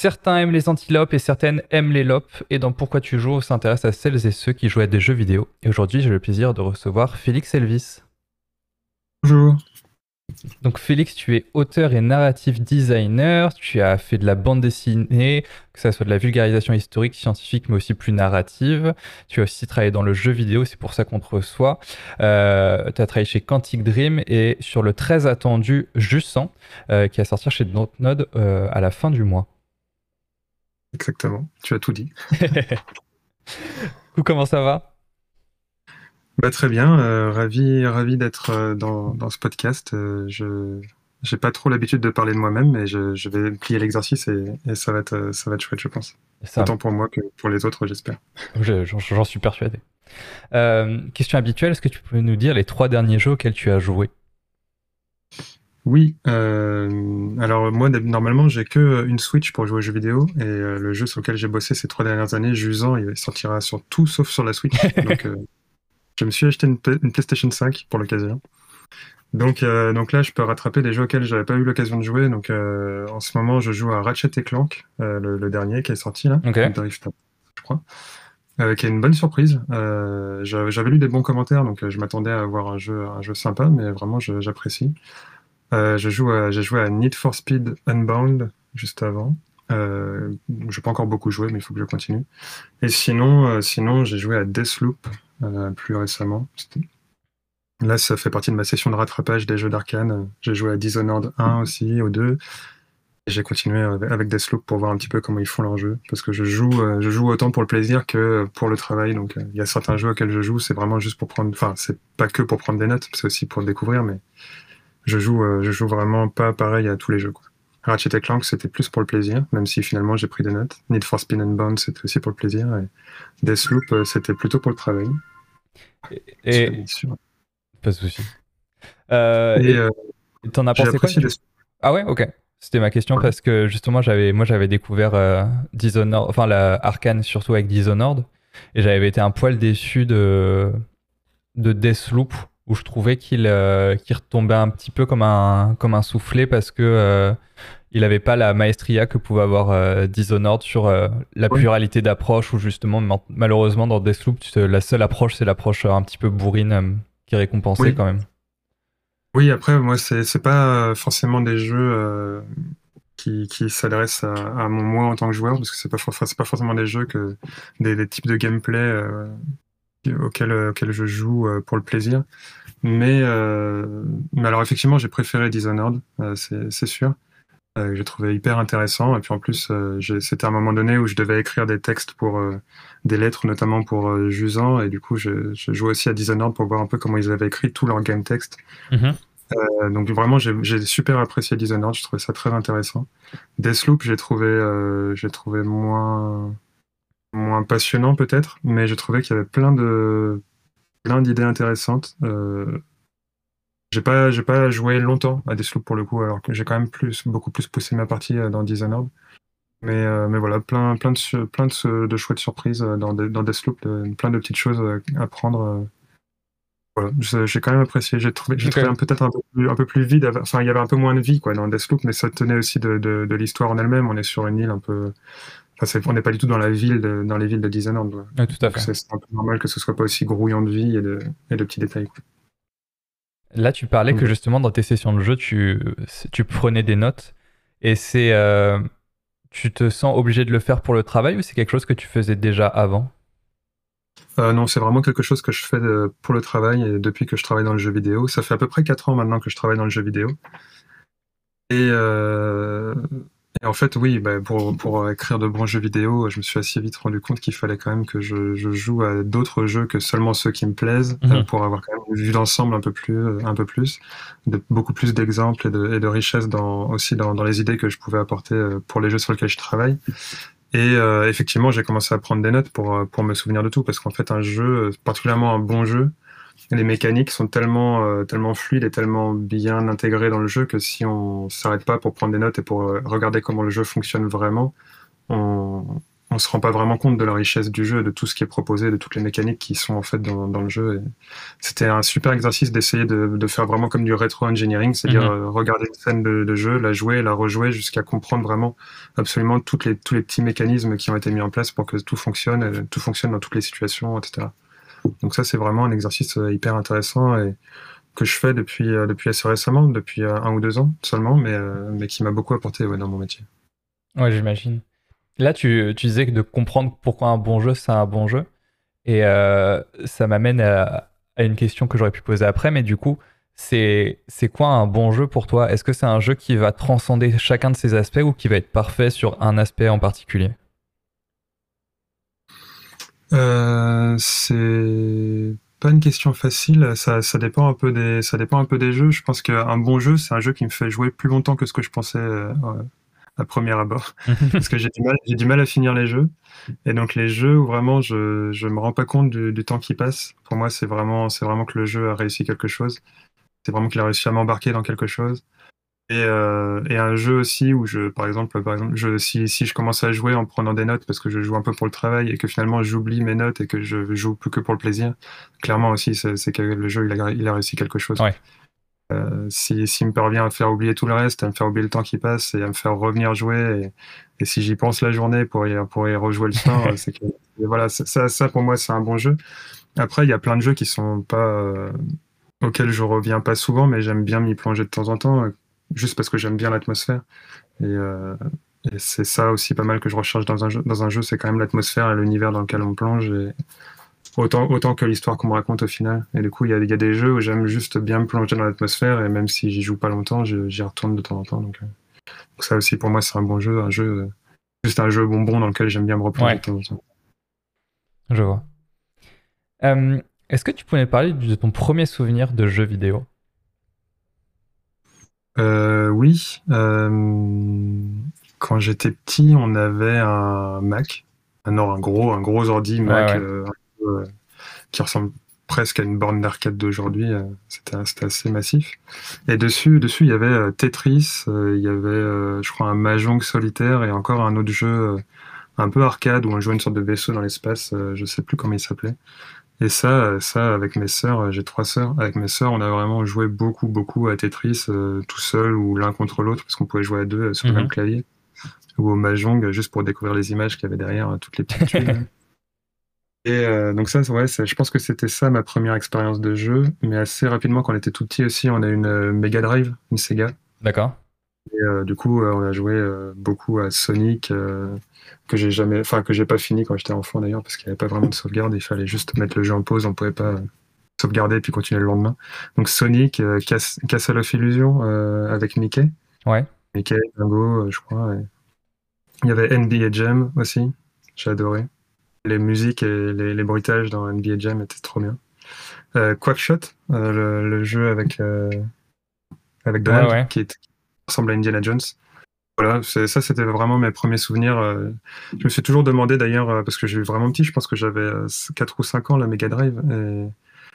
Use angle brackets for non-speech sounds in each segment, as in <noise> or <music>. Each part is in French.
Certains aiment les antilopes et certaines aiment les lopes. Et dans Pourquoi tu joues, on s'intéresse à celles et ceux qui jouent à des jeux vidéo. Et aujourd'hui, j'ai le plaisir de recevoir Félix Elvis. Bonjour. Donc Félix, tu es auteur et narrative designer, tu as fait de la bande dessinée, que ce soit de la vulgarisation historique, scientifique, mais aussi plus narrative. Tu as aussi travaillé dans le jeu vidéo, c'est pour ça qu'on te reçoit. Euh, tu as travaillé chez Quantic Dream et sur le très attendu Jusant, euh, qui va sortir chez Dontnod euh, à la fin du mois. Exactement, tu as tout dit. <laughs> comment ça va? Bah, très bien, euh, ravi, ravi d'être euh, dans, dans, ce podcast. Euh, je j'ai pas trop l'habitude de parler de moi-même, mais je, je vais plier l'exercice et, et, ça, va être, ça va être chouette, je pense. Ça... Autant pour moi que pour les autres, j'espère. <laughs> J'en suis persuadé. question habituelle, est-ce que tu peux nous dire les trois derniers jeux auxquels tu as joué? Oui, euh, alors moi normalement j'ai que une Switch pour jouer aux jeux vidéo et euh, le jeu sur lequel j'ai bossé ces trois dernières années, Jusant, il sortira sur tout sauf sur la Switch. <laughs> donc euh, je me suis acheté une, PlayStation 5 pour l'occasion. Donc, euh, donc là, je peux rattraper des jeux auxquels j'avais pas eu l'occasion de jouer. Donc, euh, en ce moment, je joue à Ratchet Clank, euh, le, dernier qui est sorti là, je crois, qui est une bonne surprise. j'avais lu des bons commentaires, donc je m'attendais à avoir un jeu, un jeu sympa, mais vraiment, j'apprécie. Je joue, j'ai joué à Need for Speed Unbound juste avant. Euh, je n'ai pas encore beaucoup joué, mais il faut que je continue. Et sinon, sinon j'ai joué à Deathloop, euh, plus récemment. Là, ça fait partie de ma session de rattrapage des jeux d'arcane. J'ai joué à Dishonored 1 aussi, au 2. Et j'ai continué avec Deathloop pour voir un petit peu comment ils font leur jeu. Parce que je joue, euh, autant pour le plaisir que pour le travail. Donc, euh, il y a certains jeux auxquels je joue, c'est vraiment juste pour prendre. Enfin, c'est pas que pour prendre des notes, c'est aussi pour découvrir, mais je joue, je joue vraiment pas pareil à tous les jeux. Quoi. Ratchet Clank, c'était plus pour le plaisir, même si finalement j'ai pris des notes. Need for Spin and Bound, c'était aussi pour le plaisir. Et Deathloop, c'était plutôt pour le travail. Et, pas de souci. Euh, et euh, t'en as pensé quoi Ah ouais, ok. C'était ma question parce que justement, j'avais, moi, j'avais découvert euh, Dishonored, enfin la Arkane surtout avec Dishonored, et j'avais été un poil déçu de de Deathloop où je trouvais qu'il retombait un petit peu comme un comme un soufflet parce que il n'avait pas la maestria que pouvait avoir euh, Dishonored sur euh, la pluralité d'approches, ou justement, malheureusement, dans Deathloop, la seule approche, c'est l'approche euh, un petit peu bourrine qui est récompensée quand même. Oui, après, moi, c'est pas forcément des jeux qui, s'adressent à, mon moi en tant que joueur, parce que c'est pas, pas forcément des jeux que des, types de gameplay auxquels, auxquels, je joue pour le plaisir. Mais, mais alors, effectivement, j'ai préféré Dishonored, c'est sûr euh, j'ai trouvé hyper intéressant. Et puis en plus, euh, c'était un moment donné où je devais écrire des textes pour euh, des lettres, notamment pour Jusant. Et du coup, je, je, jouais aussi à Dishonored pour voir un peu comment ils avaient écrit tout leur game text. Mhm. donc vraiment, j'ai super apprécié Dishonored. Je trouvais ça très intéressant. Deathloop, j'ai trouvé, j'ai trouvé moins moins passionnant peut-être, mais j'ai trouvé qu'il y avait plein de plein d'idées intéressantes. Euh, j'ai pas, j'ai pas joué longtemps à Deathloop pour le coup, alors que j'ai quand même plus, beaucoup plus poussé ma partie euh, dans Dishonored. Mais, euh, mais voilà, plein, plein, de, plein de, de chouettes surprises euh, dans, dans Deathloop, plein de petites choses à prendre. Voilà, j'ai quand même apprécié. J'ai trouvé, j'ai trouvé peut-être un peu plus, un peu plus vide. Enfin, il y avait un peu moins de vie quoi dans Deathloop, mais ça tenait aussi de, de, de l'histoire en elle-même. On est sur une île un peu. Enfin, on n'est pas du tout dans la ville, de, dans les villes de Dishonored. tout à fait. C'est un peu normal que ce soit pas aussi grouillant de vie et de, et de petits détails. Quoi. Là, tu parlais que justement dans tes sessions de jeu, tu, tu prenais des notes. Et c'est. Euh, tu te sens obligé de le faire pour le travail ou c'est quelque chose que tu faisais déjà avant? Euh, Non, c'est vraiment quelque chose que je fais pour le travail et depuis que je travaille dans le jeu vidéo. Ça fait à peu près 4 ans maintenant que je travaille dans le jeu vidéo. Et, euh, et en fait, oui, bah, pour, pour écrire de bons jeux vidéo, je me suis assez vite rendu compte qu'il fallait quand même que je, je joue à d'autres jeux que seulement ceux qui me plaisent, euh, mhm. pour avoir quand même une vue d'ensemble un peu plus, un peu plus, de, beaucoup plus d'exemples et de, et de richesse dans, aussi dans, dans les idées que je pouvais apporter euh, pour les jeux sur lesquels je travaille. Et euh, effectivement, j'ai commencé à prendre des notes pour, pour me souvenir de tout, parce qu'en fait, un jeu, particulièrement un bon jeu, les mécaniques sont tellement, euh, tellement fluides et tellement bien intégrées dans le jeu que si on s'arrête pas pour prendre des notes et pour euh, regarder comment le jeu fonctionne vraiment, on, on, se rend pas vraiment compte de la richesse du jeu, de tout ce qui est proposé, de toutes les mécaniques qui sont en fait dans, dans le jeu. C'était un super exercice d'essayer de, de, faire vraiment comme du rétro engineering, c'est-à-dire mhm. euh, regarder une scène de, de, jeu, la jouer, la rejouer jusqu'à comprendre vraiment absolument toutes les, tous les petits mécanismes qui ont été mis en place pour que tout fonctionne, tout fonctionne dans toutes les situations, etc. Donc ça, c'est vraiment un exercice euh, hyper intéressant et que je fais depuis, depuis assez récemment, depuis un ou deux ans seulement, mais, qui m'a beaucoup apporté dans mon métier. Ouais, j'imagine. Là, tu, disais que de comprendre pourquoi un bon jeu, c'est un bon jeu. Et euh, ça m'amène à, une question que j'aurais pu poser après, mais du coup, c'est quoi un bon jeu pour toi? Est-ce que c'est un jeu qui va transcender chacun de ses aspects ou qui va être parfait sur un aspect en particulier? Euh, C'est pas une question facile. Ça, ça, dépend un peu des, ça dépend un peu des jeux. Je pense qu'un bon jeu, c'est un jeu qui me fait jouer plus longtemps que ce que je pensais. Euh, à premier abord. <laughs> parce que j'ai du, mal, du mal à finir les jeux. Et donc les jeux où vraiment je ne me rends pas compte du, temps qui passe, pour moi c'est vraiment, vraiment que le jeu a réussi quelque chose. C'est vraiment qu'il a réussi à m'embarquer dans quelque chose. Et, euh, et, un jeu aussi où je, par exemple, par exemple je, si, si, je commence à jouer en prenant des notes parce que je joue un peu pour le travail et que finalement j'oublie mes notes et que je joue plus que pour le plaisir, clairement aussi c'est que le jeu il a, il a réussi quelque chose. Ouais. Euh, s'il si, me parvient à faire oublier tout le reste, à me faire oublier le temps qui passe et à me faire revenir jouer, et, si j'y pense la journée pour y, pour y rejouer le <laughs> soir, c'est que voilà, ça, ça pour moi c'est un bon jeu. Après, il y a plein de jeux qui sont pas euh, auxquels je reviens pas souvent, mais j'aime bien m'y plonger de temps en temps, juste parce que j'aime bien l'atmosphère. Et, euh, et c'est ça aussi pas mal que je recherche dans un jeu. Dans un jeu, c'est quand même l'atmosphère et l'univers dans lequel on plonge. Et, Autant, autant que l'histoire qu'on me raconte au final. Et du coup, il y a, y a, des jeux où j'aime juste bien me plonger dans l'atmosphère, et même si j'y joue pas longtemps, j'y retourne de temps en temps. Donc, euh, donc ça aussi, pour moi, c'est un bon jeu, un jeu, euh, juste un jeu bonbon dans lequel j'aime bien me replonger de temps en temps. Je vois. Euh, est-ce que tu pourrais parler de ton premier souvenir de jeu vidéo? Oui. quand j'étais petit, on avait un Mac. Non, un gros, un gros ordi Mac. Euh, qui ressemble presque à une borne d'arcade d'aujourd'hui. Euh, c'était assez massif. Et dessus, dessus, il y avait euh, Tetris, il y avait, je crois, un Mahjong solitaire et encore un autre jeu un peu arcade où on jouait une sorte de vaisseau dans l'espace. je sais plus comment il s'appelait. Et ça, ça avec mes sœurs, j'ai trois sœurs. Avec mes sœurs, on a vraiment joué beaucoup, beaucoup à Tetris tout seul ou l'un contre l'autre parce qu'on pouvait jouer à deux sur le même mhm. clavier ou au Mahjong juste pour découvrir les images qu'il y avait derrière toutes les petites tuiles. <laughs> Et euh, donc ça, ouais, je pense que c'était ça ma première expérience de jeu. Mais assez rapidement, quand on était tout petit aussi, on a une euh, Mega Drive, une Sega. D'accord. Et euh, du coup, on a joué beaucoup à Sonic, que j'ai jamais, enfin que j'ai pas fini quand j'étais enfant d'ailleurs, parce qu'il n'y avait pas vraiment de sauvegarde. Il fallait juste mettre le jeu en pause, on pouvait pas sauvegarder et puis continuer le lendemain. Donc Sonic, Castle of Illusion avec Mickey. Ouais. Mickey, Dingo, je crois. Il y avait NBA Jam aussi, j'ai adoré. Les musiques et les, bruitages dans NBA Jam étaient trop bien. Euh, Quackshot, euh, le, jeu avec, euh, avec Donald, Qui, ressemble à Indiana Jones. Voilà, ça c'était vraiment mes premiers souvenirs. Euh. je me suis toujours demandé d'ailleurs, parce que j'ai eu vraiment petit, je pense que j'avais 4 ou 5 ans la Mega Drive, et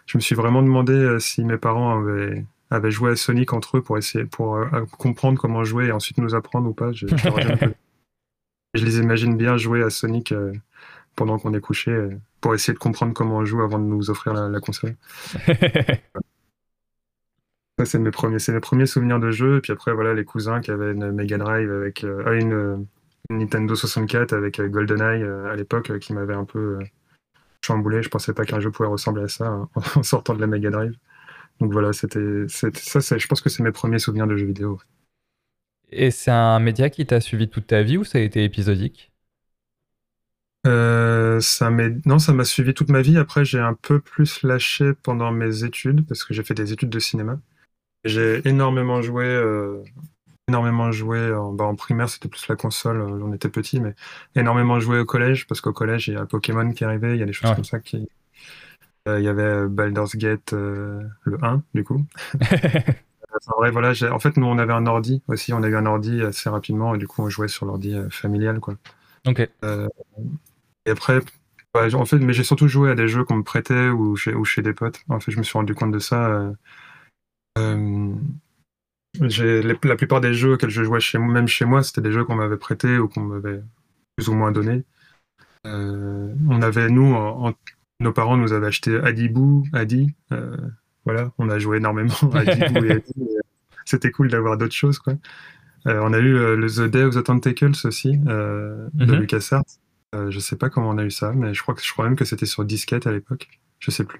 je me suis vraiment demandé si mes parents avaient, avaient joué à Sonic entre eux pour essayer pour comprendre comment jouer et ensuite nous apprendre ou pas. Je, je <laughs> les imagine bien jouer à Sonic pendant qu'on est couché euh, pour essayer de comprendre comment on joue avant de nous offrir la, console. <laughs> Ça, c'est mes premiers, c'est mes premiers souvenirs de jeu. Et puis après, voilà, les cousins qui avaient une Mega Drive avec euh, ah, une, Nintendo 64 avec euh, GoldenEye à l'époque qui m'avait un peu chamboulé. Je pensais pas qu'un jeu pouvait ressembler à ça hein, <laughs> en sortant de la Mega Drive. Donc voilà, c'était, ça. Je pense que c'est mes premiers souvenirs de jeux vidéo. Et c'est un média qui t'a suivi toute ta vie ou ça a été épisodique? Euh, ça non, ça m'a suivi toute ma vie. Après, j'ai un peu plus lâché pendant mes études parce que j'ai fait des études de cinéma. J'ai énormément joué, euh, énormément joué en, bah, en primaire, c'était plus la console, euh, j'en étais petit, mais énormément joué au collège parce qu'au collège, il y a Pokémon qui arrivait, il y a des choses comme ça qui. il y avait Baldur's Gate le 1, du coup. <laughs> en voilà, en fait, nous, on avait un ordi aussi, on a eu un ordi assez rapidement et du coup, on jouait sur l'ordi familial, quoi. Ok. Et après, en fait, mais j'ai surtout joué à des jeux qu'on me prêtait ou chez, ou chez des potes. En fait, je me suis rendu compte de ça. Euh, euh, la plupart des jeux auxquels je jouais chez, même chez moi, c'était des jeux qu'on m'avait prêtés ou qu'on m'avait plus ou moins donné. on avait, nous, nos parents nous avaient acheté Adibou, Adi. voilà, on a joué énormément à Adibou et Adi. <laughs> C'était cool d'avoir d'autres choses, quoi. on a eu le The Day of the Tentacles aussi, de mhm. LucasArts. je sais pas comment on a eu ça, mais je crois que je crois même que c'était sur disquette à l'époque. Je sais plus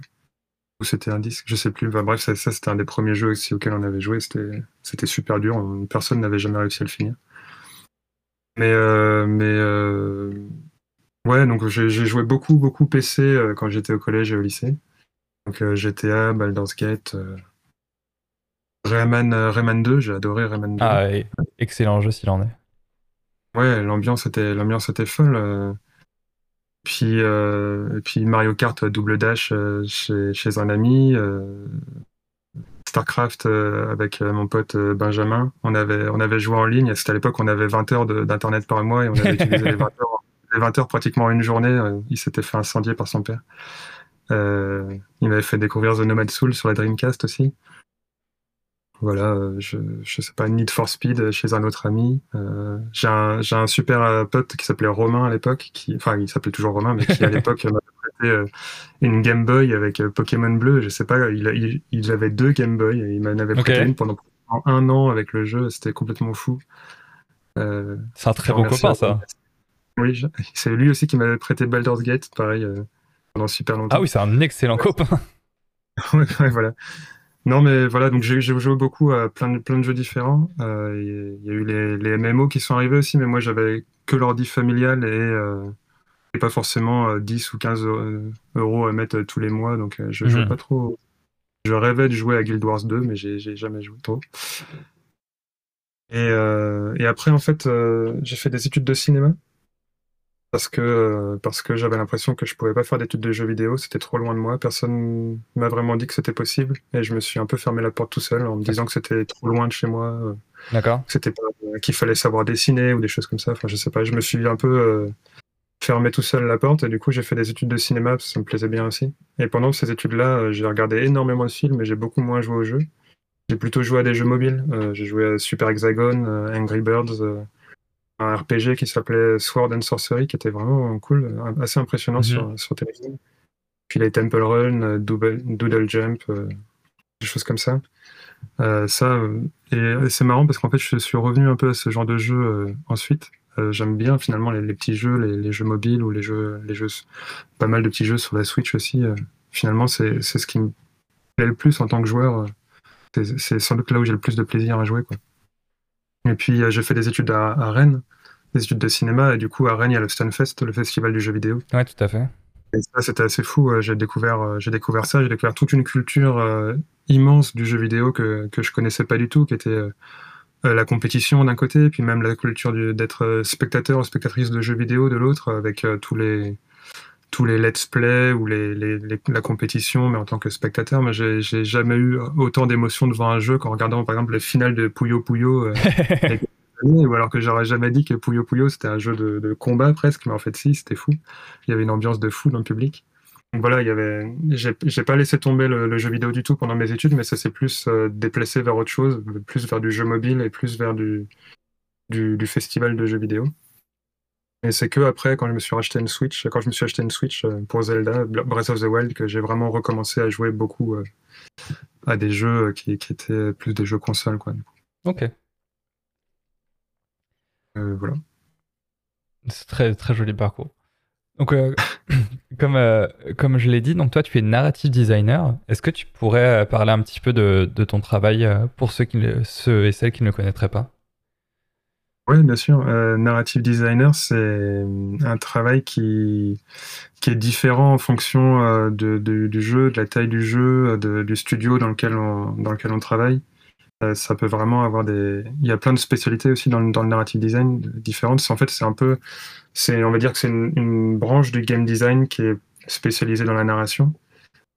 c'était un disque, je sais plus. bref, ça, c'était un des premiers jeux aussi auxquels on avait joué. C'était, super dur. Personne n'avait jamais réussi à le finir. Mais, euh, mais euh, ouais, donc j'ai, joué beaucoup, beaucoup PC euh, quand j'étais au collège et au lycée. Donc GTA, Baldur's Gate, Rayman, Rayman 2, j'ai adoré Rayman 2. Ah, excellent jeu s'il en est. Ouais, l'ambiance était, l'ambiance était folle. Puis, euh, puis Mario Kart double dash euh, chez, un ami. Euh, Starcraft avec mon pote Benjamin. On avait, joué en ligne. C'était à l'époque, on avait 20 heures d'internet par mois et on avait utilisé les 20 heures, les 20 heures pratiquement une journée. il s'était fait incendier par son père. il m'avait fait découvrir The Nomad Soul sur la Dreamcast aussi. Voilà, euh, je, je sais pas, Need for Speed chez un autre ami. Euh, j'ai un, un, super euh, pote qui s'appelait Romain à l'époque, qui, enfin, il s'appelait toujours Romain, mais qui à <laughs> l'époque m'a prêté une Game Boy avec Pokémon Bleu. Je sais pas, il, il, avait deux Game Boy et il m'en avait prêté une pendant un an avec le jeu. C'était complètement fou. c'est un très bon copain, ça. Oui, c'est lui aussi qui m'avait prêté Baldur's Gate, pareil, pendant super longtemps. Ah oui, c'est un excellent copain. <laughs> ouais, voilà. Non, mais voilà, donc j'ai joué beaucoup à plein de, plein de jeux différents. Euh, il y, a eu les, les, MMO qui sont arrivés aussi, mais moi j'avais que l'ordi familial et, euh, et, pas forcément 10 euh, ou 15 euros à mettre tous les mois, donc je jouais pas trop. Je rêvais de jouer à Guild Wars 2, mais j'ai jamais joué trop. Et, et après, en fait, j'ai fait des études de cinéma parce que, parce que j'avais l'impression que je pouvais pas faire d'études de jeux vidéo, c'était trop loin de moi, personne m'a vraiment dit que c'était possible, et je me suis un peu fermé la porte tout seul en me disant que c'était trop loin de chez moi, euh, D'accord. c'était qu'il fallait savoir dessiner ou des choses comme ça, enfin je sais pas, je me suis un peu euh, fermé tout seul la porte, et du coup j'ai fait des études de cinéma, parce que ça me plaisait bien aussi. Et pendant ces études-là, euh, j'ai regardé énormément de films, et j'ai beaucoup moins joué aux jeux. J'ai plutôt joué à des jeux mobiles, j'ai joué à Super Hexagon, Angry Birds, un RPG qui s'appelait Sword and Sorcery, qui était vraiment cool, assez impressionnant mhm. sur, télévision. Puis les Temple Run, euh, Doodle, Jump, euh, des choses comme ça. Euh, ça, et, c'est marrant parce qu'en fait, je suis revenu un peu à ce genre de jeu ensuite. J'aime bien finalement les, petits jeux, les, jeux mobiles ou les jeux, les jeux, pas mal de petits jeux sur la Switch aussi. finalement, c'est ce qui me plaît le plus en tant que joueur. C'est sans doute là où j'ai le plus de plaisir à jouer. Quoi. Et puis euh, j'ai fait des études à, Rennes, des études de cinéma, et du coup à Rennes il y a le Stunfest, le festival du jeu vidéo. Ouais, tout à fait. Et ça c'était assez fou. Euh, j'ai découvert, euh, j'ai découvert ça, j'ai découvert toute une culture immense du jeu vidéo que que je connaissais pas du tout, qui était la compétition d'un côté, puis même la culture d'être spectateur ou spectatrice de jeux vidéo de l'autre, avec tous les tous les let's play ou les, la compétition, mais en tant que spectateur, mais j'ai jamais eu autant d'émotions devant un jeu qu'en regardant par exemple les finales de Puyo Puyo. Euh, <laughs> ou alors que j'aurais jamais dit que Puyo Puyo c'était un jeu de, combat presque, mais en fait si, c'était fou. Il y avait une ambiance de fou dans le public. Donc voilà, il y avait, j'ai pas laissé tomber le, jeu vidéo du tout pendant mes études, mais ça s'est plus euh, déplacé vers autre chose, plus vers du jeu mobile et plus vers du, du festival de jeux vidéo. Et c'est que après, quand je me suis acheté une Switch, quand je me suis acheté une Switch euh, pour Zelda, Breath of the Wild, que j'ai vraiment recommencé à jouer beaucoup euh, à des jeux qui, étaient plus des jeux consoles, quoi. Ok. Euh, voilà. C'est très très joli parcours. Donc, <coughs> comme, comme je l'ai dit, donc toi, tu es narrative designer. Est-ce que tu pourrais parler un petit peu de, de ton travail pour ceux, qui, ceux et celles qui ne le connaîtraient pas? Oui, bien sûr. Euh, narrative designer, c'est un travail qui, qui est différent en fonction euh, du jeu, de la taille du jeu, du studio dans lequel on, dans lequel on travaille. Euh, ça peut vraiment avoir des. Il y a plein de spécialités aussi dans, dans le narrative design différentes. En fait, c'est un peu. On va dire que c'est une, branche du game design qui est spécialisée dans la narration.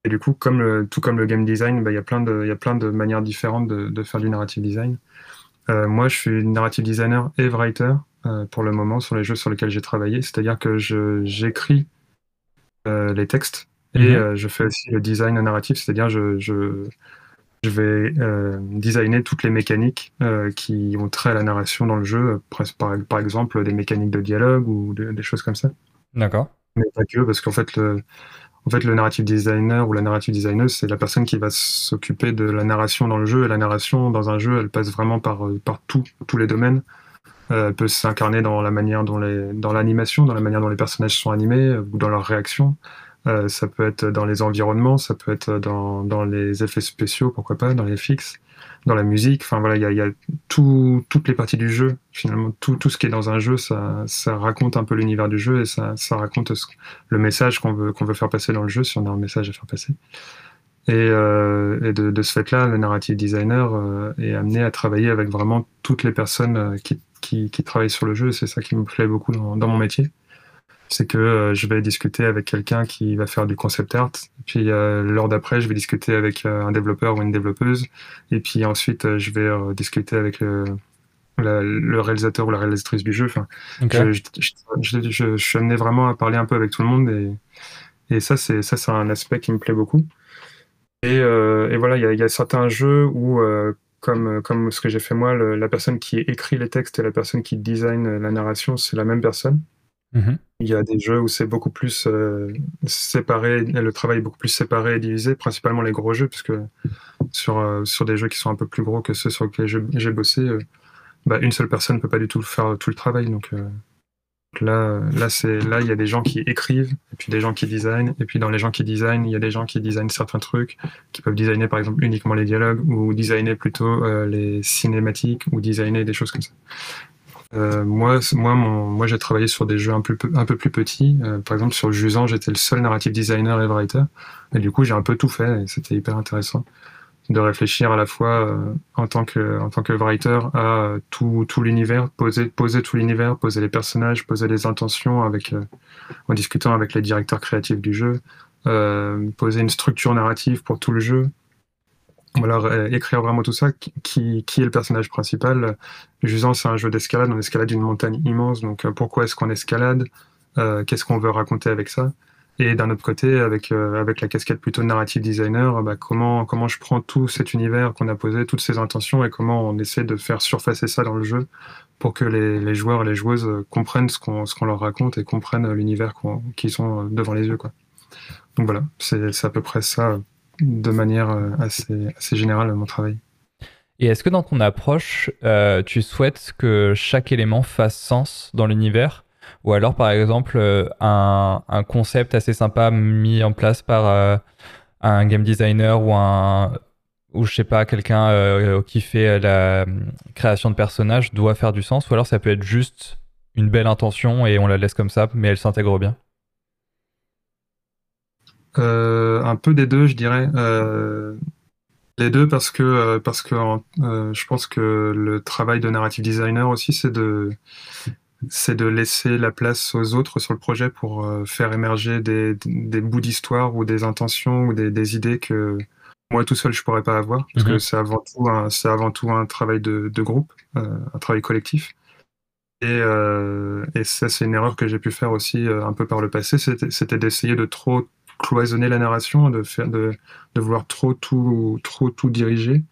Et du coup, comme tout comme le game design, bah, il, y a plein de, il y a plein de manières différentes de, de faire du narrative design. Euh, moi, je suis narrative designer et writer euh, pour le moment sur les jeux sur lesquels j'ai travaillé. C'est-à-dire que j'écris euh, les textes et mhm. je fais aussi le design narratif, c'est-à-dire je, je, je vais designer toutes les mécaniques qui ont trait à la narration dans le jeu, par, par exemple des mécaniques de dialogue ou des choses comme ça. D'accord. Mais pas que, parce qu'en fait, le, en fait, le narrative designer ou la narrative designer, c'est la personne qui va s'occuper de la narration dans le jeu. Et la narration dans un jeu, elle passe vraiment par, par tout, tous les domaines. Euh, elle peut s'incarner dans la manière dont les, dans l'animation, dans la manière dont les personnages sont animés ou dans leurs réactions. Euh, ça peut être dans les environnements, ça peut être dans, dans les effets spéciaux, pourquoi pas, dans les fixes dans la musique. Enfin voilà, il y a, toutes les parties du jeu. Finalement, tout, tout, ce qui est dans un jeu, ça, raconte un peu l'univers du jeu et ça, raconte le message qu'on veut, faire passer dans le jeu, si on a un message à faire passer. Et, euh, de, ce fait-là, le narrative designer euh, est amené à travailler avec vraiment toutes les personnes euh, qui, travaillent sur le jeu. C'est ça qui me plaît beaucoup dans mon métier c'est que euh, je vais discuter avec quelqu'un qui va faire du concept art, puis euh, l'heure d'après, je vais discuter avec euh, un développeur ou une développeuse, et puis ensuite, je vais discuter avec le, le, réalisateur ou la réalisatrice du jeu. Enfin, je, je, suis amené vraiment à parler un peu avec tout le monde, et, et ça, c'est ça, c'est un aspect qui me plaît beaucoup. Et, et voilà, il y a, y a, certains jeux où comme, comme ce que j'ai fait moi, la personne qui écrit les textes et la personne qui design la narration, c'est la même personne. Mhm. Il y a des jeux où c'est beaucoup plus euh, séparé, le travail est beaucoup plus séparé et divisé, principalement les gros jeux, puisque sur, euh, sur des jeux qui sont un peu plus gros que ceux sur lesquels j'ai bossé, euh, bah, une seule personne ne peut pas du tout faire tout le travail. Donc là, là, c'est, là, il y a des gens qui écrivent, et puis des gens qui designent, et puis dans les gens qui designent, il y a des gens qui designent certains trucs, qui peuvent designer par exemple uniquement les dialogues, ou designer plutôt les cinématiques, ou designer des choses comme ça. Euh, moi, moi, mon, moi, j'ai travaillé sur des jeux un, peu, un peu plus petits. Euh, par exemple, sur Jusant, j'étais le seul narrative designer et writer. Et du coup, j'ai un peu tout fait et c'était hyper intéressant de réfléchir à la fois euh, en tant que en tant que writer à tout, tout l'univers, poser poser tout l'univers, poser les personnages, poser les intentions avec en discutant avec les directeurs créatifs du jeu, poser une structure narrative pour tout le jeu, voilà, écrire vraiment tout ça. Qui, qui est le personnage principal Jusant, c'est un jeu d'escalade. On escalade une montagne immense. Donc, euh, pourquoi est-ce qu'on escalade? Euh, Qu'est-ce qu'on veut raconter avec ça? Et d'un autre côté, avec, euh, avec la casquette plutôt narrative designer, bah, comment, comment je prends tout cet univers qu'on a posé, toutes ces intentions, et comment on essaie de faire surfacer ça dans le jeu pour que les, joueurs et les joueuses comprennent ce qu'on qu'on leur raconte et comprennent l'univers qu'ils sont devant les yeux. Quoi. Donc voilà, c'est à peu près ça de manière euh, assez, assez générale mon travail. Et est-ce que dans ton approche, euh, tu souhaites que chaque élément fasse sens dans l'univers? Ou alors, par exemple, euh, un, concept assez sympa mis en place par un game designer ou un ou je sais pas quelqu'un qui fait la création de personnages doit faire du sens? Ou alors ça peut être juste une belle intention et on la laisse comme ça mais elle s'intègre bien? Un peu des deux, je dirais. Euh, les deux parce que euh, parce que je pense que le travail de narrative designer aussi, c'est de c'est de laisser la place aux autres sur le projet pour faire émerger des, des bouts d'histoire ou des intentions ou des, des, idées que moi tout seul je pourrais pas avoir parce que mhm. c'est avant tout un, c'est avant tout un travail de, de groupe, un travail collectif. Et, et ça, c'est une erreur que j'ai pu faire aussi un peu par le passé, c'était d'essayer de trop cloisonner la narration, de faire de, vouloir trop tout trop tout diriger.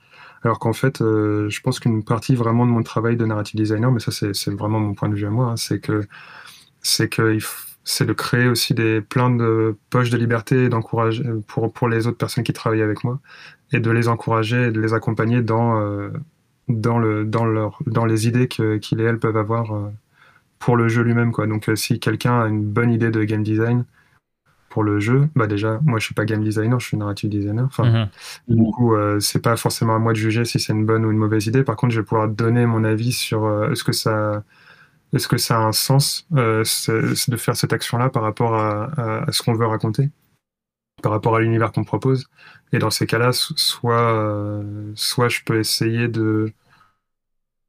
Alors qu'en fait, euh, je pense qu'une partie vraiment de mon travail de narrative designer, mais ça c'est vraiment mon point de vue à moi, hein, c'est que c'est que c'est de créer aussi des plein de poches de liberté d'encourager pour pour les autres personnes qui travaillent avec moi et de les encourager et de les accompagner dans euh, dans le dans leur dans les idées qu'ils et elles peuvent avoir euh, pour le jeu lui-même quoi. Donc si quelqu'un a une bonne idée de game design, pour le jeu, bah déjà, moi je suis pas game designer, je suis narrative designer. Enfin, mhm. du coup, euh, c'est pas forcément à moi de juger si c'est une bonne ou une mauvaise idée. Par contre, je vais pouvoir donner mon avis sur euh, est-ce que ça, est-ce que ça a un sens euh, de faire cette action-là par rapport à, à, ce qu'on veut raconter, par rapport à l'univers qu'on propose. Et dans ces cas-là, soit, soit je peux essayer de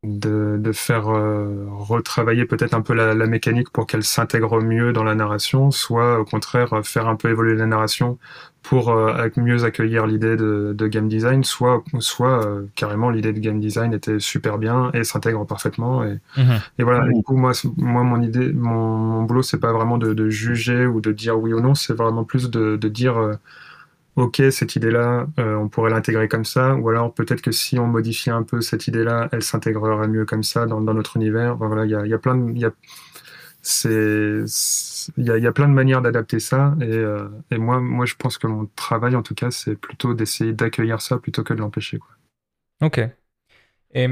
de, de faire euh, retravailler peut-être un peu la, la mécanique pour qu'elle s'intègre mieux dans la narration, soit au contraire faire un peu évoluer la narration pour euh, mieux accueillir l'idée de, de, game design, soit, soit euh, carrément l'idée de game design était super bien et s'intègre parfaitement. Et, mhm. et voilà, du coup, moi, moi mon idée, mon, mon boulot, c'est pas vraiment de, de, juger ou de dire oui ou non, c'est vraiment plus de, de dire ok, cette idée-là, euh, on pourrait l'intégrer comme ça, ou alors peut-être que si on modifie un peu cette idée-là, elle s'intégrerait mieux comme ça dans, notre univers. voilà, il y a, y a, plein de, c'est, il y, a, plein de manières d'adapter ça. Et, et, moi, moi, je pense que mon travail, en tout cas, c'est plutôt d'essayer d'accueillir ça plutôt que de l'empêcher. Ok. Et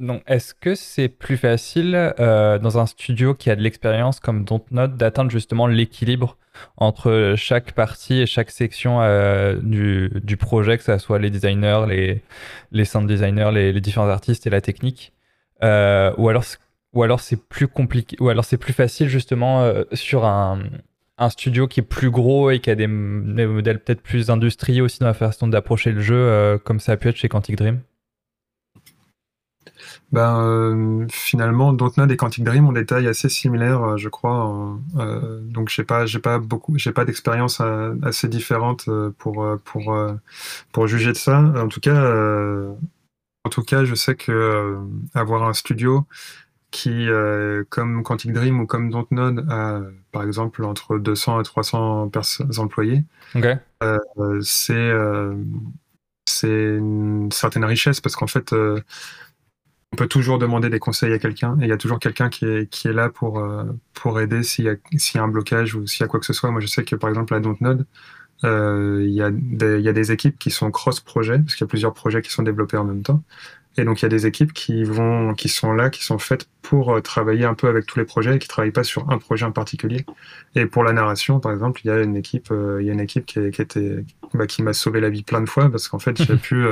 donc, est-ce que c'est plus facile euh, dans un studio qui a de l'expérience comme Dontnod d'atteindre justement l'équilibre entre chaque partie et chaque section euh, du, du, projet, que ce soit les designers, les, les sound designers, les, les différents artistes et la technique euh, Ou alors, ou alors c'est plus compliqué, ou alors c'est plus facile justement sur un, un studio qui est plus gros et qui a des, des modèles peut-être plus industriels aussi dans la façon d'approcher le jeu, comme ça a pu être chez Quantic Dream? Ben, euh, finalement, Dontnod et Quantic Dream ont des tailles assez similaires, euh, je crois. Euh, donc, j'ai pas, j'ai pas beaucoup, j'ai pas d'expérience assez différente pour pour pour juger de ça. En tout cas, en tout cas, je sais que avoir un studio qui, comme Quantic Dream ou comme Dontnod, a par exemple entre 200 et 300 employés, c'est c'est une certaine richesse parce qu'en fait on peut toujours demander des conseils à quelqu'un et il y a toujours quelqu'un qui est, qui est là pour, euh, pour aider s'il y, a, s'il y a un blocage ou s'il y a quoi que ce soit. Moi, je sais que par exemple à Dontnod, euh, il, y a des, il y a des équipes qui sont cross-projets, parce qu'il y a plusieurs projets qui sont développés en même temps. Et donc, il y a des équipes qui, vont, qui sont là, qui sont faites pour euh, travailler un peu avec tous les projets et qui ne travaillent pas sur un projet en particulier. Et pour la narration, par exemple, il y a une équipe, euh, y a une équipe qui, qui, était, bah, qui m'a sauvé la vie plein de fois parce qu'en fait, j'ai <laughs> pu,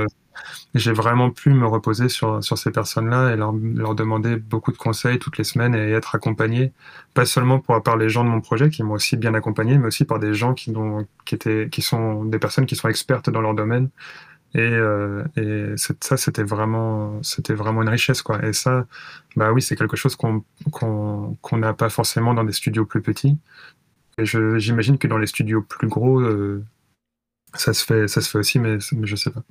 j'ai vraiment pu me reposer sur, sur ces personnes-là et leur, leur demander beaucoup de conseils toutes les semaines et être accompagné, pas seulement pour, par les gens de mon projet qui m'ont aussi bien accompagné, mais aussi par des gens qui, ont, qui, étaient, qui sont des personnes qui sont expertes dans leur domaine et, euh, et ça, c'était vraiment, vraiment une richesse, quoi. Et ça, bah oui, c'est quelque chose qu'on qu'on n'a pas forcément dans des studios plus petits. Et j'imagine que dans les studios plus gros, euh, ça se fait, ça se fait aussi, mais, mais je sais pas.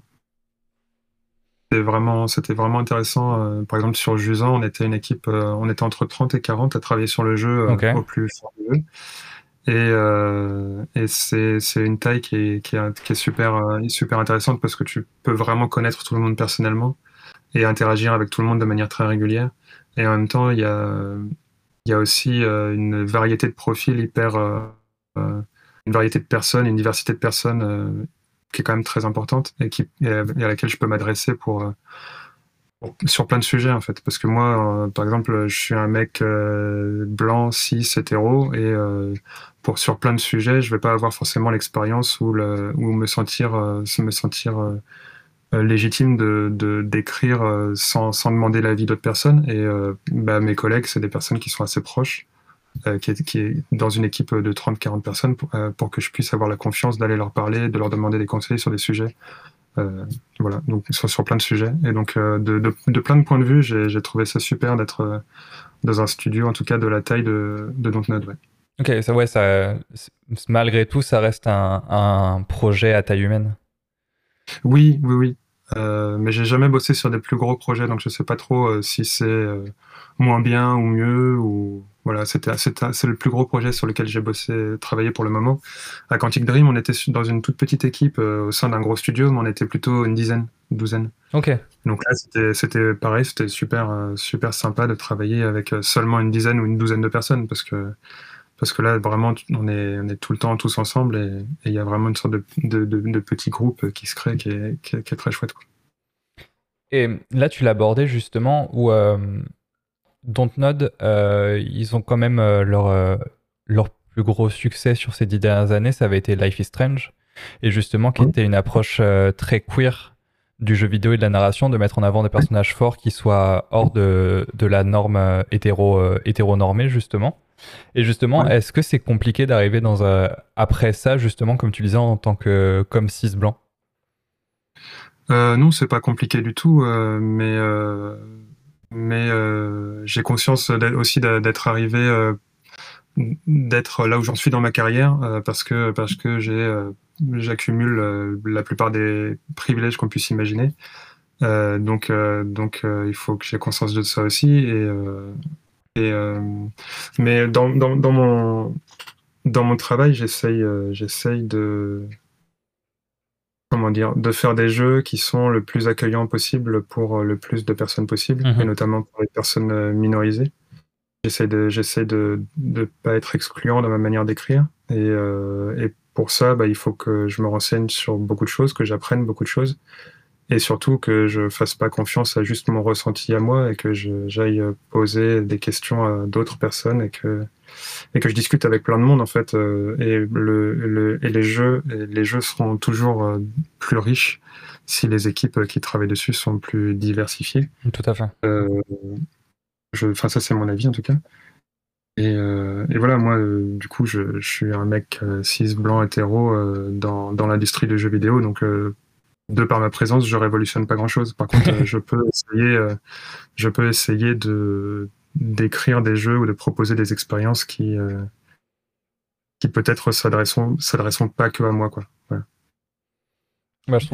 C'était vraiment, c'était vraiment intéressant. Euh, par exemple, sur Jusan, on était une équipe, euh, on était entre 30 et 40 à travailler sur le jeu au plus fort du jeu. Et, euh, et c'est, c'est une taille qui est, qui est, qui est super, euh, super intéressante parce que tu peux vraiment connaître tout le monde personnellement et interagir avec tout le monde de manière très régulière. Et en même temps, il y a, il y a aussi euh, une variété de profils hyper, euh, une variété de personnes, une diversité de personnes qui est quand même très importante et, à laquelle je peux m'adresser pour sur plein de sujets en fait. Parce que moi euh, par exemple je suis un mec euh, blanc cis hétéro et euh, pour sur plein de sujets je vais pas avoir forcément l'expérience ou le ou me sentir me sentir légitime de d'écrire sans, sans demander l'avis d'autres personnes. Et bah, mes collègues c'est des personnes qui sont assez proches qui est, qui, est, dans une équipe de 30-40 personnes pour, pour, que je puisse avoir la confiance d'aller leur parler, de leur demander des conseils sur des sujets euh, voilà, donc sur, sur, plein de sujets. Et donc, euh, de, de, de, plein de points de vue, j'ai trouvé ça super d'être euh, dans un studio, en tout cas de la taille de, de Dontnod. Ouais. Ok, ça, ouais, ça, malgré tout, ça reste un, un projet à taille humaine. Oui, oui, oui. Euh, mais j'ai jamais bossé sur des plus gros projets, donc je sais pas trop si c'est moins bien ou mieux ou voilà, c'était c'est le plus gros projet sur lequel j'ai bossé, travaillé pour le moment. À Quantic Dream, on était dans une toute petite équipe euh, au sein d'un gros studio, mais on était plutôt une dizaine, une douzaine. Ok. Donc là, c'était pareil, c'était super euh, super sympa de travailler avec euh, seulement une dizaine ou une douzaine de personnes parce que parce que là, vraiment, on est, on est tout le temps tous ensemble et il y a vraiment une sorte de, de, de, petit groupe qui se crée qui est, qui est, très chouette. Quoi. Et là, tu l'as abordé justement où Dontnod, euh, ils ont quand même euh, leur, euh, leur plus gros succès sur ces dix dernières années, ça avait été Life is Strange, et justement qui était une approche très queer du jeu vidéo et de la narration, de mettre en avant des personnages forts qui soient hors de, de la norme hétéro, hétéronormée, justement. Et justement, est-ce que c'est compliqué d'arriver dans un... après ça, justement, comme tu disais, en tant que comme cis blanc euh, Non, c'est pas compliqué du tout, mais mais euh, j'ai conscience aussi d'être arrivé, euh, d'être là où j'en suis dans ma carrière, euh, parce que parce que j'accumule la plupart des privilèges qu'on puisse imaginer. donc donc il faut que j'ai conscience de ça aussi et mais dans, dans, dans mon dans mon travail j'essaye j'essaye de comment dire, de faire des jeux qui sont le plus accueillants possible pour euh, le plus de personnes possible, mhm. et notamment pour les personnes euh, minorisées. j'essaie de j'essaie de ne pas être excluant dans ma manière d'écrire et, et, pour ça bah, il faut que je me renseigne sur beaucoup de choses que j'apprenne beaucoup de choses et surtout que je fasse pas confiance à juste mon ressenti à moi et que j'aille poser des questions à d'autres personnes et que et que je discute avec plein de monde en fait euh, et le, le, et les jeux les jeux seront toujours euh, plus riches si les équipes qui travaillent dessus sont plus diversifiées. Tout à fait. Euh, enfin ça c'est mon avis en tout cas. Et, euh, et voilà, moi, euh, du coup, je, je, suis un mec cis, blanc, hétéro dans, dans l'industrie du jeu vidéo, donc de par ma présence, je révolutionne pas grand chose. Par contre, <laughs> je peux essayer, je peux essayer de d'écrire des jeux ou de proposer des expériences qui euh, qui peut-être s'adresseront s'adresseront pas que à moi quoi. Bah, je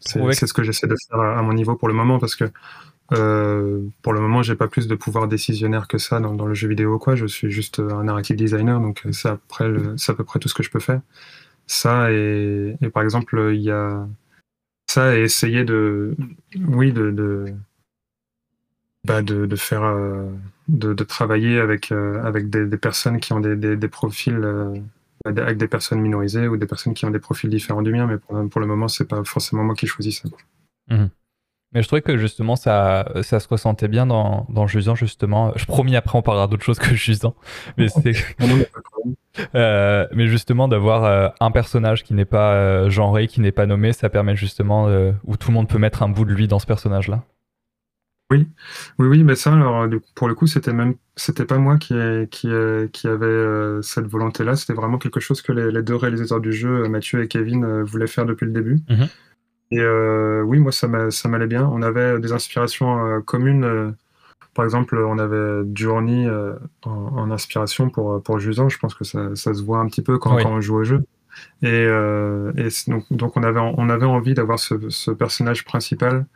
c'est ce que j'essaie de faire à, mon niveau pour le moment parce que pour le moment, j'ai pas plus de pouvoir décisionnaire que ça dans, dans, le jeu vidéo quoi. Je suis juste un narrative designer, donc c'est après c'est à peu près tout ce que je peux faire. Ça et, et par exemple, il y a ça et essayer de, oui, de, de, bah de, de, faire, euh, de, de, travailler avec, euh, avec des, des, personnes qui ont des, des, des profils, euh, avec des personnes minorisées ou des personnes qui ont des profils différents du mien, mais pour, pour le moment, c'est pas forcément moi qui choisis ça. Mmh. Mais je trouvais que justement ça, ça se ressentait bien dans, dans Jusant justement. Je promis après on parlera d'autre chose que Jusant. <laughs> Mais c'est <laughs> <laughs> euh, mais justement d'avoir euh, un personnage qui n'est pas euh, genré, qui n'est pas nommé, ça permet justement où tout le monde peut mettre un bout de lui dans ce personnage là. Oui, oui, oui, mais ça, alors, pour le coup, c'était même, c'était pas moi qui, qui, qui avait cette volonté-là. C'était vraiment quelque chose que les, deux réalisateurs du jeu, Mathieu et Kevin, voulaient faire depuis le début. Mm-hmm. Et euh, oui, moi, ça m'allait bien. On avait des inspirations euh, communes. Euh, par exemple, on avait Journey en, inspiration pour, pour Jusant. Je pense que ça, ça, se voit un petit peu quand, quand on joue au jeu. Et, et donc, donc, on, avait, on avait envie d'avoir ce, ce, personnage principal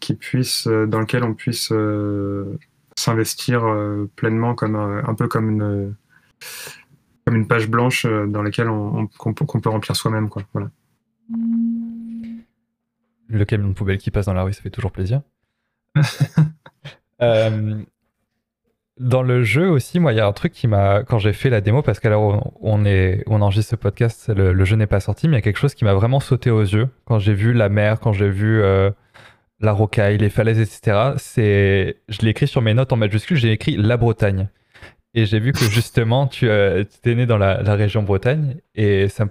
qui puisse, dans lequel on puisse s'investir pleinement, comme un peu comme une, comme une page blanche dans laquelle on, qu'on peut remplir soi-même. Quoi. Voilà le camion de poubelle qui passe dans la rue, ça fait toujours plaisir. <laughs> Euh, dans le jeu aussi, moi, il y a un truc qui m'a, quand j'ai fait la démo, parce qu'alors on, est, on enregistre ce podcast, le, jeu n'est pas sorti, mais il y a quelque chose qui m'a vraiment sauté aux yeux quand j'ai vu la mer, quand j'ai vu euh, la rocaille, les falaises, etc. C'est, je l'ai écrit sur mes notes en majuscule, j'ai écrit la Bretagne. Et j'ai vu que <laughs> justement, tu euh, es né dans la, la région Bretagne, et ça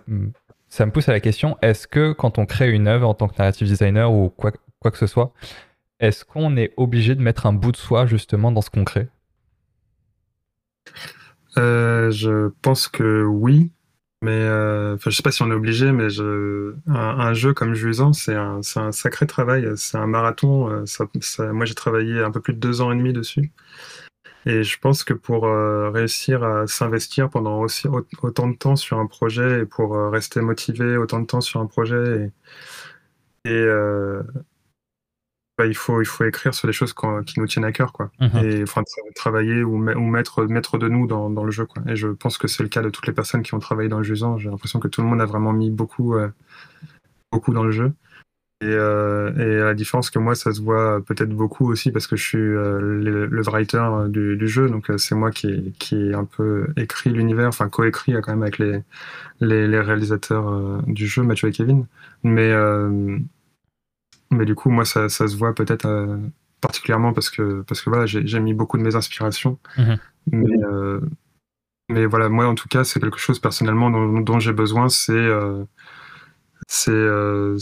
ça me pousse à la question est-ce que quand on crée une œuvre en tant que narrative designer ou quoi, quoi que ce soit, est-ce qu'on est obligé de mettre un bout de soi justement dans ce qu'on crée? Euh, Je pense que oui. Mais euh, je sais pas si on est obligé, mais je, un, jeu comme Juisant, c'est un, un, sacré travail. C'est un marathon. Euh, ça, moi, j'ai travaillé un peu plus de deux ans et demi dessus. Et je pense que pour euh, réussir à s'investir pendant aussi autant de temps sur un projet et pour rester motivé autant de temps sur un projet, et, il, faut, il faut écrire sur des choses qui nous tiennent à cœur, quoi. Mhm. Et enfin, travailler ou, ou, mettre, mettre de nous dans, dans, le jeu, quoi. Et je pense que c'est le cas de toutes les personnes qui ont travaillé dans le Jusant. J'ai l'impression que tout le monde a vraiment mis beaucoup, beaucoup dans le jeu. Et, euh, et, à la différence que moi, ça se voit peut-être beaucoup aussi parce que je suis euh, le, writer du, du, jeu, donc euh, c'est moi qui, qui ai un peu écrit l'univers, enfin coécrit quand même avec les, les, les réalisateurs euh, du jeu, Mathieu et Kevin. Mais, mais du coup, moi, ça, ça se voit peut-être particulièrement parce que, parce que voilà, j'ai mis beaucoup de mes inspirations. Mm-hmm. Mais, mais voilà, moi, en tout cas, c'est quelque chose personnellement dont, dont j'ai besoin, c'est c'est euh,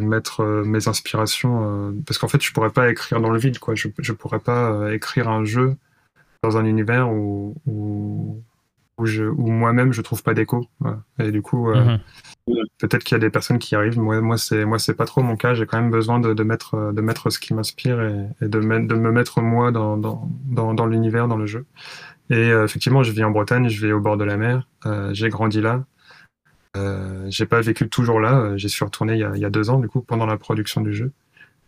mettre euh, mes inspirations euh, parce qu'en fait je pourrais pas écrire dans le vide quoi je je pourrais pas euh, écrire un jeu dans un univers où où, où je où moi-même je trouve pas d'écho et du coup euh, mhm. Peut-être qu'il y a des personnes qui arrivent moi moi c'est moi c'est pas trop mon cas j'ai quand même besoin de, mettre de mettre ce qui m'inspire et, de, me, de me mettre moi dans dans dans, l'univers dans le jeu et effectivement je vis en Bretagne je vis au bord de la mer j'ai grandi là euh, j'ai pas vécu toujours là, euh, j'y suis retourné il y, a, il y, a, deux ans du coup pendant la production du jeu.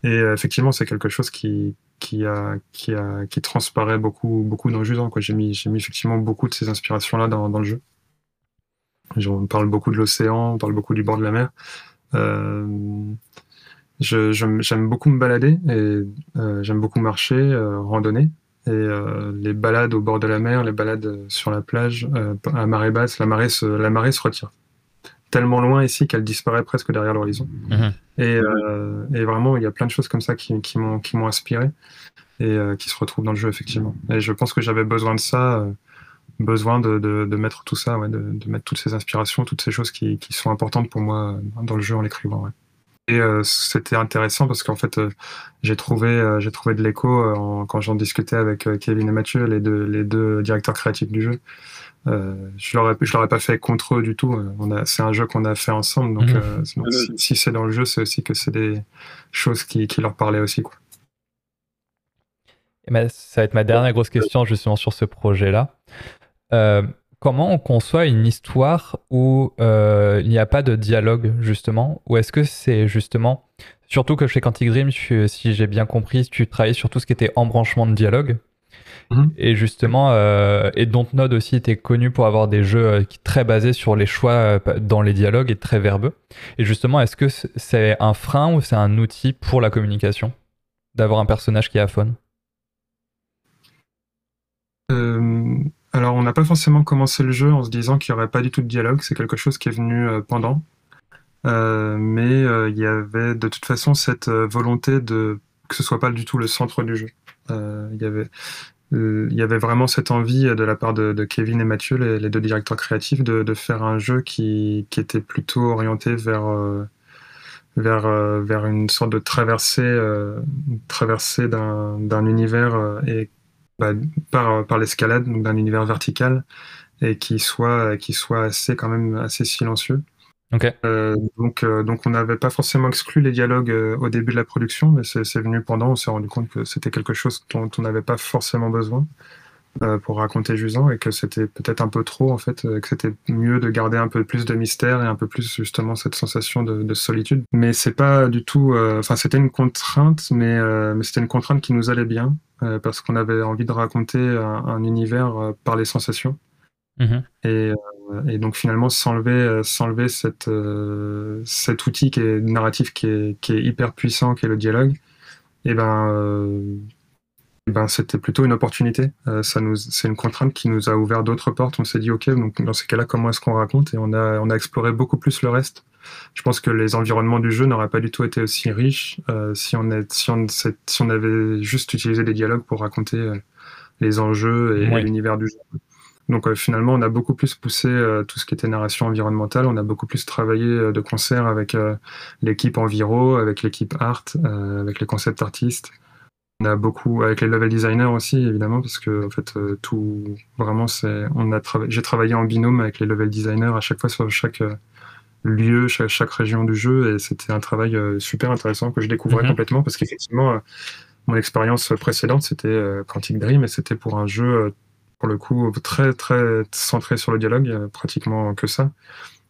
Et euh, effectivement, c'est quelque chose qui qui a qui a qui transparaît beaucoup beaucoup dans le jeu. J'ai mis j'ai mis effectivement beaucoup de ces inspirations là dans, dans le jeu. On parle beaucoup de l'océan, on parle beaucoup du bord de la mer. Euh, j'aime beaucoup me balader et euh, j'aime beaucoup marcher, euh, randonner. Et les balades au bord de la mer, les balades sur la plage, à marée basse, la marée se, la marée se retire tellement loin ici qu'elle disparaît presque derrière l'horizon. Mhm. Et, et, vraiment, il y a plein de choses comme ça qui, qui m'ont inspiré et qui se retrouvent dans le jeu, effectivement. Et je pense que j'avais besoin de ça besoin de, de, mettre tout ça, ouais, de, de, mettre toutes ces inspirations, toutes ces choses qui, qui, sont importantes pour moi dans le jeu en l'écrivant. Ouais. Et euh, c'était intéressant parce qu'en fait, euh, j'ai trouvé, euh, j'ai trouvé de l'écho quand j'en discutais avec Kevin et Mathieu, les deux, les deux directeurs créatifs du jeu. je l'aurais, je l'aurais pas fait contre eux du tout. On a, c'est un jeu qu'on a fait ensemble, donc, mhm. si, si, c'est dans le jeu, c'est aussi que c'est des choses qui, qui leur parlaient aussi, quoi. Et ça va être ma dernière grosse question justement sur ce projet-là. Euh, comment on conçoit une histoire où euh, il n'y a pas de dialogue, justement? Ou est-ce que c'est justement. Surtout que chez Quantic Dream, si j'ai bien compris, tu travaillais sur tout ce qui était embranchement de dialogue. Mhm. Et justement, euh, et Dontnod aussi était connu pour avoir des jeux très basés sur les choix dans les dialogues et très verbeux. Et justement, est-ce que c'est un frein ou c'est un outil pour la communication d'avoir un personnage qui est aphone alors, on n'a pas forcément commencé le jeu en se disant qu'il n'y aurait pas du tout de dialogue. C'est quelque chose qui est venu euh, pendant. Euh, mais euh, il y avait de toute façon cette volonté de que ce soit pas du tout le centre du jeu. Il y avait vraiment cette envie de la part de, Kevin et Mathieu, les, deux directeurs créatifs, de, faire un jeu qui, était plutôt orienté vers, vers, vers une sorte de traversée, traversée d'un univers et bah, par, par l'escalade, donc d'un univers vertical, et qui soit, qui soit assez, quand même, assez silencieux. Euh, donc, euh, donc on n'avait pas forcément exclu les dialogues euh, au début de la production, mais c'est venu pendant, on s'est rendu compte que c'était quelque chose dont on n'avait pas forcément besoin pour raconter Jusant et que c'était peut-être un peu trop en fait, que c'était mieux de garder un peu plus de mystère et un peu plus justement cette sensation de, de solitude. Mais c'est pas du tout, enfin c'était une contrainte, mais, mais c'était une contrainte qui nous allait bien parce qu'on avait envie de raconter un, univers euh, par les sensations. Mhm. Euh, et, donc finalement s'enlever s'enlever cette cet outil qui est narratif qui est, qui est hyper puissant qui est le dialogue et ben ben c'était plutôt une opportunité ça nous c'est une contrainte qui nous a ouvert d'autres portes on s'est dit ok donc dans ces cas-là comment est-ce qu'on raconte? Et on a on a exploré beaucoup plus le reste je pense que les environnements du jeu n'auraient pas du tout été aussi riches euh, si, on est, si, on, si, on, avait juste utilisé des dialogues pour raconter euh, les enjeux et, l'univers du jeu. Donc euh, finalement, on a beaucoup plus poussé tout ce qui était narration environnementale, on a beaucoup plus travaillé de concert avec l'équipe Enviro, avec l'équipe Art, avec les concept artistes. On a beaucoup avec les level designers aussi évidemment parce que en fait tout vraiment c'est on a travaillé j'ai travaillé en binôme avec les level designers à chaque fois sur chaque lieu, chaque, chaque, région du jeu, et c'était un travail euh, super intéressant que je découvrais mhm. complètement, parce qu'effectivement, euh, mon expérience précédente, c'était euh, Quantic Dream, et c'était pour un jeu, pour le coup, très, très centré sur le dialogue, pratiquement que ça.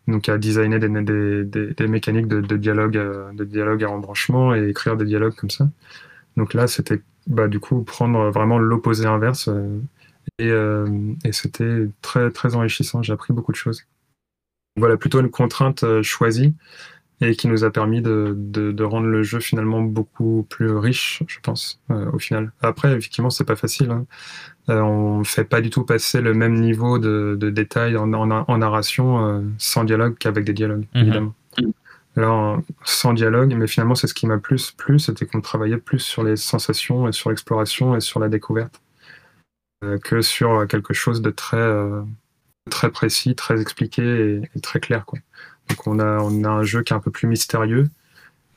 Donc, à designer des, des, des, des mécaniques de, de, dialogue, de dialogue à embranchement et écrire des dialogues comme ça. Donc là, c'était bah, du coup prendre vraiment l'opposé inverse, et, et c'était très, très enrichissant. J'ai appris beaucoup de choses voilà, plutôt une contrainte euh, choisie et qui nous a permis de, de, rendre le jeu finalement beaucoup plus riche, je pense, euh, au final. Après, effectivement, c'est pas facile. Hein. Euh, on fait pas du tout passer le même niveau de, de détail en, en, narration sans dialogue qu'avec des dialogues, mhm. évidemment. Alors, sans dialogue, mais finalement, c'est ce qui m'a plus plu, c'était qu'on travaillait plus sur les sensations et sur l'exploration et sur la découverte que sur quelque chose de très très précis, très expliqué et, très clair. Quoi. Donc on a, on a un jeu qui est un peu plus mystérieux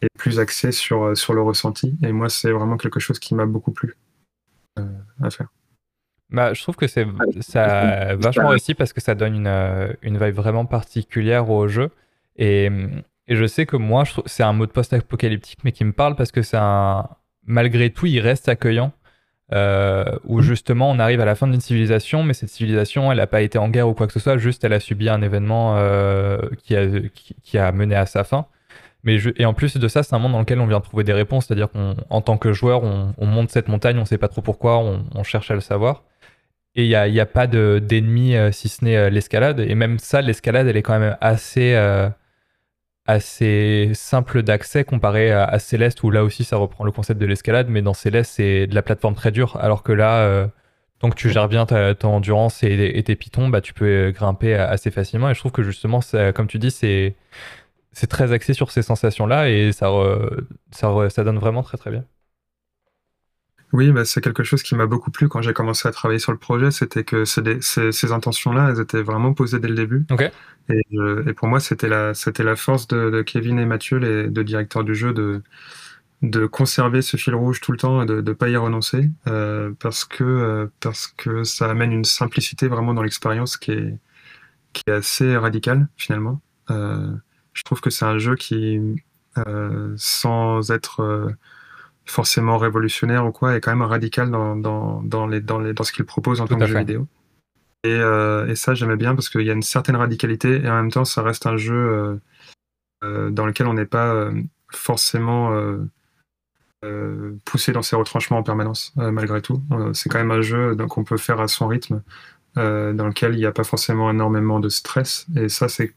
et plus axé sur, sur le ressenti. Et moi, c'est vraiment quelque chose qui m'a beaucoup plu euh, à faire. Bah, je trouve que c'est ça vachement réussi parce que ça donne une, une vibe vraiment particulière au jeu. Et, et je sais que moi, c'est un mode post-apocalyptique, mais qui me parle parce que c'est un. Malgré tout, il reste accueillant. Euh, où justement on arrive à la fin d'une civilisation, mais cette civilisation, elle n'a pas été en guerre ou quoi que ce soit, juste elle a subi un événement euh, qui, a, qui, mené à sa fin. Mais et en plus de ça, c'est un monde dans lequel on vient trouver des réponses, c'est-à-dire qu'en tant que joueur, on, monte cette montagne, on sait pas trop pourquoi, on, cherche à le savoir. Et il n'y a, pas d'ennemis euh, si ce n'est l'escalade. Et même ça, l'escalade, elle est quand même assez assez simple d'accès comparé à, Céleste où là aussi ça reprend le concept de l'escalade mais dans Céleste c'est de la plateforme très dure. Alors que là euh, tant que tu gères bien ta, endurance et, tes pitons bah tu peux grimper assez facilement. Et je trouve que justement comme tu dis c'est c'est très axé sur ces sensations là et ça, ça donne vraiment très très bien oui, bah, c'est quelque chose qui m'a beaucoup plu quand j'ai commencé à travailler sur le projet, c'était que ces, intentions-là, elles étaient vraiment posées dès le début. Et, et, pour moi, c'était la, force de, Kevin et Mathieu, les deux directeurs du jeu, de, de conserver ce fil rouge tout le temps et de ne pas y renoncer, euh, parce, que, euh, parce que ça amène une simplicité vraiment dans l'expérience qui est, qui est assez radicale, finalement. Euh, je trouve que c'est un jeu qui, sans être forcément révolutionnaire ou quoi, est quand même radical dans, dans, dans, les, dans, les, dans ce qu'il propose en tant que jeu vidéo. Et, euh, et ça, j'aimais bien parce qu'il y a une certaine radicalité et en même temps, ça reste un jeu euh, euh, dans lequel on n'est pas forcément poussé dans ses retranchements en permanence, malgré tout. c'est quand même un jeu qu'on peut faire à son rythme, dans lequel il n'y a pas forcément énormément de stress. Et ça, c'est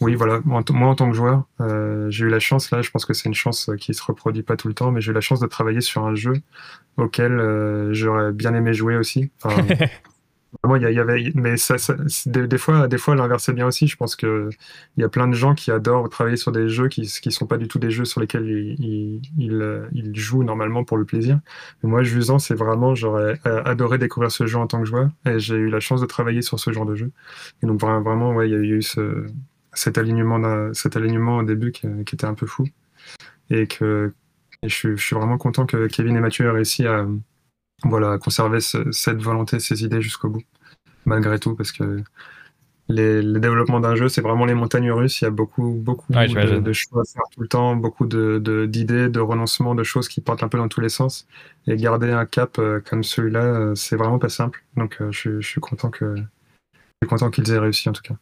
oui, voilà. Moi, en tant que joueur, euh, j'ai eu la chance, là, je pense que c'est une chance qui se reproduit pas tout le temps, mais j'ai eu la chance de travailler sur un jeu auquel euh, j'aurais bien aimé jouer aussi. Enfin, <laughs> moi, il y, avait, mais ça, des, fois, des fois, l'inverse est bien aussi. Je pense que il y a plein de gens qui adorent travailler sur des jeux qui, qui sont pas du tout des jeux sur lesquels ils, ils, ils, jouent normalement pour le plaisir. Mais moi, Jusant, c'est vraiment, j'aurais euh, adoré découvrir ce jeu en tant que joueur, et j'ai eu la chance de travailler sur ce genre de jeu. Et donc vraiment, ouais, il y a eu ce cet alignement, cet alignement au début qui, était un peu fou. Et que je, suis vraiment content que Kevin et Mathieu aient réussi à voilà, conserver cette volonté, ces idées jusqu'au bout, malgré tout, parce que les, le développement d'un jeu, c'est vraiment les montagnes russes. Il y a beaucoup, beaucoup de, de, choix à faire tout le temps, beaucoup d'idées, de, d'idées, de renoncements, de choses qui partent un peu dans tous les sens. Et garder un cap euh, comme celui-là, euh, c'est vraiment pas simple. Donc, euh, je, je, suis content que, je suis content qu'ils aient réussi en tout cas.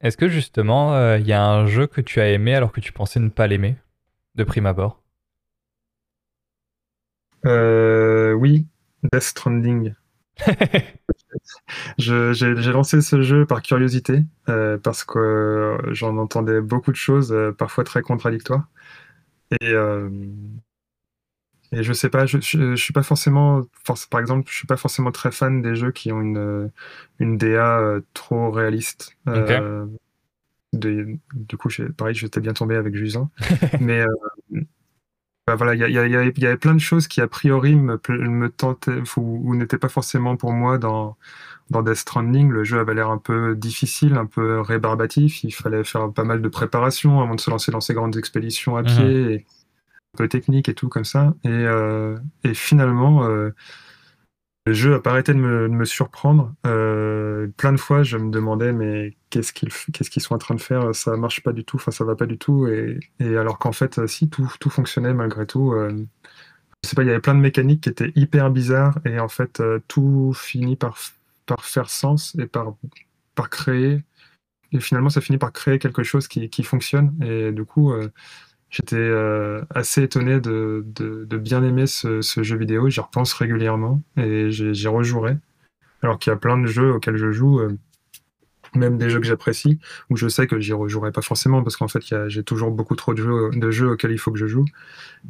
Est-ce que justement, euh, il y a un jeu que tu as aimé alors que tu pensais ne pas l'aimer, de prime abord? Euh, Oui, Death Stranding. <laughs> J'ai lancé ce jeu par curiosité, euh, parce que j'en entendais beaucoup de choses, parfois très contradictoires. Et, et je sais pas, je, je, suis pas forcément, par exemple, je suis pas forcément très fan des jeux qui ont une, une DA euh, trop réaliste. Euh, de, du coup, pareil, j'étais bien tombé avec Jusant. <laughs> Mais euh, bah voilà, il y, y, y, avait plein de choses qui a priori me, me tentaient ou, n'étaient pas forcément pour moi dans, dans Death Stranding. Le jeu avait l'air un peu difficile, un peu rébarbatif. Il fallait faire pas mal de préparation avant de se lancer dans ces grandes expéditions à mhm. pied. Et, peu technique et tout comme ça. Et, euh, et finalement, euh, le jeu a pas arrêté de me, de me surprendre. Euh, plein de fois, je me demandais, mais qu'est-ce qu'ils qu'est-ce qu'ils sont en train de faire? Ça marche pas du tout, enfin, ça va pas du tout. Et, et alors qu'en fait, si, tout, tout fonctionnait malgré tout. je sais pas, il y avait plein de mécaniques qui étaient hyper bizarres. Et en fait, tout finit par, par faire sens et par, par créer. Et finalement, ça finit par créer quelque chose qui, qui fonctionne. Et du coup, J'étais euh, assez étonné de, de, bien aimer ce, jeu vidéo. J'y repense régulièrement et j'y rejouerai. Alors qu'il y a plein de jeux auxquels je joue, euh, même des jeux que j'apprécie, où je sais que j'y rejouerai pas forcément parce qu'en fait, j'ai toujours beaucoup trop de jeux, de jeux auxquels il faut que je joue.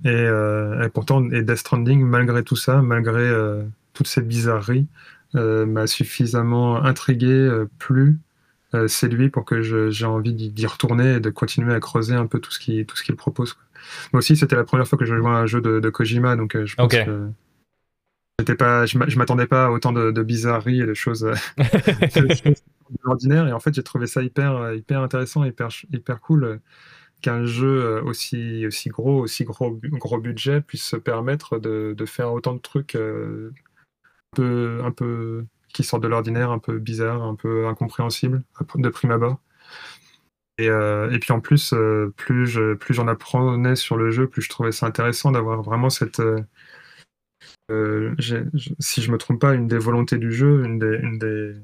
Et, euh, pourtant, et Death Stranding, malgré tout ça, malgré toutes ces bizarreries, m'a suffisamment intrigué, plu euh, c'est lui pour que j'ai envie d'y retourner et de continuer à creuser un peu tout ce qu'il tout ce qu'il propose. Moi aussi, c'était la première fois que je jouais à un jeu de, Kojima, donc euh, je pense que j'étais pas, je m'attendais pas à autant de, bizarreries et de choses, euh, <laughs> ordinaires. Et en fait, j'ai trouvé ça hyper, hyper intéressant, hyper, hyper cool qu'un jeu aussi, aussi gros, aussi gros, gros budget puisse se permettre de, de faire autant de trucs un peu, un peu qui sortent de l'ordinaire, un peu bizarre, un peu incompréhensible de prime abord. Et, euh, et puis en plus, euh, plus je, plus j'en apprenais sur le jeu, plus je trouvais ça intéressant d'avoir vraiment cette. Euh, si je me trompe pas, une des volontés du jeu, une des, une des,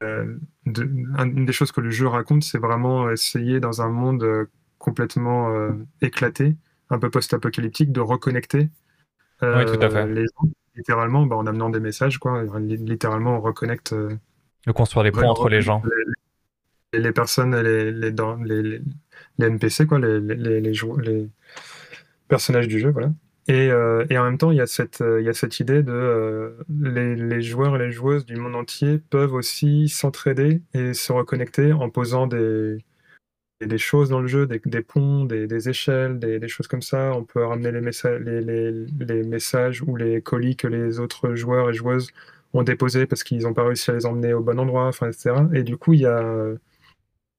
une des choses que le jeu raconte, c'est vraiment essayer dans un monde complètement éclaté, un peu post-apocalyptique, de reconnecter oui, tout à fait. les gens littéralement bah, en amenant des messages, quoi. Littéralement, on reconnecte. de construire les ponts entre les gens. les personnes, les, les, les, les, NPC, quoi, les, les, les, les, personnages du jeu, voilà. Et, euh, et, en même temps, il y a cette, il y a cette idée de euh, les, les, joueurs et les joueuses du monde entier peuvent aussi s'entraider et se reconnecter en posant des, des choses dans le jeu, des, ponts, des, échelles, des, choses comme ça. On peut ramener les, messages, les, messages ou les colis que les autres joueurs et joueuses ont déposés parce qu'ils n'ont pas réussi à les emmener au bon endroit, etc. Et du coup, il y a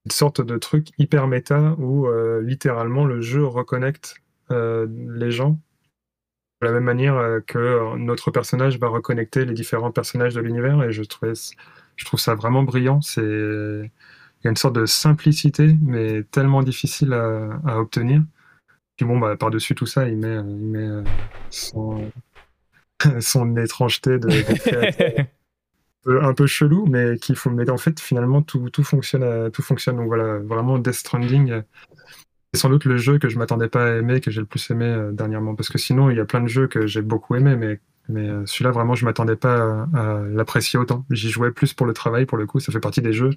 une sorte de truc hyper méta où euh, littéralement le jeu reconnecte euh, les gens de la même manière euh, que notre personnage va reconnecter les différents personnages de l'univers. Et je, je trouve ça vraiment brillant. C'est il y a une sorte de simplicité, mais tellement difficile à, à obtenir. Puis bon, bah, par-dessus tout ça, il met, il met son, <laughs> son étrangeté de, de <laughs> un peu chelou, mais qui faut. Mais en fait, finalement, tout, tout fonctionne. tout fonctionne. Donc voilà, vraiment Death Stranding c'est sans doute le jeu que je m'attendais pas à aimer, que j'ai le plus aimé euh, dernièrement. Parce que sinon, il y a plein de jeux que j'ai beaucoup aimé, mais, mais euh, celui-là, vraiment, je m'attendais pas à, l'apprécier autant. J'y jouais plus pour le travail, pour le coup. Ça fait partie des jeux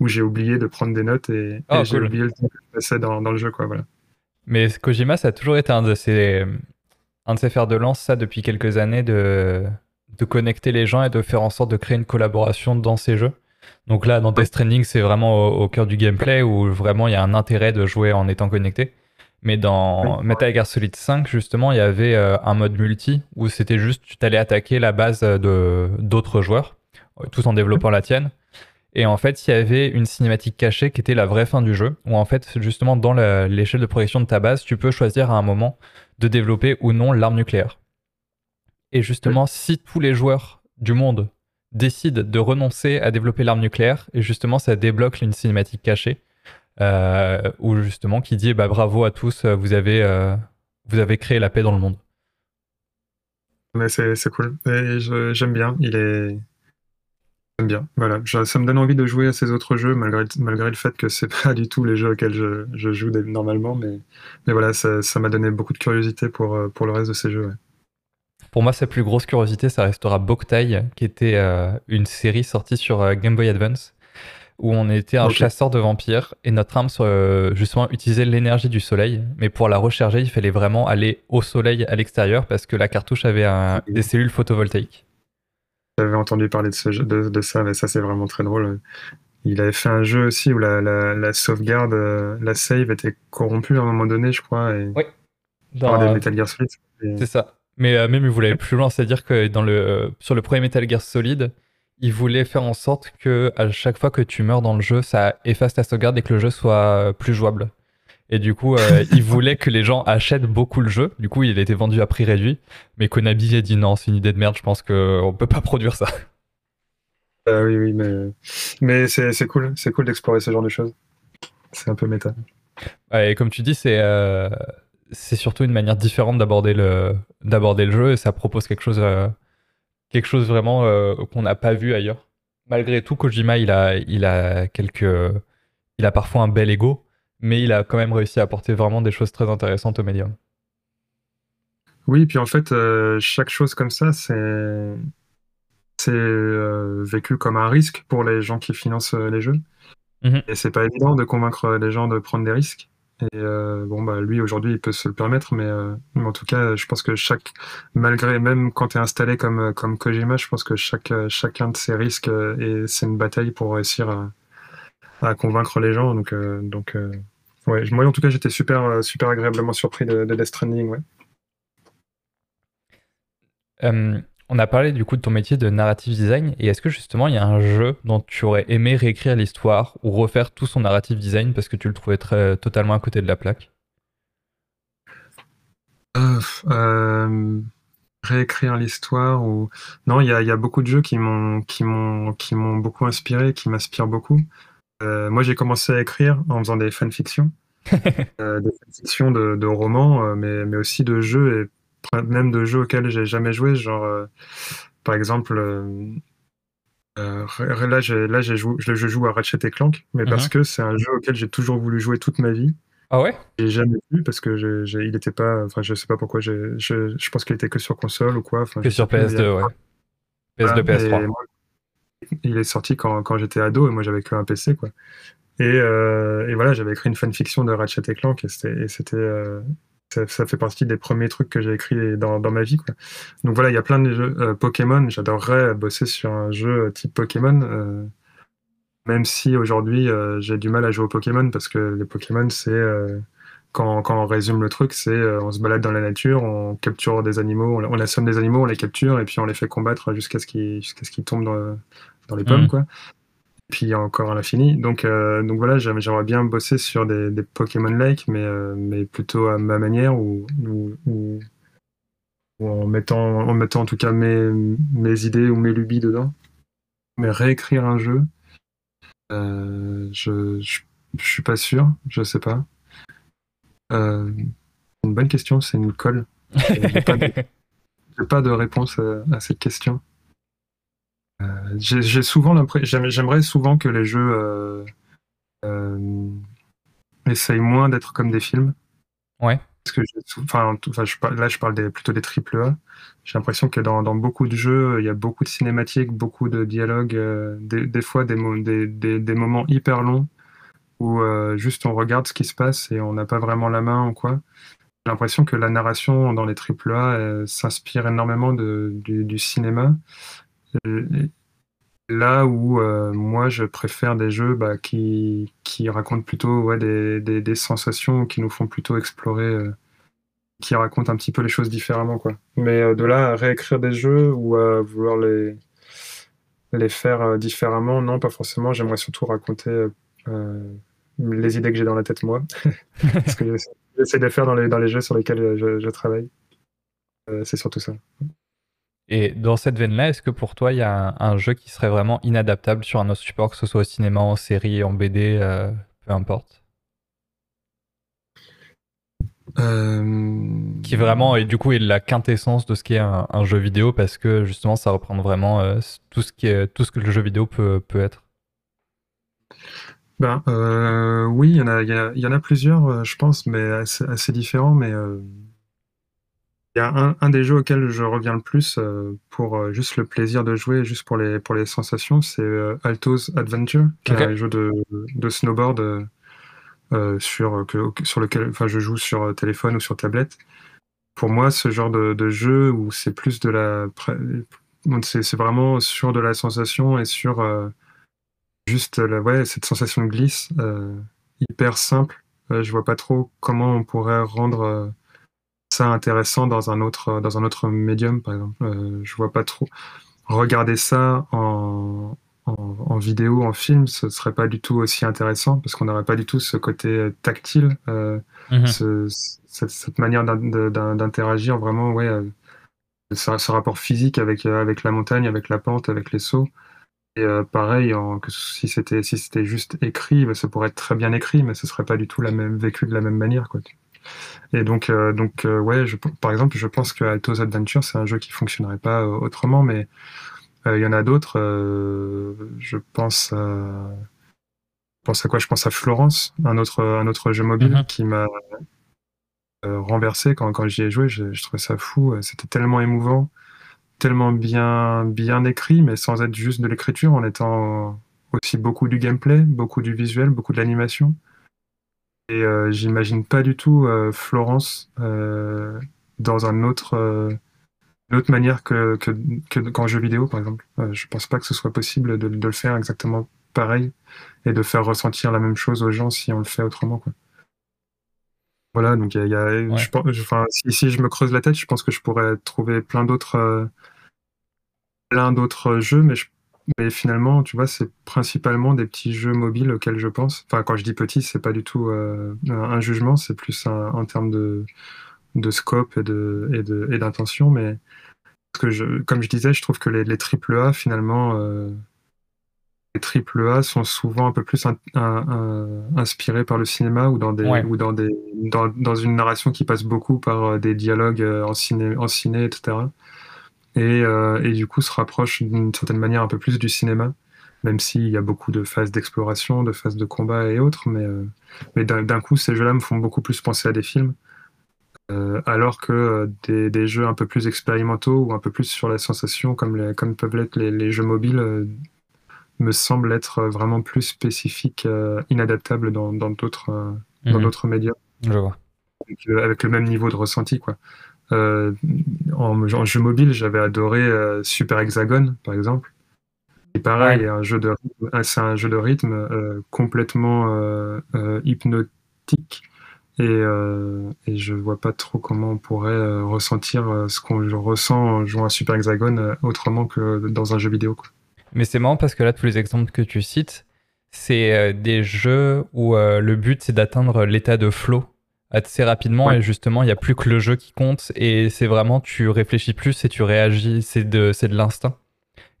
où j'ai oublié de prendre des notes et, oh, j'ai oublié le temps que je passais dans, dans, le jeu, quoi. Voilà. Mais Kojima, ça a toujours été un de ses, un de ses fers de lance, ça, depuis quelques années, de, de connecter les gens et de faire en sorte de créer une collaboration dans ces jeux. Donc là, dans Death Stranding, c'est vraiment au, cœur du gameplay où vraiment il y a un intérêt de jouer en étant connecté. Mais dans Metal Gear Solid 5, justement, il y avait euh, un mode multi où c'était juste tu t'allais attaquer la base de d'autres joueurs, euh, tout en développant la tienne. Et en fait, il y avait une cinématique cachée qui était la vraie fin du jeu, où en fait, justement, dans l'échelle de progression de ta base, tu peux choisir à un moment de développer ou non l'arme nucléaire. Et justement, si tous les joueurs du monde décide de renoncer à développer l'arme nucléaire et justement ça débloque une cinématique cachée euh, où justement qui dit bah, bravo à tous, vous avez, euh, vous avez créé la paix dans le monde. Mais c'est, cool. Et j'aime bien. Il est. J'aime bien. Voilà. ça me donne envie de jouer à ces autres jeux, malgré, malgré le fait que c'est <laughs> pas du tout les jeux auxquels je, je joue normalement. Mais, mais voilà, ça, ça m'a donné beaucoup de curiosité pour, pour le reste de ces jeux. Pour moi, sa plus grosse curiosité, ça restera Boktai, qui était euh, une série sortie sur euh, Game Boy Advance, où on était un chasseur de vampires et notre arme, euh, justement, utilisait l'énergie du soleil. Mais pour la recharger, il fallait vraiment aller au soleil à l'extérieur parce que la cartouche avait des cellules photovoltaïques. J'avais entendu parler de, de, de ça, mais ça, c'est vraiment très drôle. Il avait fait un jeu aussi où la, la, sauvegarde, la save était corrompue à un moment donné, je crois. Et... Oui. Dans des Metal Gear Solid. C'est ça. Mais euh, même, il voulait aller plus loin, c'est-à-dire que dans le, euh, sur le premier Metal Gear Solid, il voulait faire en sorte que à chaque fois que tu meurs dans le jeu, ça efface ta sauvegarde et que le jeu soit plus jouable. Et du coup, euh, <laughs> il voulait que les gens achètent beaucoup le jeu. Du coup, il était vendu à prix réduit. Mais Konami a dit non, c'est une idée de merde, je pense qu'on peut pas produire ça. <laughs> Ah oui, oui, mais, mais c'est cool. C'est cool d'explorer ce genre de choses. C'est un peu méta. et comme tu dis, c'est surtout une manière différente d'aborder le, le jeu et ça propose quelque chose, euh, quelque chose vraiment euh, qu'on n'a pas vu ailleurs. Malgré tout, Kojima, il a, il a quelques, il a parfois un bel ego, mais il a quand même réussi à apporter vraiment des choses très intéressantes au médium. Oui, puis en fait, euh, chaque chose comme ça, c'est, c'est vécu comme un risque pour les gens qui financent les jeux. Mm-hmm. Et c'est pas évident de convaincre les gens de prendre des risques. Et euh, bon, bah, lui, aujourd'hui, il peut se le permettre, euh, mais, en tout cas, je pense que chaque, malgré, même quand tu es installé comme, comme Kojima, je pense que chaque, chacun de ces risques, et c'est une bataille pour réussir à, convaincre les gens. Donc, euh, donc ouais, moi, en tout cas, j'étais super, super agréablement surpris de, de Death Stranding, ouais. On a parlé du coup de ton métier de narrative design. Et est-ce que justement il y a un jeu dont tu aurais aimé réécrire l'histoire ou refaire tout son narrative design parce que tu le trouvais très, totalement à côté de la plaque? Euh, euh, Réécrire l'histoire ou non il y a, beaucoup de jeux qui m'ont qui m'ont qui m'ont beaucoup inspiré, qui m'inspirent beaucoup. Euh, moi j'ai commencé à écrire en faisant des fanfictions, <laughs> des fanfictions de, de romans, mais, mais aussi de jeux et même de jeux auxquels j'ai jamais joué, genre euh, par exemple euh, euh, là, là joué, je, joue à Ratchet Clank, mais parce mhm. que c'est un jeu auquel j'ai toujours voulu jouer toute ma vie. Ah ouais? J'ai jamais vu parce que il était pas, enfin je sais pas pourquoi, je, je pense qu'il était que sur console ou quoi. Que sur PS2, ouais. PS2, PS3. il est sorti quand, quand j'étais ado et moi j'avais que un PC quoi. Et, voilà, j'avais écrit une fanfiction de Ratchet et Clank et c'était ça, fait partie des premiers trucs que j'ai écrit dans, ma vie. Quoi. Donc voilà, il y a plein de jeux Pokémon. J'adorerais bosser sur un jeu type Pokémon. même si aujourd'hui j'ai du mal à jouer aux Pokémon parce que les Pokémon c'est quand, on résume le truc, c'est euh, on se balade dans la nature, on capture des animaux, on, assomme des animaux, on les capture et puis on les fait combattre jusqu'à ce qu'ils jusqu'à ce tombent dans, les pommes, mm. quoi. Puis encore à l'infini. Donc, euh, donc voilà, j'aimerais bien bosser sur des, Pokémon-like, mais, euh, mais plutôt à ma manière ou, en, mettant, en mettant en tout cas mes, mes idées ou mes lubies dedans. Mais réécrire un jeu, je, je, je suis pas sûr, je sais pas. Euh, une bonne question, c'est une colle. <laughs> J'ai pas, pas, de réponse à, cette question. Euh, j'ai souvent l'impression, j'aimerais souvent que les jeux euh, euh, essayent moins d'être comme des films. Ouais. Parce que, enfin, là, je parle des, plutôt des triple A. J'ai l'impression que dans, beaucoup de jeux, il y a beaucoup de cinématiques, beaucoup de dialogues, des, fois des, des, des, moments hyper longs où euh, juste on regarde ce qui se passe et on n'a pas vraiment la main ou quoi. J'ai l'impression que la narration dans les AAA s'inspire énormément de, du, cinéma. Là où euh, moi je préfère des jeux bah, qui, qui racontent plutôt des, des, sensations, qui nous font plutôt explorer, euh, qui racontent un petit peu les choses différemment. Quoi. Mais de là à réécrire des jeux ou à vouloir les, les faire différemment, non, pas forcément. J'aimerais surtout raconter les idées que j'ai dans la tête moi. <laughs> ce que j'essaie de faire dans les, dans les jeux sur lesquels je, travaille. Euh, c'est surtout ça. Et dans cette veine-là, est-ce que pour toi, il y a un, jeu qui serait vraiment inadaptable sur un autre support, que ce soit au cinéma, en série, en BD, euh, peu importe? Euh, Qui vraiment, et du coup, est la quintessence de ce qu'est un, un jeu vidéo, parce que justement, ça reprend vraiment tout, ce qui est, tout ce que le jeu vidéo peut, peut être. Ben, euh, oui, il y en a, il y, en a plusieurs, euh, je pense, mais assez, différents. Mais euh, il y a un, des jeux auxquels je reviens le plus pour juste le plaisir de jouer, juste pour les, pour les sensations, c'est Alto's Adventure, qui est un jeu de, de snowboard sur, que, sur lequel je joue sur téléphone ou sur tablette. Pour moi, ce genre de, de jeu où c'est plus de la. C'est vraiment sur de la sensation et sur juste la, ouais, cette sensation de glisse euh, hyper simple. Euh, je vois pas trop comment on pourrait rendre euh, ça intéressant dans un autre dans un autre médium par exemple. je vois pas trop regarder ça en, en, vidéo, en film, ce serait pas du tout aussi intéressant parce qu'on n'aurait pas du tout ce côté tactile, mhm. cette, manière d'interagir vraiment, ouais, ce, ce, rapport physique avec, avec la montagne, avec la pente, avec les sauts. Et euh, pareil, que si c'était si c'était juste écrit, bah, ça pourrait être très bien écrit, mais ce serait pas du tout la même vécu de la même manière, quoi. Et donc euh, donc euh, ouais, je, par exemple, je pense que Alto's Adventure c'est un jeu qui fonctionnerait pas autrement, mais il y en a d'autres. je pense pense à quoi? Je pense à Florence, un autre un autre jeu mobile mm-hmm. qui m'a renversé quand quand j'y ai joué. Je, je trouvais ça fou. C'était tellement émouvant tellement bien, bien écrit, mais sans être juste de l'écriture, en étant aussi beaucoup du gameplay, beaucoup du visuel, beaucoup de l'animation. Et euh, j'imagine pas du tout euh, Florence euh, dans un autre, une autre manière que, que, que qu'en jeu vidéo, par exemple. je pense pas que ce soit possible de, de, le faire exactement pareil et de faire ressentir la même chose aux gens si on le fait autrement. Quoi. Voilà, donc y a, je, enfin, si, si, je me creuse la tête, je pense que je pourrais trouver plein d'autres plein d'autres jeux, mais, mais finalement, tu vois, c'est principalement des petits jeux mobiles auxquels je pense. Enfin, quand je dis petit, c'est pas du tout euh, un jugement, c'est plus en termes de, de scope et de et d'intention. mais parce que je, comme je disais, je trouve que les, les AAA, finalement, euh, les AAA sont souvent un peu plus inspirés par le cinéma ou dans des ou dans des dans, dans, une narration qui passe beaucoup par euh, des dialogues en ciné, en ciné etc et, euh, et, du coup se rapproche d'une certaine manière un peu plus du cinéma, même s'il y a beaucoup de phases d'exploration, de phases de combat et autres, mais, euh, mais d'un coup ces jeux-là me font beaucoup plus penser à des films, euh, alors que des, des, jeux un peu plus expérimentaux ou un peu plus sur la sensation, comme, les, comme peuvent l'être les, les, jeux mobiles, me semble être vraiment plus spécifique, inadaptable dans d'autres dans d'autres médias. Je vois. Avec, le même niveau de ressenti, quoi. En, en, jeu mobile, j'avais adoré Super Hexagon, par exemple. Et pareil, un jeu de, c'est un jeu de rythme complètement hypnotique et, euh, et, je vois pas trop comment on pourrait euh, ressentir euh, ce qu'on ressent en jouant à Super Hexagon euh, autrement que dans un jeu vidéo. Quoi. Mais c'est marrant parce que là, tous les exemples que tu cites, c'est des jeux où le but c'est d'atteindre l'état de flow assez rapidement et justement il n'y a plus que le jeu qui compte et c'est vraiment tu réfléchis plus et tu réagis, c'est de, de l'instinct.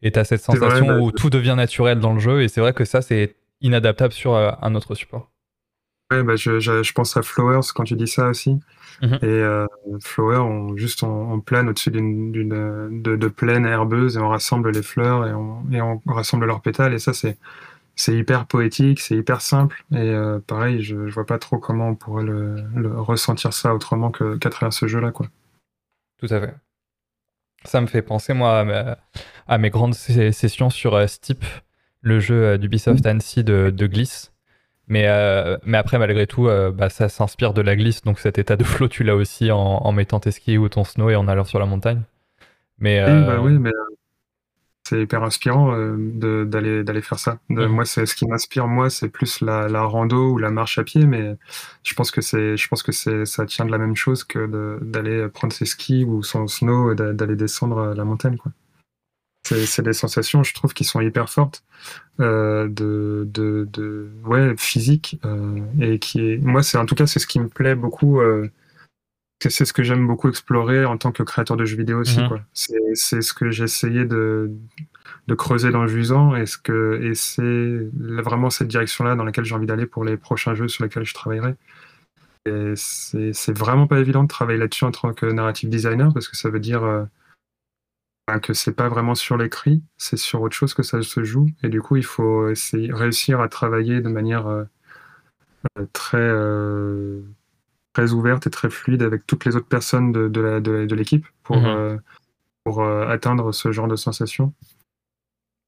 Et tu as cette sensation où tout devient naturel dans le jeu et c'est vrai que ça c'est inadaptable sur un autre support. Bah, je, je, pense à Flowers quand tu dis ça aussi. Mhm. Et euh, Flowers, on, juste on, plane au-dessus d'une, de, de plaine herbeuse et on rassemble les fleurs et on, et on rassemble leurs pétales. Et ça, c'est, c'est hyper poétique, c'est hyper simple. Et euh, pareil, je, je vois pas trop comment on pourrait le, ressentir ça autrement qu'à travers ce jeu-là. Quoi. Tout à fait. Ça me fait penser, moi, à, mes grandes sessions sur euh, Steep, le jeu d'Ubisoft Annecy de, de Glisse mais, euh, mais après, malgré tout, euh, bah, ça s'inspire de la glisse. Donc cet état de flow, tu l'as aussi en, mettant tes skis ou ton snow et en allant sur la montagne. Mais, oui, bah euh, mais c'est hyper inspirant d'aller d'aller faire ça. Moi, c'est ce qui m'inspire. Moi, c'est plus la, la, rando ou la marche à pied, mais je pense que c'est je pense que c'est ça tient de la même chose que d'aller prendre ses skis ou son snow et d'aller descendre la montagne, quoi c'est des sensations, je trouve, qui sont hyper fortes, euh, de, de, de, ouais, physique, euh, et qui est, moi, c'est en tout cas, c'est ce qui me plaît beaucoup. C'est ce que j'aime beaucoup explorer en tant que créateur de jeux vidéo aussi. Quoi. C'est ce que j'ai essayé de, de creuser dans Jusant, et, ce que, et c'est vraiment cette direction-là dans laquelle j'ai envie d'aller pour les prochains jeux sur lesquels je travaillerai. Et c'est vraiment pas évident de travailler là-dessus en tant que narrative designer, parce que ça veut dire euh, que c'est pas vraiment sur l'écrit, c'est sur autre chose que ça se joue. Et du coup, il faut essayer, réussir à travailler de manière euh, euh, très, euh, très ouverte et très fluide avec toutes les autres personnes de, de, l'équipe pour, mhm. pour atteindre ce genre de sensation.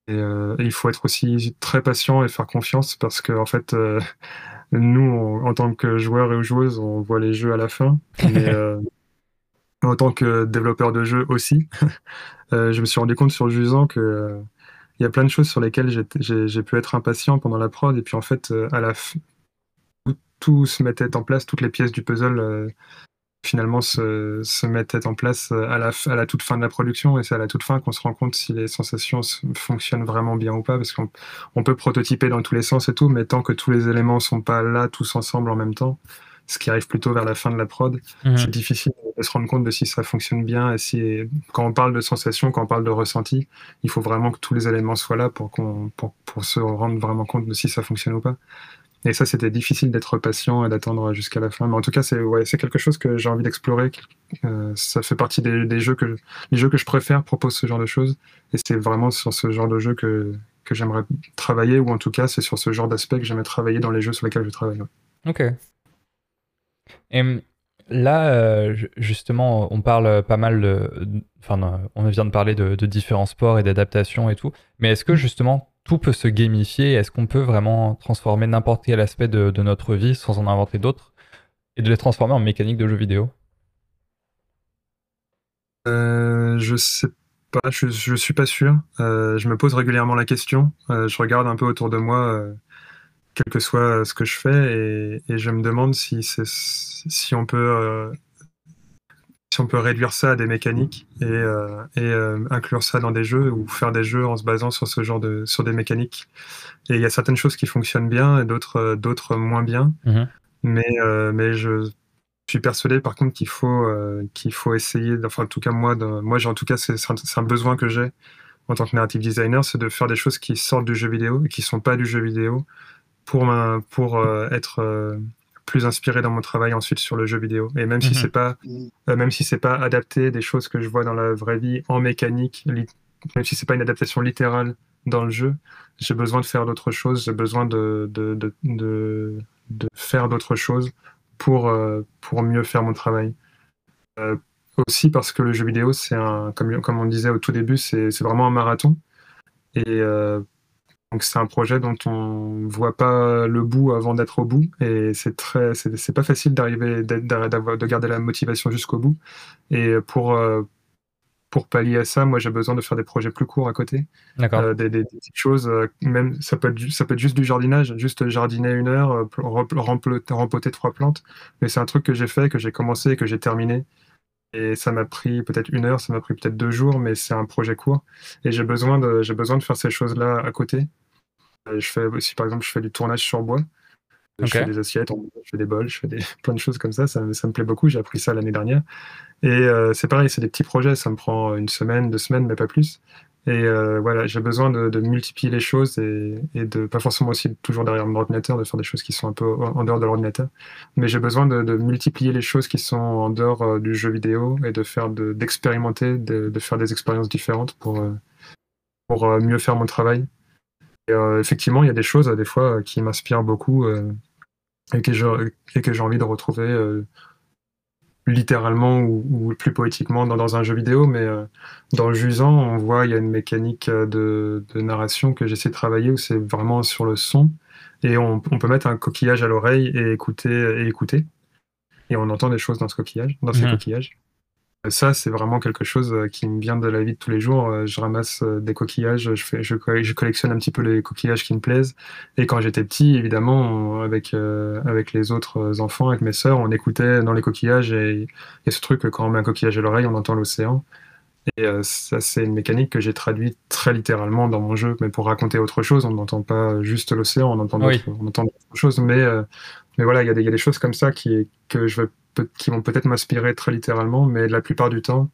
Et, il faut être aussi très patient et faire confiance parce que, en fait, <laughs> nous, en tant que joueurs et joueuses, on voit les jeux à la fin. <laughs> Mais, en tant que développeur de jeux aussi, <laughs> euh, je me suis rendu compte sur Jusant que euh, il y a plein de choses sur lesquelles j'ai pu être impatient pendant la prod, et puis en fait, euh, à la tout se mettait en place, toutes les pièces du puzzle finalement se, se, mettaient en place à la, à la toute fin de la production, et c'est à la toute fin qu'on se rend compte si les sensations fonctionnent vraiment bien ou pas, parce qu'on on peut prototyper dans tous les sens et tout, mais tant que tous les éléments sont pas là tous ensemble en même temps, ce qui arrive plutôt vers la fin de la prod. Mhm. C'est difficile de se rendre compte de si ça fonctionne bien et si, quand on parle de sensation, quand on parle de ressenti, il faut vraiment que tous les éléments soient là pour, qu'on, pour, pour se rendre vraiment compte de si ça fonctionne ou pas. Et ça, c'était difficile d'être patient et d'attendre jusqu'à la fin. Mais en tout cas, c'est ouais, quelque chose que j'ai envie d'explorer. Euh, ça fait partie des, des, jeux que les jeux que je préfère proposent ce genre de choses. Et c'est vraiment sur ce genre de jeu que, que j'aimerais travailler, ou en tout cas, c'est sur ce genre d'aspect que j'aimerais travailler dans les jeux sur lesquels je travaille. Ok, et là, euh, justement, on parle pas mal de. Enfin, on vient de parler de, différents sports et d'adaptation et tout. Mais est-ce que mm. justement tout peut se gamifier Est-ce qu'on peut vraiment transformer n'importe quel aspect de, notre vie sans en inventer d'autres et de les transformer en mécanique de jeux vidéo? Euh, Je sais pas, je, je suis pas sûr. Euh, je me pose régulièrement la question. je regarde un peu autour de moi quel que soit ce que je fais, et, je me demande si, si on peut euh, si on peut réduire ça à des mécaniques et, euh, et euh, inclure ça dans des jeux ou faire des jeux en se basant sur ce genre de sur des mécaniques. Et il y a certaines choses qui fonctionnent bien et d'autres d'autres moins bien. Mhm. Mais mais je suis persuadé par contre qu'il faut qu'il faut essayer. Enfin en tout cas moi de, moi en tout cas c'est un, besoin que j'ai en tant que narrative designer, c'est de faire des choses qui sortent du jeu vidéo et qui sont pas du jeu vidéo pour, pour euh, être euh, plus inspiré dans mon travail ensuite sur le jeu vidéo. Et même si mhm. c'est pas, euh, même si c'est pas adapté des choses que je vois dans la vraie vie en mécanique, même si c'est pas une adaptation littérale dans le jeu, j'ai besoin de faire d'autres choses, j'ai besoin de, de, de, de, de faire d'autres choses pour, pour mieux faire mon travail. aussi parce que le jeu vidéo, c'est un, comme, comme on disait au tout début, c'est vraiment un marathon. Et Donc c'est un projet dont on voit pas le bout avant d'être au bout et c'est très c'est pas facile d'arriver de garder la motivation jusqu'au bout. Et pour euh, pour pallier à ça, moi j'ai besoin de faire des projets plus courts à côté. Euh, des, des, petites choses, euh, même ça peut, être, ça peut être juste du jardinage, juste jardiner une heure, rempoter trois plantes. Mais c'est un truc que j'ai fait, que j'ai commencé, que j'ai terminé. Et ça m'a pris peut-être une heure, ça m'a pris peut-être deux jours, mais c'est un projet court. Et j'ai besoin de, j'ai besoin de faire ces choses-là à côté. Je fais aussi, par exemple, je fais du tournage sur bois. Je fais des assiettes, je fais des bols, je fais des, <laughs> plein de choses comme ça. Ça, ça me plaît beaucoup. J'ai appris ça l'année dernière. Et euh, c'est pareil, c'est des petits projets. Ça me prend une semaine, deux semaines, mais pas plus. Et euh, voilà, j'ai besoin de, multiplier les choses et, et, de pas forcément aussi toujours derrière mon ordinateur, de faire des choses qui sont un peu en dehors de l'ordinateur. Mais j'ai besoin de, multiplier les choses qui sont en dehors euh, du jeu vidéo et de faire d'expérimenter, de, de, faire des expériences différentes pour, euh, pour mieux faire mon travail. Et effectivement, il y a des choses des fois qui m'inspirent beaucoup et que j'ai envie de retrouver littéralement ou, plus poétiquement dans, un jeu vidéo, mais euh, dans le Jusant, on voit il y a une mécanique euh, de, narration que j'essaie de travailler où c'est vraiment sur le son et on, peut mettre un coquillage à l'oreille et écouter et écouter et on entend des choses dans ce coquillage, dans ces mmh. coquillages. Ça, c'est vraiment quelque chose euh, qui me vient de la vie de tous les jours. Euh, je ramasse euh, des coquillages, je, fais, je, collectionne un petit peu les coquillages qui me plaisent. Et quand j'étais petit, évidemment, avec, avec les autres enfants, avec mes sœurs, on écoutait dans les coquillages et ce truc quand on met un coquillage à l'oreille, on entend l'océan. Et ça, c'est une mécanique que j'ai traduite très littéralement dans mon jeu. Mais pour raconter autre chose, on n'entend pas juste l'océan, on entend, on entend autre chose. Mais, mais voilà, il y, a des, y a des choses comme ça qui, que je vais qui vont peut-être m'inspirer très littéralement, mais la plupart du temps,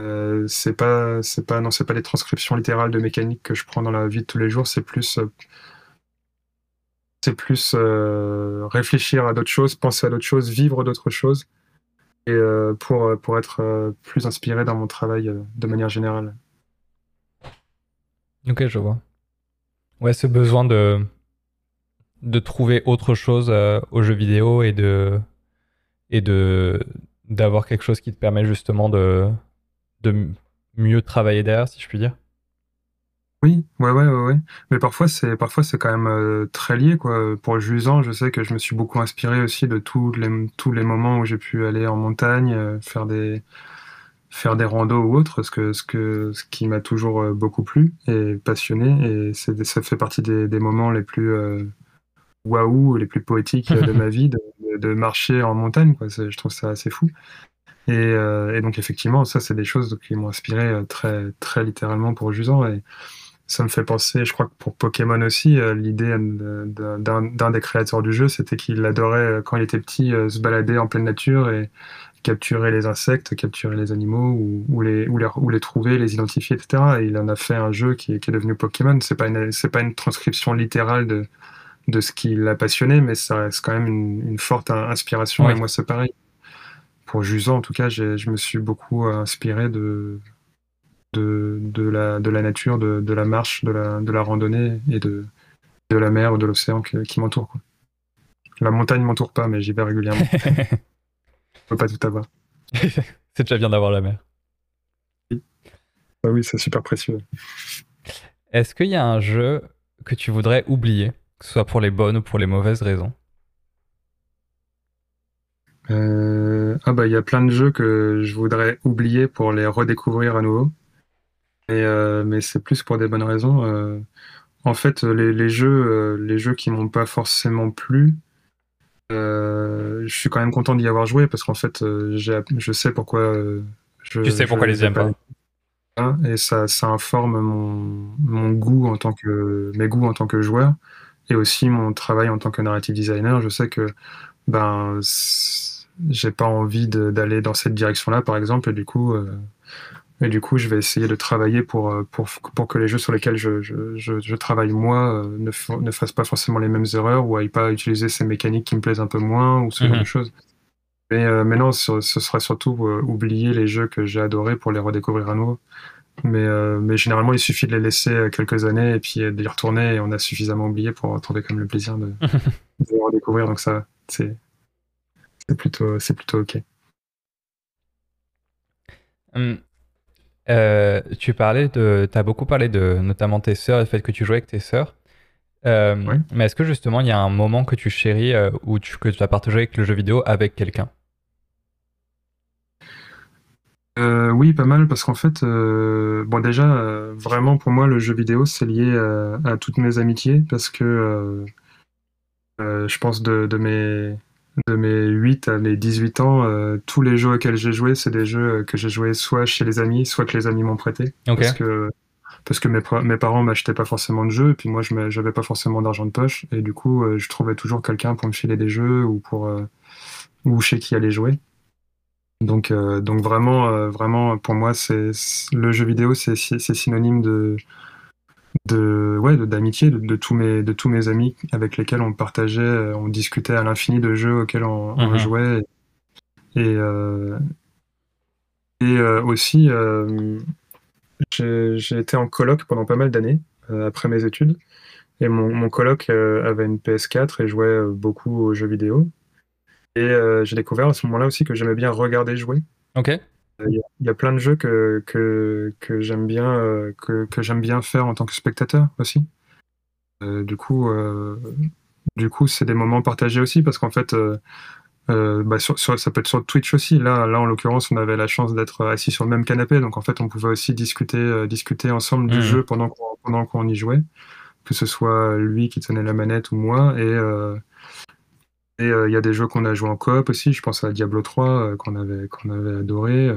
euh, c'est pas, c'est pas, non, c'est pas des transcriptions littérales de mécanique que je prends dans la vie de tous les jours. C'est plus, euh, c'est plus euh, réfléchir à d'autres choses, penser à d'autres choses, vivre d'autres choses, et pour pour être plus inspiré dans mon travail de manière générale. Ok, je vois. Ouais, ce besoin de de trouver autre chose aux jeux vidéo et de et de d'avoir quelque chose qui te permet justement de, de mieux travailler derrière, si je puis dire. Oui, ouais, ouais, ouais, Mais parfois, c'est parfois c'est quand même euh, très lié, quoi. Pour Jusant, je sais que je me suis beaucoup inspiré aussi de tous les, tous les moments où j'ai pu aller en montagne, euh, faire des faire des randos ou autres, ce que ce que ce qui m'a toujours euh, beaucoup plu et passionné. Et c'est ça fait partie des moments les plus waouh, les plus poétiques de <laughs> ma vie, de, marcher en montagne. Quoi. Je trouve ça assez fou. Euh, et, donc effectivement, ça, c'est des choses qui m'ont inspiré euh, très, très littéralement pour Jusant. Et ça me fait penser, je crois que pour Pokémon aussi, euh, l'idée d'un des créateurs du jeu, c'était qu'il adorait, quand il était petit, se balader en pleine nature et capturer les insectes, capturer les animaux ou, les, ou, les, ou les trouver, les identifier, etc. Et il en a fait un jeu qui, qui est devenu Pokémon. C'est pas une, c'est pas une transcription littérale de, de ce qui l'a passionné, mais ça reste quand même une, forte inspiration. Et moi, c'est pareil. Pour Jusant, en tout cas, je me suis beaucoup inspiré de, de, de, la, de la nature, de, de, la marche, de la, de la randonnée et de, de la mer ou de l'océan qui, m'entoure. La montagne ne m'entoure pas, mais j'y vais régulièrement. <laughs> Je peux pas tout avoir. <laughs> c'est déjà bien d'avoir la mer. Oui, ah oui c'est super précieux. Est-ce qu'il y a un jeu que tu voudrais oublier? Que ce soit pour les bonnes ou pour les mauvaises raisons euh, Ah bah il y a plein de jeux que je voudrais oublier pour les redécouvrir à nouveau. Euh, mais c'est plus pour des bonnes raisons. Euh, en fait, les, jeux, les jeux qui m'ont pas forcément plu, je suis quand même content d'y avoir joué parce qu'en fait, je sais pourquoi. je, tu sais pourquoi les aimes pas. Et ça, ça informe mon, mon goût en tant que mes goûts en tant que joueur et aussi mon travail en tant que narrative designer. Je sais que ben j'ai pas envie d'aller dans cette direction-là, par exemple, et du coup, euh, et du coup, je vais essayer de travailler pour, euh, pour, pour que les jeux sur lesquels je, je, je, travaille moi euh, ne, ne, fassent pas forcément les mêmes erreurs ou aillent pas utiliser ces mécaniques qui me plaisent un peu moins ou ce genre de mhm. choses. Mais, mais non, ce, ce sera surtout oublier les jeux que j'ai adorés pour les redécouvrir à nouveau. Mais, euh, mais généralement, il suffit de les laisser euh, quelques années et puis euh, d'y retourner et on a suffisamment oublié pour retrouver quand même le plaisir <laughs> de, les redécouvrir. Donc ça, c'est plutôt, plutôt OK. Hum, tu parlais de, as beaucoup parlé de notamment tes sœurs, le fait que tu jouais avec tes sœurs. Mais est-ce que justement il y a un moment que tu chéris ou tu, que tu as partagé avec le jeu vidéo avec quelqu'un? Euh, oui, pas mal, parce qu'en fait, euh, bon déjà, euh, vraiment pour moi, le jeu vidéo, c'est lié à toutes mes amitiés, parce que je pense de, mes, de mes 8 à mes 18 ans, tous les jeux auxquels j'ai joué, c'est des jeux que j'ai joué soit chez les amis, soit que les amis m'ont prêté. Parce que, parce que mes, mes parents m'achetaient pas forcément de jeux, et puis moi, je n'avais pas forcément d'argent de poche, et du coup, je trouvais toujours quelqu'un pour me filer des jeux ou pour ou chez qui aller jouer. Donc, euh, donc vraiment, euh, vraiment, pour moi, c'est le jeu vidéo, c'est synonyme de de ouais d'amitié de, tous mes de tous mes amis avec lesquels on partageait euh, on discutait à l'infini de jeux auxquels on, mhm. jouait. Et et aussi j'ai été en coloc pendant pas mal d'années après mes études. Et mon, mon coloc avait une PS4 et jouait beaucoup aux jeux vidéo et euh, j'ai découvert à ce moment-là aussi que j'aimais bien regarder jouer. Ok. Euh, il y, a plein de jeux que, que, que j'aime bien, euh, que, que j'aime bien faire en tant que spectateur aussi. du coup, du coup, c'est des moments partagés aussi parce qu'en fait, bah, sur, ça peut être sur Twitch aussi. Là, là en l'occurrence, on avait la chance d'être assis sur le même canapé, donc en fait, on pouvait aussi discuter, discuter ensemble du mmh. jeu pendant qu'on, pendant qu'on y jouait, que ce soit lui qui tenait la manette ou moi. Et et euh, il y a des jeux qu'on a joué en coop aussi. Je pense à Diablo 3 euh, qu'on avait, qu'on avait adoré.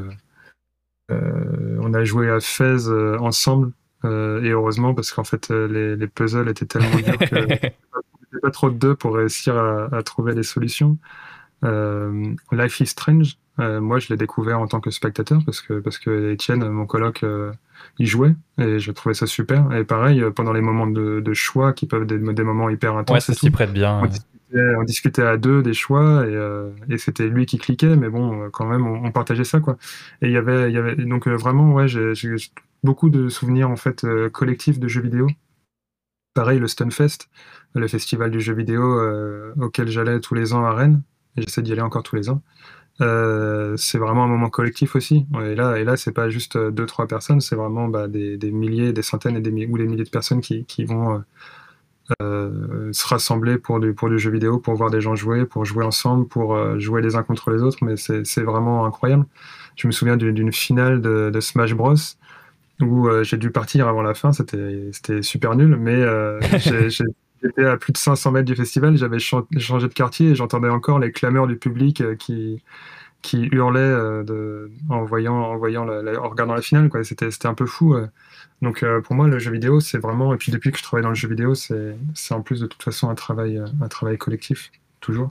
Euh, on a joué à Fez ensemble. et heureusement, parce qu'en fait, les, les, puzzles étaient tellement durs que <laughs> pas trop de deux pour réussir à, à trouver les solutions. Life is Strange, moi je l'ai découvert en tant que spectateur parce que parce que Étienne, mon coloc, il jouait et je trouvais ça super. Et pareil, pendant les moments de, de choix qui peuvent être des, moments hyper intenses. Ouais, ça s'y prête bien on discutait à deux des choix et, euh, c'était lui qui cliquait, mais bon, euh, quand même, on, partageait ça, quoi. Et il y avait, y avait donc euh, vraiment, ouais, j'ai beaucoup de souvenirs en fait collectifs de jeux vidéo. Pareil, le Stunfest, le festival du jeu vidéo auquel j'allais tous les ans à Rennes, et j'essaie d'y aller encore tous les ans. c'est vraiment un moment collectif aussi. Et là, et là, c'est pas juste deux trois personnes, c'est vraiment bah, des, milliers, des centaines et des ou des milliers de personnes qui vont euh, se rassembler pour du, pour du jeu vidéo, pour voir des gens jouer, pour jouer ensemble, pour euh, jouer les uns contre les autres, mais c'est vraiment incroyable. Je me souviens d'une finale de, de, Smash Bros où euh, j'ai dû partir avant la fin, c'était super nul, mais <laughs> j'étais à plus de 500 mètres du festival, j'avais changé de quartier et j'entendais encore les clameurs du public qui, qui hurlaient de, en, voyant, en, voyant la, en regardant la finale. C'était un peu fou. Donc euh, pour moi, le jeu vidéo, c'est vraiment, et puis depuis que je travaille dans le jeu vidéo, c'est en plus de toute façon un travail, euh, un travail collectif, toujours.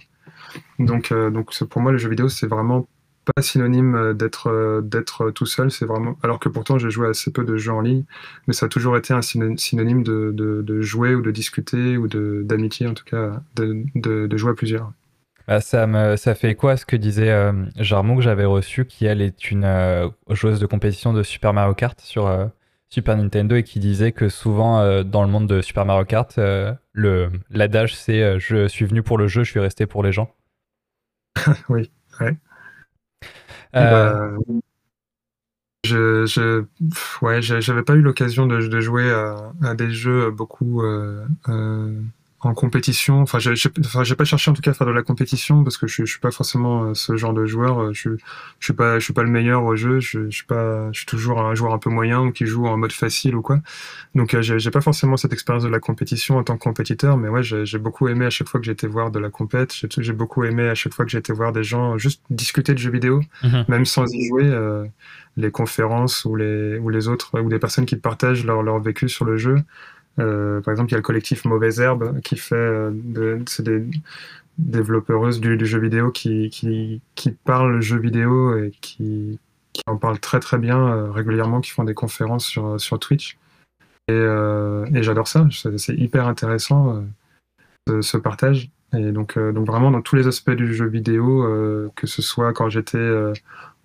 Donc, euh, donc pour moi, le jeu vidéo, c'est vraiment pas synonyme d'être tout seul, c'est vraiment alors que pourtant j'ai joué assez peu de jeux en ligne, mais ça a toujours été un synonyme de, de, jouer ou de discuter ou d'amitié en tout cas, de, de, jouer à plusieurs. Bah, ça, me, ça fait quoi ce que disait euh, que j'avais reçu, qui elle est une joueuse de compétition de Super Mario Kart sur, Super Nintendo et qui disait que souvent euh, dans le monde de Super Mario Kart, euh, le l'adage c'est euh, je suis venu pour le jeu, je suis resté pour les gens. <laughs> oui, ouais. Bah, je, je, ouais, j'avais pas eu l'occasion de, de, jouer à, à, des jeux beaucoup en compétition. Enfin, j'ai enfin, pas cherché en tout cas à faire de la compétition parce que je, je suis pas forcément euh, ce genre de joueur. Euh, je, je suis pas, je suis pas le meilleur au jeu. Je, je suis pas, je suis toujours un joueur un peu moyen ou qui joue en mode facile ou quoi. Donc, euh, j'ai pas forcément cette expérience de la compétition en tant que compétiteur, mais ouais, j'ai beaucoup aimé à chaque fois que j'ai été voir de la compète. J'ai beaucoup aimé à chaque fois que j'ai été voir des gens juste discuter de jeux vidéo, mhm. même sans y jouer. les conférences ou les ou les autres ou des personnes qui partagent leur leur vécu sur le jeu euh, par exemple, il y a le collectif Mauvaise Herbe qui fait, euh, c'est des développeuses du, jeu vidéo qui, qui, qui parlent jeu vidéo et qui, qui en parlent très très bien euh, régulièrement, qui font des conférences sur, sur Twitch. Et, et j'adore ça, c'est hyper intéressant ce, partage. Et donc, donc vraiment dans tous les aspects du jeu vidéo, que ce soit quand j'étais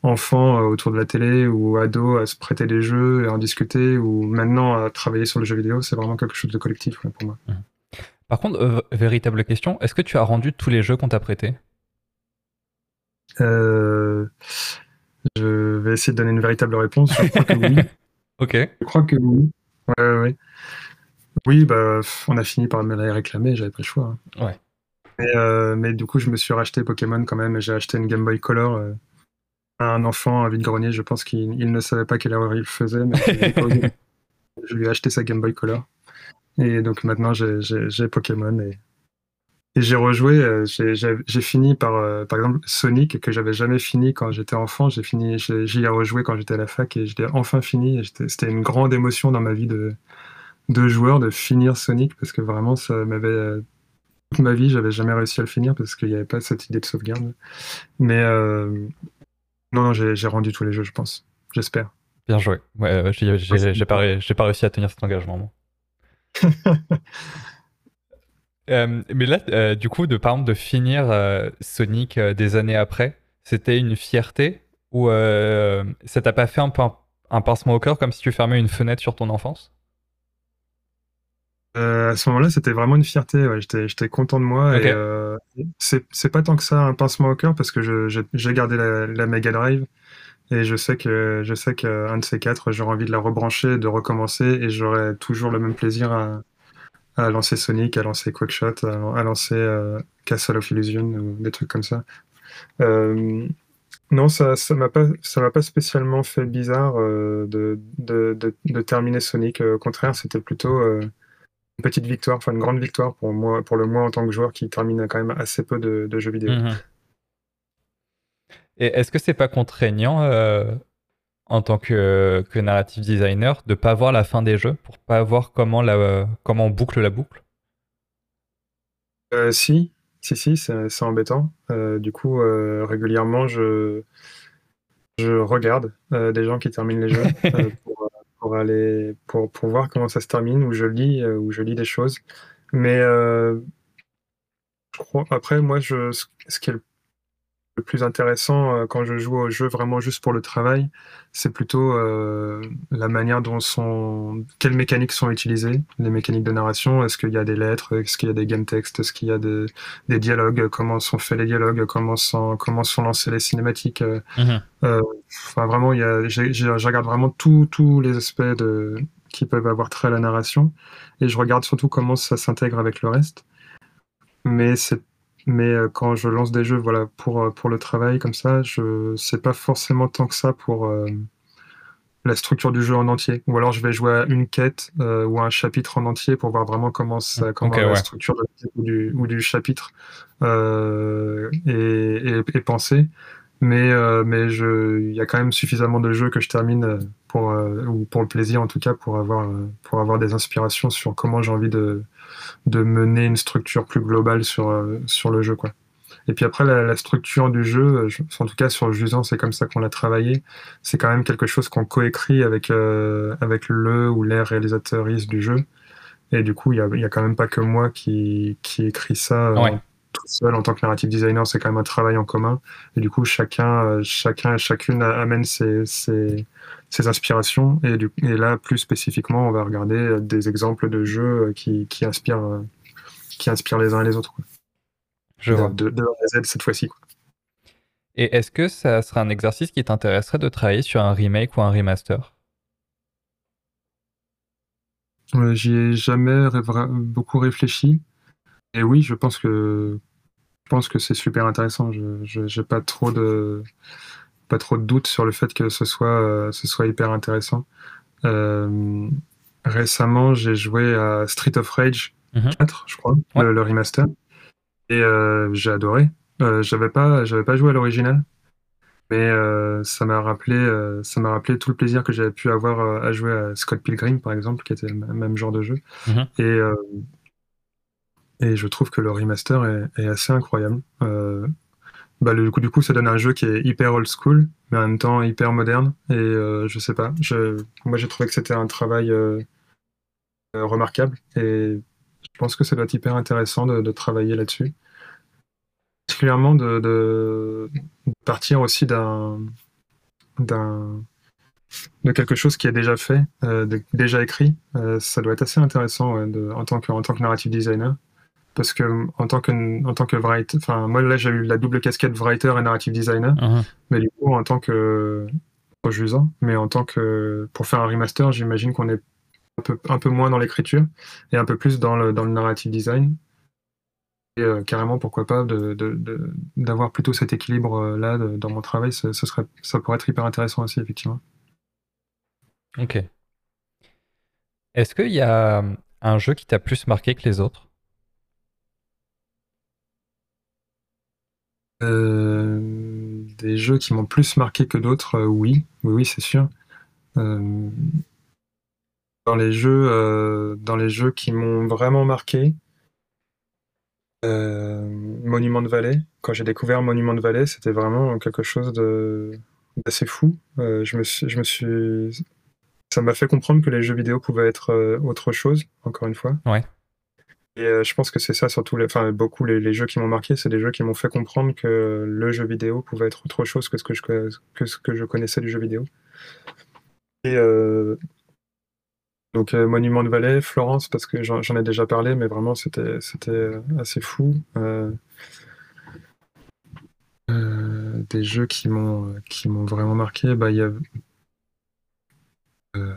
enfants euh, autour de la télé ou ados à se prêter des jeux et en discuter ou maintenant à travailler sur le jeu vidéo, c'est vraiment quelque chose de collectif pour moi. Mmh. Par contre, euh, véritable question, est-ce que tu as rendu tous les jeux qu'on t'a prêtés? Euh, Je vais essayer de donner une véritable réponse. Je crois que oui. <laughs> ok. Je crois que oui. Ouais, ouais. Oui, bah, on a fini par me la réclamer, j'avais pas le choix. Hein. Ouais. Mais, mais, du coup, je me suis racheté Pokémon quand même, et j'ai acheté une Game Boy Color un enfant à vide-grenier. Je pense qu'il ne savait pas quelle erreur il faisait, mais je lui ai acheté sa Game Boy Color. Et donc maintenant, j'ai Pokémon et, j'ai rejoué. Euh, j'ai fini par, euh, par exemple, Sonic, que j'avais jamais fini quand j'étais enfant. J'ai fini, j'y ai rejoué quand j'étais à la fac et je l'ai enfin fini. C'était une grande émotion dans ma vie de, de joueur de finir Sonic parce que vraiment, ça m'avait. Euh, toute ma vie, j'avais jamais réussi à le finir parce qu'il n'y avait pas cette idée de sauvegarde. Mais non, non, j'ai rendu tous les jeux, je pense. J'espère. Bien joué. Ouais, j'ai pas, pas réussi à tenir cet engagement. <laughs> Euh, mais là, euh, du coup, de par exemple, de finir euh, Sonic des années après, c'était une fierté ou ça t'a pas fait un peu un, pincement au cœur comme si tu fermais une fenêtre sur ton enfance? À ce moment-là, c'était vraiment une fierté. J'étais content de moi. c'est pas tant que ça un pincement au cœur parce que j'ai gardé la, la Mega Drive. Et je sais que je sais qu'un de ces quatre, j'aurai envie de la rebrancher, de recommencer, et j'aurai toujours le même plaisir à, à lancer Sonic, à lancer Quackshot, à, à lancer euh, Castle of Illusion ou des trucs comme ça. Euh, non, ça ça m'a pas ça m'a pas spécialement fait bizarre euh, de, de, de, terminer Sonic. Au contraire, c'était plutôt une petite victoire, enfin une grande victoire pour moi pour le moi en tant que joueur qui termine quand même assez peu de, jeux vidéo. Mhm. Et est-ce que c'est pas contraignant en tant que, que narrative designer de pas voir la fin des jeux pour pas voir comment, la, comment on boucle la boucle? Euh, Si, si, si, c'est embêtant. Euh, du coup, euh, régulièrement, je, je regarde des gens qui terminent les jeux <laughs> pour, pour, aller, pour, pour, voir comment ça se termine, ou je lis, ou je lis des choses. Mais je crois, après, moi, je, ce qui est le le plus intéressant euh, quand je joue au jeu vraiment juste pour le travail, c'est plutôt euh, la manière dont sont, quelles mécaniques sont utilisées, les mécaniques de narration. Est-ce qu'il y a des lettres, est-ce qu'il y a des game texts, est-ce qu'il y a des, des, dialogues, comment sont faits les dialogues, comment sont comment sont lancées les cinématiques? Euh, mhm. enfin vraiment, il y a, je regarde vraiment tous les aspects de qui peuvent avoir trait à la narration et je regarde surtout comment ça s'intègre avec le reste. Mais c'est mais euh, quand je lance des jeux voilà, pour, euh, pour le travail comme ça, je sais pas forcément tant que ça pour euh, la structure du jeu en entier. Ou alors je vais jouer à une quête ou un chapitre en entier pour voir vraiment comment, ça, comment la structure ou, du, ou du chapitre est, est, est, pensée. Mais, mais il y a quand même suffisamment de jeux que je termine pour, ou pour le plaisir en tout cas, pour avoir, pour avoir des inspirations sur comment j'ai envie de, de mener une structure plus globale sur, euh, sur le jeu. Quoi. Et puis après, la, structure du jeu, euh, en tout cas sur Jusant, c'est comme ça qu'on l'a travaillé. C'est quand même quelque chose qu'on coécrit avec, euh, avec le ou les réalisateurs du jeu. Et du coup, il n'y a, a, quand même pas que moi qui, qui écrit ça tout seul en tant que narrative designer. C'est quand même un travail en commun. Et du coup, chacun, chacun et chacune amène ses, ses, ses inspirations. Et, du, et là, plus spécifiquement, on va regarder euh, des exemples de jeux euh, qui, qui inspirent, euh, qui inspirent les uns et les autres. Je vois. De, de, Z cette fois-ci. Et est-ce que ça serait un exercice qui t'intéresserait de travailler sur un remake ou un remaster? J'y ai jamais beaucoup réfléchi. Et oui, je pense que je pense que c'est super intéressant. Je n'ai pas trop de pas trop de doute sur le fait que ce soit, euh, ce soit hyper intéressant. Euh, récemment, j'ai joué à Street of Rage 4, mhm. je crois, le, remaster, et euh, j'ai adoré. j'avais pas, j'avais pas joué à l'original, mais ça m'a rappelé, ça m'a rappelé tout le plaisir que j'avais pu avoir à jouer à Scott Pilgrim, par exemple, qui était le même genre de jeu. Mhm. Et et je trouve que le remaster est, est assez incroyable bah, le, du coup, ça donne un jeu qui est hyper old school, mais en même temps hyper moderne. Et euh, je sais pas, je, moi j'ai trouvé que c'était un travail euh, euh, remarquable. Et je pense que ça doit être hyper intéressant de, travailler là-dessus. Particulièrement de, partir aussi d'un de quelque chose qui est déjà fait, déjà écrit. ça doit être assez intéressant en, tant que, en tant que narrative designer parce que en tant que en tant que writer, enfin moi là j'ai eu la double casquette writer et narrative designer, uh-huh. mais du coup en tant que rejuisant, mais en tant que pour faire un remaster, j'imagine qu'on est un peu, un peu moins dans l'écriture et un peu plus dans le, dans le narrative design. Et carrément, pourquoi pas d'avoir de, de, plutôt cet équilibre-là dans mon travail, serait, ça pourrait être hyper intéressant aussi, effectivement. Ok. Est-ce qu'il y a un jeu qui t'a plus marqué que les autres? Des jeux qui m'ont plus marqué que d'autres, euh, oui. Oui, c'est sûr. Euh, dans les jeux, dans les jeux qui m'ont vraiment marqué, Monument de Vallée. Quand j'ai découvert Monument de Vallée, c'était vraiment quelque chose d'assez fou. je me je me suis ça m'a fait comprendre que les jeux vidéo pouvaient être euh, autre chose, encore une fois. Ouais. Et euh, je pense que c'est ça, surtout, les, enfin, beaucoup les, jeux qui m'ont marqué, c'est des jeux qui m'ont fait comprendre que le jeu vidéo pouvait être autre chose que ce que je, que ce que je connaissais du jeu vidéo. Et euh, donc, Monument de Vallée, Florence, parce que j'en ai déjà parlé, mais vraiment, c'était assez fou. des jeux qui m'ont vraiment marqué, bah, il y a euh,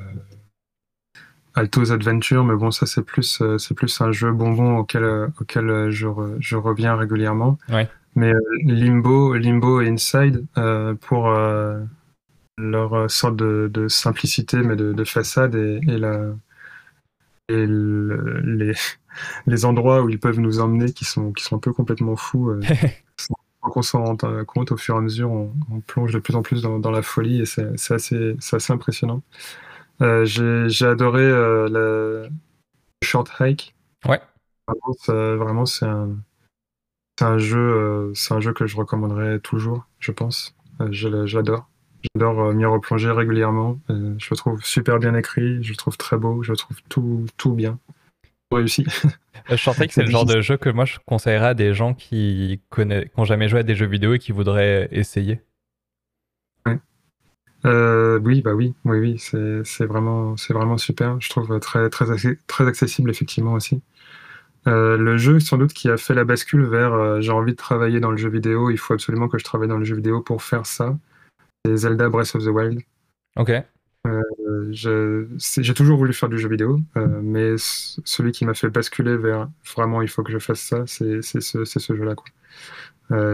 Alto's Adventure, mais bon, ça c'est plus, euh, c'est plus un jeu bonbon auquel, euh, auquel je, je reviens régulièrement. Mais Limbo, Limbo et Inside, pour leur sorte de, de, simplicité, mais de, de façade et, et, la, et les, <laughs> les endroits où ils peuvent nous emmener qui sont, qui sont un peu complètement fous. <laughs> on s'en rend compte au fur et à mesure, on, on plonge de plus en plus dans, dans la folie et c'est assez, assez impressionnant. Euh, j'ai adoré euh, le Short Hike. Ouais. Vraiment, c'est un, un, jeu, euh, c'est un jeu que je recommanderais toujours, je pense. J'adore. J'adore m'y replonger régulièrement. je le trouve super bien écrit, je le trouve très beau, je trouve tout, tout bien. Réussi. <laughs> Short Hike, c'est le genre de jeu que moi je conseillerais à des gens qui n'ont jamais joué à des jeux vidéo et qui voudraient essayer. Euh, oui, bah oui, oui, oui, c'est vraiment, c'est vraiment super. Je trouve très, très, très accessible effectivement aussi. Euh, le jeu, sans doute, qui a fait la bascule vers euh, j'ai envie de travailler dans le jeu vidéo, il faut absolument que je travaille dans le jeu vidéo pour faire ça. C'est Zelda Breath of the Wild. Ok. j'ai toujours voulu faire du jeu vidéo, mais celui qui m'a fait basculer vers vraiment il faut que je fasse ça, c'est ce, ce jeu-là.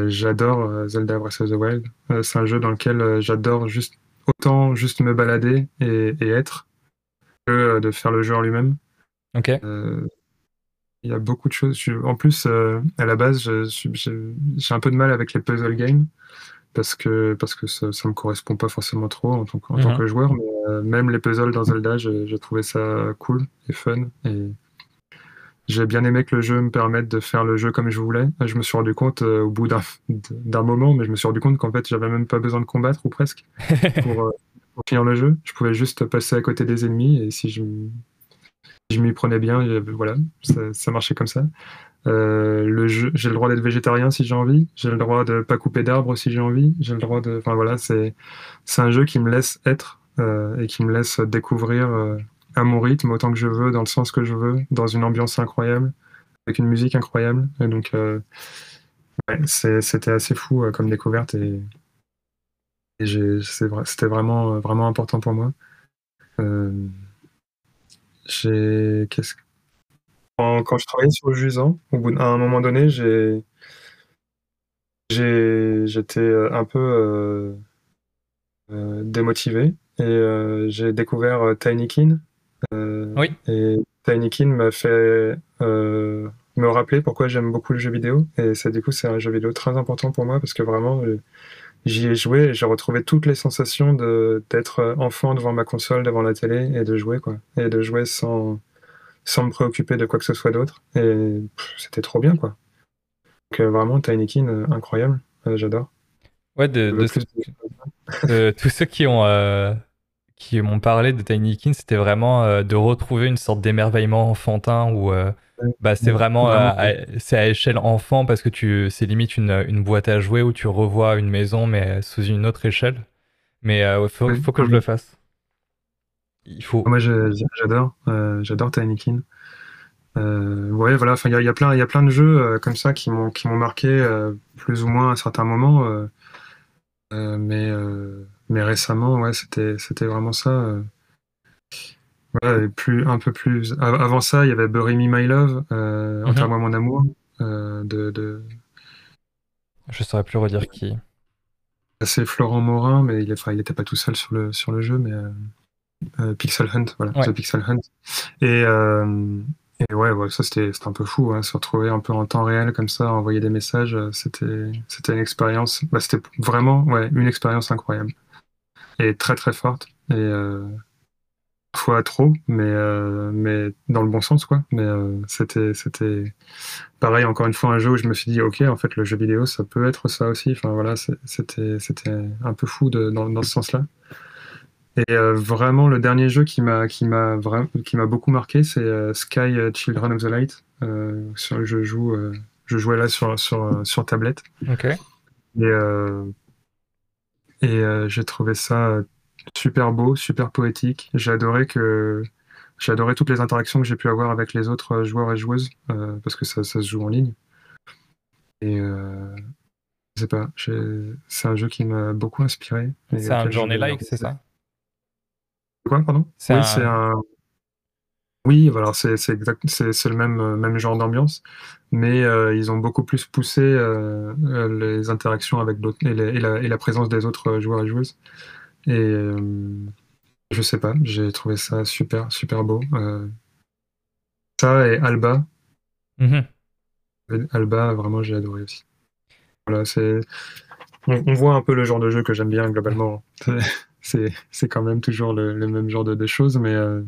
j'adore Zelda Breath of the Wild. c'est un jeu dans lequel j'adore juste autant juste me balader et, être que euh, de faire le jeu en lui-même. Ok. Euh, il y a beaucoup de choses. En plus, euh, à la base, j'ai un peu de mal avec les puzzle games parce que, parce que ça, ne me correspond pas forcément trop en tant que, tant mhm. que joueur. Mais même les puzzles dans Zelda, j'ai trouvé ça cool et fun. Et j'ai bien aimé que le jeu me permette de faire le jeu comme je voulais. Je me suis rendu compte au bout <laughs> d'un moment, mais je me suis rendu compte qu'en fait, j'avais même pas besoin de combattre ou presque <laughs> pour, pour finir le jeu. Je pouvais juste passer à côté des ennemis et si je, je m'y prenais bien, voilà, ça, marchait comme ça. Euh, le jeu, j'ai le droit d'être végétarien si j'ai envie. J'ai le droit de pas couper d'arbres si j'ai envie. J'ai le droit de, enfin voilà, c'est un jeu qui me laisse être euh, et qui me laisse découvrir euh, à mon rythme autant que je veux, dans le sens que je veux, dans une ambiance incroyable, avec une musique incroyable. Et donc c'était assez fou comme découverte et c'était vraiment, euh, vraiment important pour moi. Euh, j'ai, qu'est-ce quand, je travaillais sur le jusant, à un moment donné, j'ai, j'étais euh, un peu démotivé et j'ai découvert Tinykin. Oui. Et Tinykin m'a fait me rappeler pourquoi j'aime beaucoup le jeu vidéo. Et ça, du coup, c'est un jeu vidéo très important pour moi parce que vraiment, j'y ai joué et j'ai retrouvé toutes les sensations d'être enfant devant ma console, devant la télé et de jouer quoi, et de jouer sans sans me préoccuper de quoi que ce soit d'autre. Et c'était trop bien quoi. Donc euh, vraiment Tinykin euh, incroyable, euh, j'adore. Ouais, de, tous ceux qui ont qui m'ont parlé de Tinykin, c'était vraiment de retrouver une sorte d'émerveillement enfantin où bah, c'est vraiment, euh, c'est à échelle enfant parce que tu, c'est limite une, une, boîte à jouer où tu revois une maison mais sous une autre échelle. Mais il euh, faut, faut, que je le fasse. Il faut. Moi, j'adore, euh, j'adore Tinykin. Euh, ouais, voilà. Enfin, il y, a plein, il y a plein de jeux comme ça qui m'ont, qui m'ont marqué plus ou moins à un certain moment. mais mais récemment, ouais, c'était, c'était vraiment ça. Voilà, plus, un peu plus. Avant ça, il y avait Bury Me My Love, euh, mm moi mon amour. de, de... Je saurais plus redire qui. C'est Florent Morin, mais il n'était il pas tout seul sur le, sur le jeu, mais euh, Pixel Hunt, voilà, The Pixel Hunt. Et, et ouais, ouais ça c'était un peu fou, hein, se retrouver un peu en temps réel comme ça, envoyer des messages, euh, c'était c'était une expérience, bah, c'était vraiment ouais, une expérience incroyable et très très forte et euh, parfois trop, mais euh, mais dans le bon sens quoi. Mais euh, c'était c'était pareil encore une fois un jeu où je me suis dit ok en fait le jeu vidéo ça peut être ça aussi. Enfin voilà c'était c'était un peu fou de, dans, dans ce sens-là. Et euh, vraiment, le dernier jeu qui m'a qui m'a qui m'a beaucoup marqué, c'est Sky Children of the Light. Sur, je joue, je jouais là sur sur sur tablette. Ok. Et et j'ai trouvé ça super beau, super poétique. J'ai adoré que j'ai adoré toutes les interactions que j'ai pu avoir avec les autres joueurs et joueuses parce que ça, ça, se joue en ligne. Et je sais pas, c'est un jeu qui m'a beaucoup inspiré. C'est un journée-like, c'est ça? Quoi, pardon? Oui, c'est un. Oui, voilà, c'est le même euh, même genre d'ambiance, mais euh, ils ont beaucoup plus poussé euh, les interactions avec d'autres et, et, la présence des autres joueurs et joueuses. Et je sais pas, j'ai trouvé ça super super beau. ça et Alba. Mm-hmm. Alba, vraiment, j'ai adoré aussi. Voilà, c'est. On, on, voit un peu le genre de jeu que j'aime bien globalement. c'est quand même toujours le, même genre de, choses, mais, euh,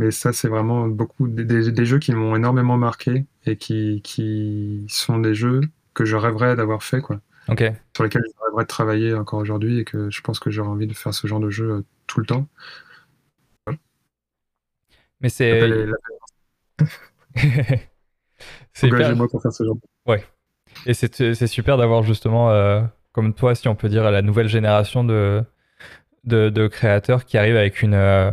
mais ça, c'est vraiment beaucoup des, jeux qui m'ont énormément marqué et qui, qui sont des jeux que je rêverais d'avoir fait, quoi. Sur lesquels je rêverais de travailler encore aujourd'hui et que je pense que j'aurais envie de faire ce genre de jeu euh, tout le temps. Mais c'est. <laughs> c'est moi pour faire ce genre. Ouais. Et c'est super d'avoir justement, euh, comme toi, si on peut dire, la nouvelle génération de, de, créateurs qui arrivent avec une, euh,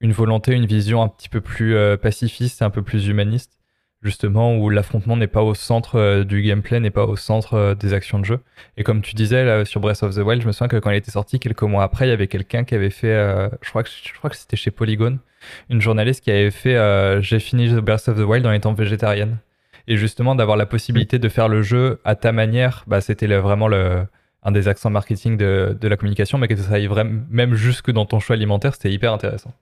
une volonté, une vision un petit peu plus euh, pacifiste, un peu plus humaniste, justement, où l'affrontement n'est pas au centre euh, du gameplay, n'est pas au centre des actions de jeu. Et comme tu disais là, sur Breath of the Wild, je me souviens que quand il était sorti, quelques mois après, il y avait quelqu'un qui avait fait, je crois que, c'était chez Polygon, une journaliste qui avait fait J'ai fini Breath of the Wild en étant végétarienne. Et justement, d'avoir la possibilité de faire le jeu à ta manière, bah, c'était vraiment un des accents marketing de, de la communication, mais que ça aille même jusque dans ton choix alimentaire, c'était hyper intéressant.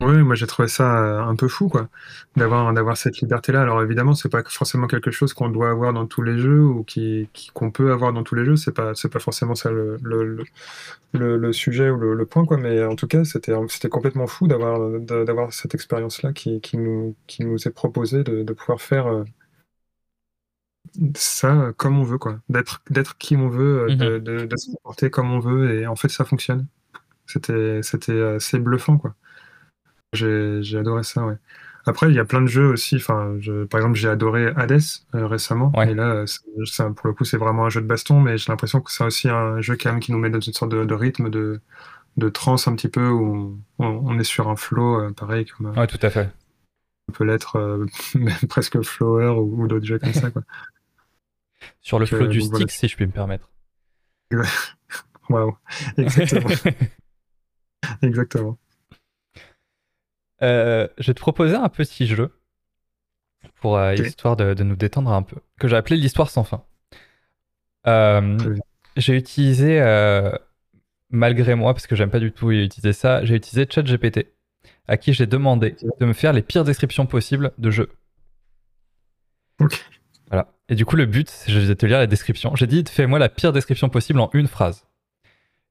Oui, moi j'ai trouvé ça euh, un peu fou, quoi, d'avoir d'avoir cette liberté-là. Alors évidemment, c'est pas forcément quelque chose qu'on doit avoir dans tous les jeux ou qui qu'on peut avoir dans tous les jeux. C'est pas c'est pas forcément ça le, le, le, sujet ou le, point, quoi. Mais en tout cas, c'était c'était complètement fou d'avoir d'avoir cette expérience-là qui, qui nous qui nous est proposée de, de pouvoir faire euh, ça comme on veut, quoi. D'être, d'être qui on veut, euh, de, mhm. de, se comporter comme on veut, et en fait, ça fonctionne. C'était, c'était assez bluffant, quoi. J'ai, adoré ça, ouais. Après, il y a plein de jeux aussi. Enfin, je, par exemple, j'ai adoré Hades euh, récemment. Et là, ça, pour le coup, c'est vraiment un jeu de baston, mais j'ai l'impression que c'est aussi un jeu quand même qui nous met dans une sorte de, rythme, de, de trance un petit peu, où on, est sur un flow, euh, pareil. Comme, ouais, tout à fait. On peut l'être <laughs> presque flower ou, ou d'autres jeux comme ça, quoi. <laughs> Sur le flot du stick, si je puis me permettre. <laughs> Waouh, exactement. exactement. Euh, je vais te proposer un petit jeu pour euh, histoire de, nous détendre un peu, que j'ai appelé l'histoire sans fin. Euh, j'ai utilisé, malgré moi, parce que j'aime pas du tout utiliser ça, j'ai utilisé ChatGPT, à qui j'ai demandé de me faire les pires descriptions possibles de jeux. Ok. Voilà. Et du coup, le but, je vais te lire la description. J'ai dit, fais-moi la pire description possible en une phrase.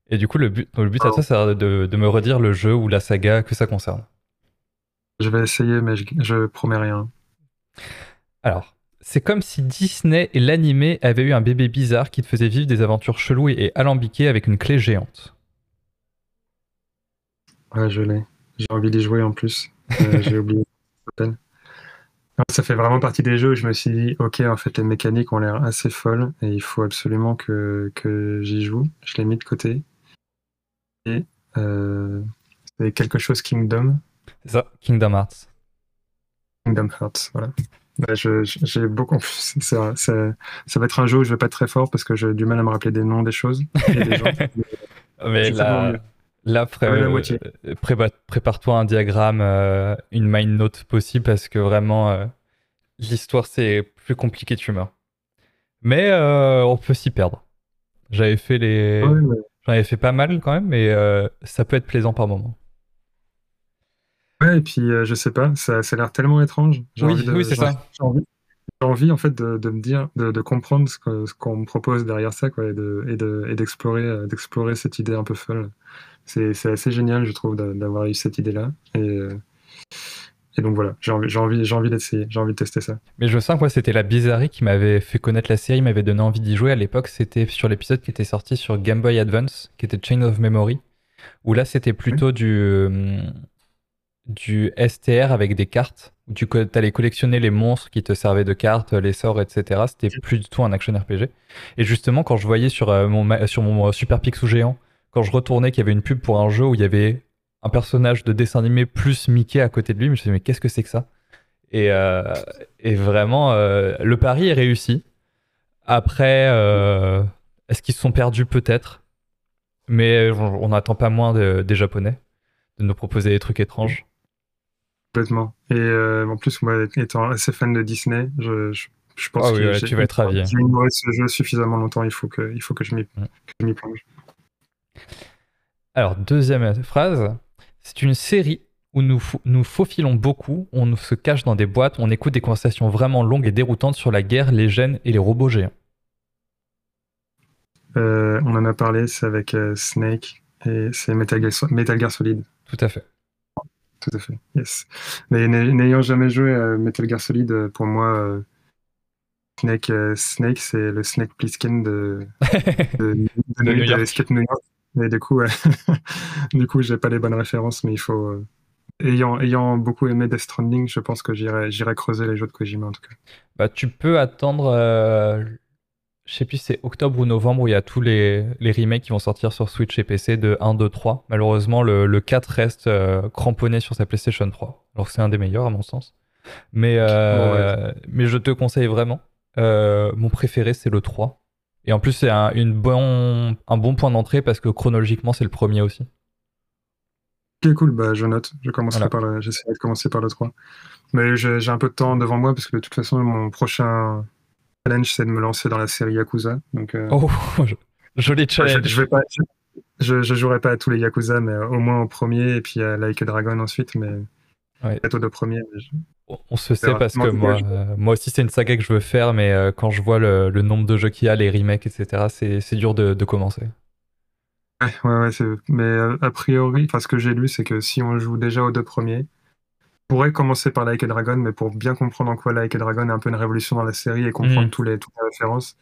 Et du coup, le but, le but à ça, c'est de, me redire le jeu ou la saga que ça concerne. Je vais essayer, mais je, promets rien. Alors, c'est comme si Disney et l'animé avaient eu un bébé bizarre qui te faisait vivre des aventures cheloues et alambiquées avec une clé géante. Ouais, je l'ai. J'ai envie d'y jouer en plus. Euh, <laughs> j'ai oublié. Ça fait vraiment partie des jeux où je me suis dit, ok, en fait, les mécaniques ont l'air assez folles et il faut absolument que, que j'y joue. Je l'ai mis de côté. Et euh, c'est quelque chose Kingdom. C'est ça, Kingdom Hearts. Kingdom Hearts, voilà. Bah, j'ai beaucoup. <laughs> Ça, ça, va être un jeu où je vais pas être très fort parce que j'ai du mal à me rappeler des noms des choses. <laughs> des gens. <laughs> Mais là, là prépare-toi un diagramme, euh, une mind note possible parce que vraiment, euh, l'histoire c'est plus compliqué, tu meurs. Mais euh, on peut s'y perdre. J'avais fait les. J'en avais fait pas mal quand même, mais ça peut être plaisant par moment. Ouais, et puis euh, je sais pas, ça, ça a l'air tellement étrange. Oui, oui, c'est ça. J'ai envie, envie, en fait de, de me dire, de, de comprendre ce, ce qu'on me propose derrière ça, quoi, et de et de, et d'explorer, euh, d'explorer cette idée un peu folle. C'est, c'est assez génial, je trouve, d'avoir eu cette idée-là. Et, euh, et donc voilà, j'ai envie, j'ai envie, j'ai envie d'essayer, j'ai envie de tester ça. Mais je sens que c'était la bizarrerie qui m'avait fait connaître la série, m'avait donné envie d'y jouer. À l'époque, c'était sur l'épisode qui était sorti sur Game Boy Advance, qui était Chain of Memory, où là c'était plutôt du du STR avec des cartes où tu allais collectionner les monstres qui te servaient de cartes, les sorts, etc. C'était plus du tout un action RPG. Et justement, quand je voyais sur euh, mon, sur mon Super Pixel géant, quand je retournais qu'il y avait une pub pour un jeu où il y avait un personnage de dessin animé plus Mickey à côté de lui, je me suis dit, mais qu'est-ce que c'est que ça? Et, euh, et, vraiment, euh, le pari est réussi. Après, est-ce qu'ils se sont perdus? Peut-être. Mais on n'attend pas moins des Japonais de nous proposer des trucs étranges. Complètement. Et euh, en plus, moi, étant assez fan de Disney, je, je, pense ah que tu vas être ravi. J'ai ignoré ce jeu suffisamment longtemps, il faut que, il faut que je m'y plonge. Alors, deuxième phrase. C'est une série où nous, nous faufilons beaucoup, on se cache dans des boîtes, on écoute des conversations vraiment longues et déroutantes sur la guerre, les gènes et les robots géants. Euh, on en a parlé, c'est avec euh, Snake et c'est Metal Metal Gear Solid. Tout à fait tout à fait. Yes. Mais n'ayant jamais joué à Metal Gear Solid, euh, pour moi, euh, Snake, euh, Snake c'est le Snake Plissken de, <laughs> de, de, New York. New York. Et du coup, <laughs> du coup, j'ai pas les bonnes références, mais il faut. ayant, ayant beaucoup aimé Death Stranding, je pense que j'irai creuser les jeux de Kojima en tout cas. Bah, tu peux attendre je sais plus si c'est octobre ou novembre où il y a tous les, les, remakes qui vont sortir sur Switch et PC de 1, 2, 3. Malheureusement, le, le 4 reste euh, cramponné sur sa PlayStation 3. Alors c'est un des meilleurs à mon sens. Mais, euh, mais je te conseille vraiment. Euh, mon préféré, c'est le 3. Et en plus, c'est un, une bon, un bon point d'entrée parce que chronologiquement, c'est le premier aussi. Ok, cool, bah, je note. Je commencerai par J'essaierai de commencer par le 3. Mais j'ai un peu de temps devant moi parce que de toute façon, mon prochain challenge, c'est de me lancer dans la série Yakuza. Donc, euh, oh, <laughs> joli challenge. Je, je, vais pas, je, je, jouerai pas à tous les Yakuza, mais au moins au premier, et puis à Like a Dragon ensuite, mais peut-être aux deux premiers. On se sait parce que moi, euh, moi aussi, c'est une saga que je veux faire, mais euh, quand je vois le, le, nombre de jeux qu'il y a, les remakes, etc., c'est dur de, de, commencer. Ouais, ouais, ouais mais a priori, ce que j'ai lu, c'est que si on joue déjà aux deux premiers, pourrait commencer par Like a Dragon, mais pour bien comprendre en quoi Like a Dragon est un peu une révolution dans la série et comprendre mm. tous les, toutes les références,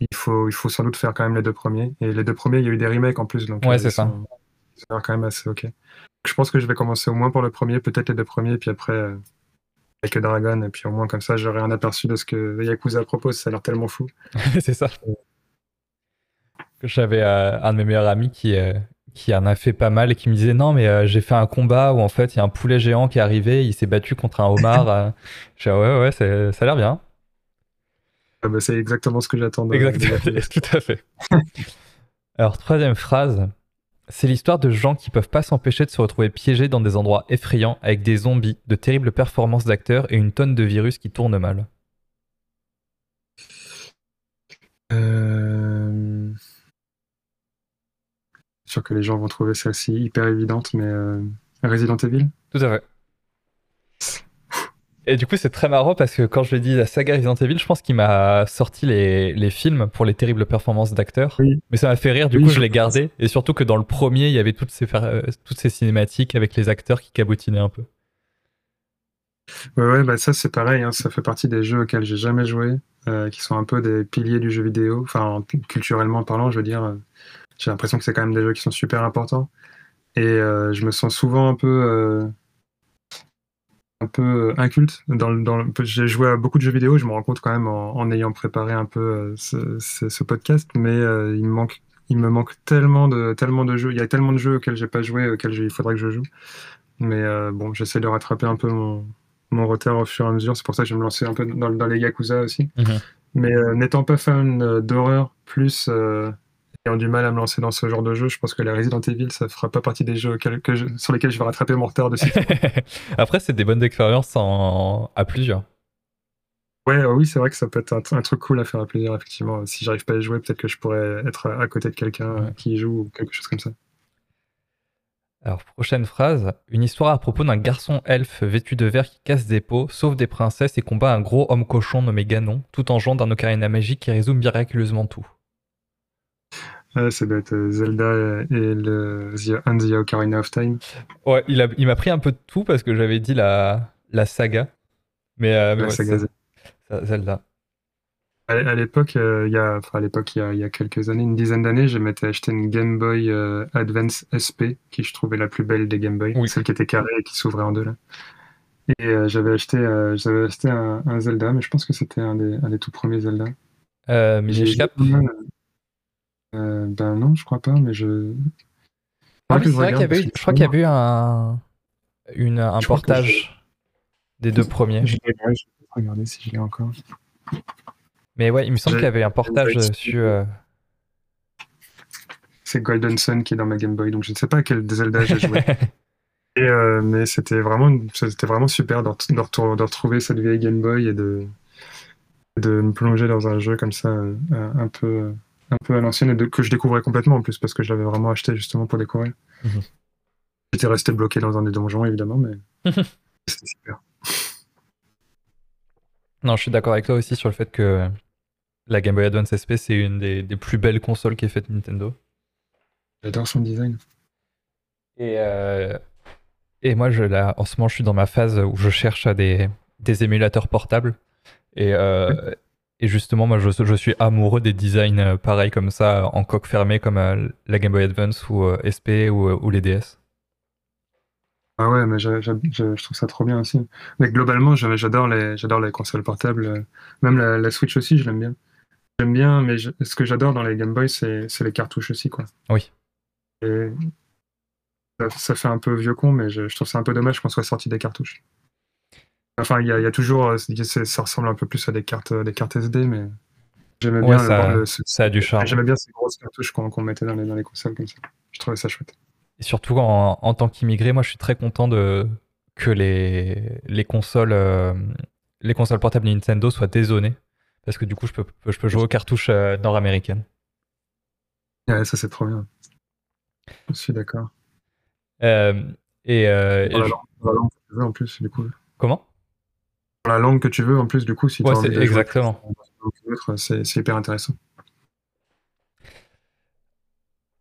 il faut, il faut sans doute faire quand même les deux premiers. Et les deux premiers, il y a eu des remakes en plus. Donc ouais, euh, c'est ça. C'est quand même assez ok. Je pense que je vais commencer au moins pour le premier, peut-être les deux premiers, puis après euh, Like a Dragon, et puis au moins comme ça, j'aurai un aperçu de ce que Yakuza propose. Ça a l'air tellement fou. <laughs> c'est ça. J'avais euh, un de mes meilleurs amis qui, qui en a fait pas mal et qui me disait non mais euh, j'ai fait un combat où en fait il y a un poulet géant qui est arrivé, il s'est battu contre un homard. <laughs> euh. J'ai ouais ouais ça a l'air bien. Ah bah, c'est exactement ce que j'attendais. Exactement, <laughs> <laughs> tout à fait. Alors troisième phrase, c'est l'histoire de gens qui peuvent pas s'empêcher de se retrouver piégés dans des endroits effrayants avec des zombies, de terribles performances d'acteurs et une tonne de virus qui tournent mal. Euh sûr que les gens vont trouver celle-ci hyper évidente, mais euh, Resident Evil Tout à fait. Et du coup, c'est très marrant parce que quand je lui ai dit la saga Resident Evil, je pense qu'il m'a sorti les, les, films pour les terribles performances d'acteurs. Mais ça m'a fait rire, du coup, je, l'ai gardé. Et surtout que dans le premier, il y avait toutes ces, euh, toutes ces cinématiques avec les acteurs qui cabotinaient un peu. Ouais, ouais bah ça, c'est pareil. Hein. ça fait partie des jeux auxquels j'ai jamais joué, euh, qui sont un peu des piliers du jeu vidéo. Enfin, culturellement parlant, je veux dire. J'ai l'impression que c'est quand même des jeux qui sont super importants. Et euh, je me sens souvent un peu, euh, un peu inculte. Dans, dans J'ai joué à beaucoup de jeux vidéo, je me rends compte quand même en, ayant préparé un peu euh, ce, podcast, mais il, me manque, il me manque tellement de, tellement de jeux. Il y a tellement de jeux auxquels j'ai pas joué, auxquels il faudrait que je joue. Mais bon, j'essaie de rattraper un peu mon, mon retard au fur et à mesure. C'est pour ça que je me lançais un peu dans, dans les Yakuza aussi. Mhm. Mais n'étant pas fan d'horreur, plus ayant du mal à me lancer dans ce genre de jeu, je pense que les Resident Evil, ça fera pas partie des jeux sur lesquels je vais rattraper mon retard dessus. <laughs> Après, c'est des bonnes expériences à plusieurs. Ouais, oui, c'est vrai que ça peut être un, truc cool à faire à plusieurs, effectivement. Si j'arrive pas à y jouer, peut-être que je pourrais être à côté de quelqu'un qui y joue ou quelque chose comme ça. Alors, prochaine phrase. Une histoire à propos d'un garçon elfe vêtu de verre qui casse des pots, sauve des princesses et combat un gros homme cochon nommé Ganon, tout en jouant d'un ocarina magique qui résout miraculeusement tout. Ah, ça doit être euh, Zelda et le The, and the Ocarina of Time. Ouais, il, il m'a pris un peu de tout parce que j'avais dit la, la saga. Mais, euh, la saga Zelda. À, l'époque, euh, il y a, enfin, à l'époque, il y, a, quelques années, une dizaine d'années, je m'étais acheté une Game Boy Advance SP, qui je trouvais la plus belle des Game Boy, celle qui était carrée et qui s'ouvrait en deux là. Et j'avais acheté, j'avais acheté un, Zelda, mais je pense que c'était un des, un des tout premiers Zelda. Euh, Minish Cap euh, ben non, je crois pas, mais je. Ah je crois qu'il y avait eu un, une, un portage des deux premiers. Je vais regarder si je l'ai encore. Mais ouais, il me semble qu'il y avait un portage sur. Euh, C'est Golden Sun qui est dans ma Game Boy, donc je ne sais pas quel Zelda j'ai joué. <laughs> Et euh, mais c'était vraiment, c'était vraiment super de, de, retrouver cette vieille Game Boy et de, de me plonger dans un jeu comme ça, un peu un peu à l'ancienne et que je découvrais complètement en plus parce que je l'avais vraiment acheté justement pour découvrir. Mhm. J'étais resté bloqué dans un des donjons évidemment, mais <laughs> c'était super. Non, je suis d'accord avec toi aussi sur le fait que la Game Boy Advance SP c'est une des, plus belles consoles qui est faite Nintendo. J'adore son design. Et, euh, et moi, je, là, en ce moment, je suis dans ma phase où je cherche à des, des émulateurs portables. Et, euh, et justement, moi, je, je, suis amoureux des designs euh, pareils comme ça, en coque fermée, comme euh, la Game Boy Advance ou euh, SP ou, ou, les DS. Ah ouais, mais je, je, trouve ça trop bien aussi. Mais globalement, j'adore les, consoles portables. Même la, Switch aussi, je l'aime bien. J'aime bien, mais ce que j'adore dans les Game Boy, c'est les cartouches aussi, quoi. Oui. Et ça, fait un peu vieux con, mais je, trouve ça un peu dommage qu'on soit sorti des cartouches. Enfin, il y, a toujours, euh, ça ressemble un peu plus à des cartes, des cartes SD, mais j'aimais bien ça, ça a du charme. J'aimais bien ces grosses cartouches qu'on mettait dans les, dans les consoles comme ça. Je trouvais ça chouette. Et surtout en, en tant qu'immigré, moi, je suis très content de que les, les consoles, euh, les consoles portables Nintendo soient dézonées, parce que du coup, je peux, je peux jouer aux cartouches euh, nord-américaines. Ouais, ça c'est trop bien. Je suis d'accord. et, et en plus, du coup. Comment? La langue que tu veux en plus du coup si ouais, c'est exactement. c'est hyper intéressant.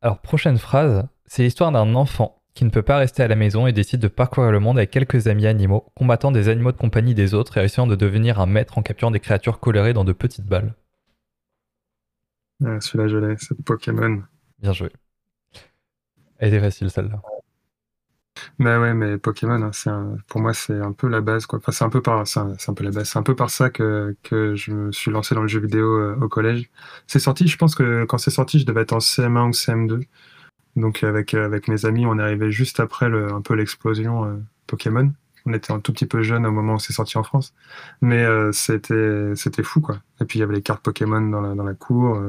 Alors prochaine phrase c'est l'histoire d'un enfant qui ne peut pas rester à la maison et décide de parcourir le monde avec quelques amis animaux combattant des animaux de compagnie des autres et essayant de devenir un maître en capturant des créatures colorées dans de petites balles. Ah, celui-là je l'ai c'est Pokémon. Bien joué. Elle était facile celle-là mais ouais, mais Pokémon, hein, c'est pour moi, c'est un peu la base, quoi. Enfin, c'est un peu par, c'est un, peu la base. C'est un peu par ça que, que je me suis lancé dans le jeu vidéo euh, au collège. C'est sorti, je pense que quand c'est sorti, je devais être en CM1 ou CM2. Donc avec euh, avec mes amis, on est arrivé juste après le, un peu l'explosion euh, Pokémon. On était un tout petit peu jeune au moment où c'est sorti en France, mais c'était c'était fou quoi. Et puis il y avait les cartes Pokémon dans la dans la cour.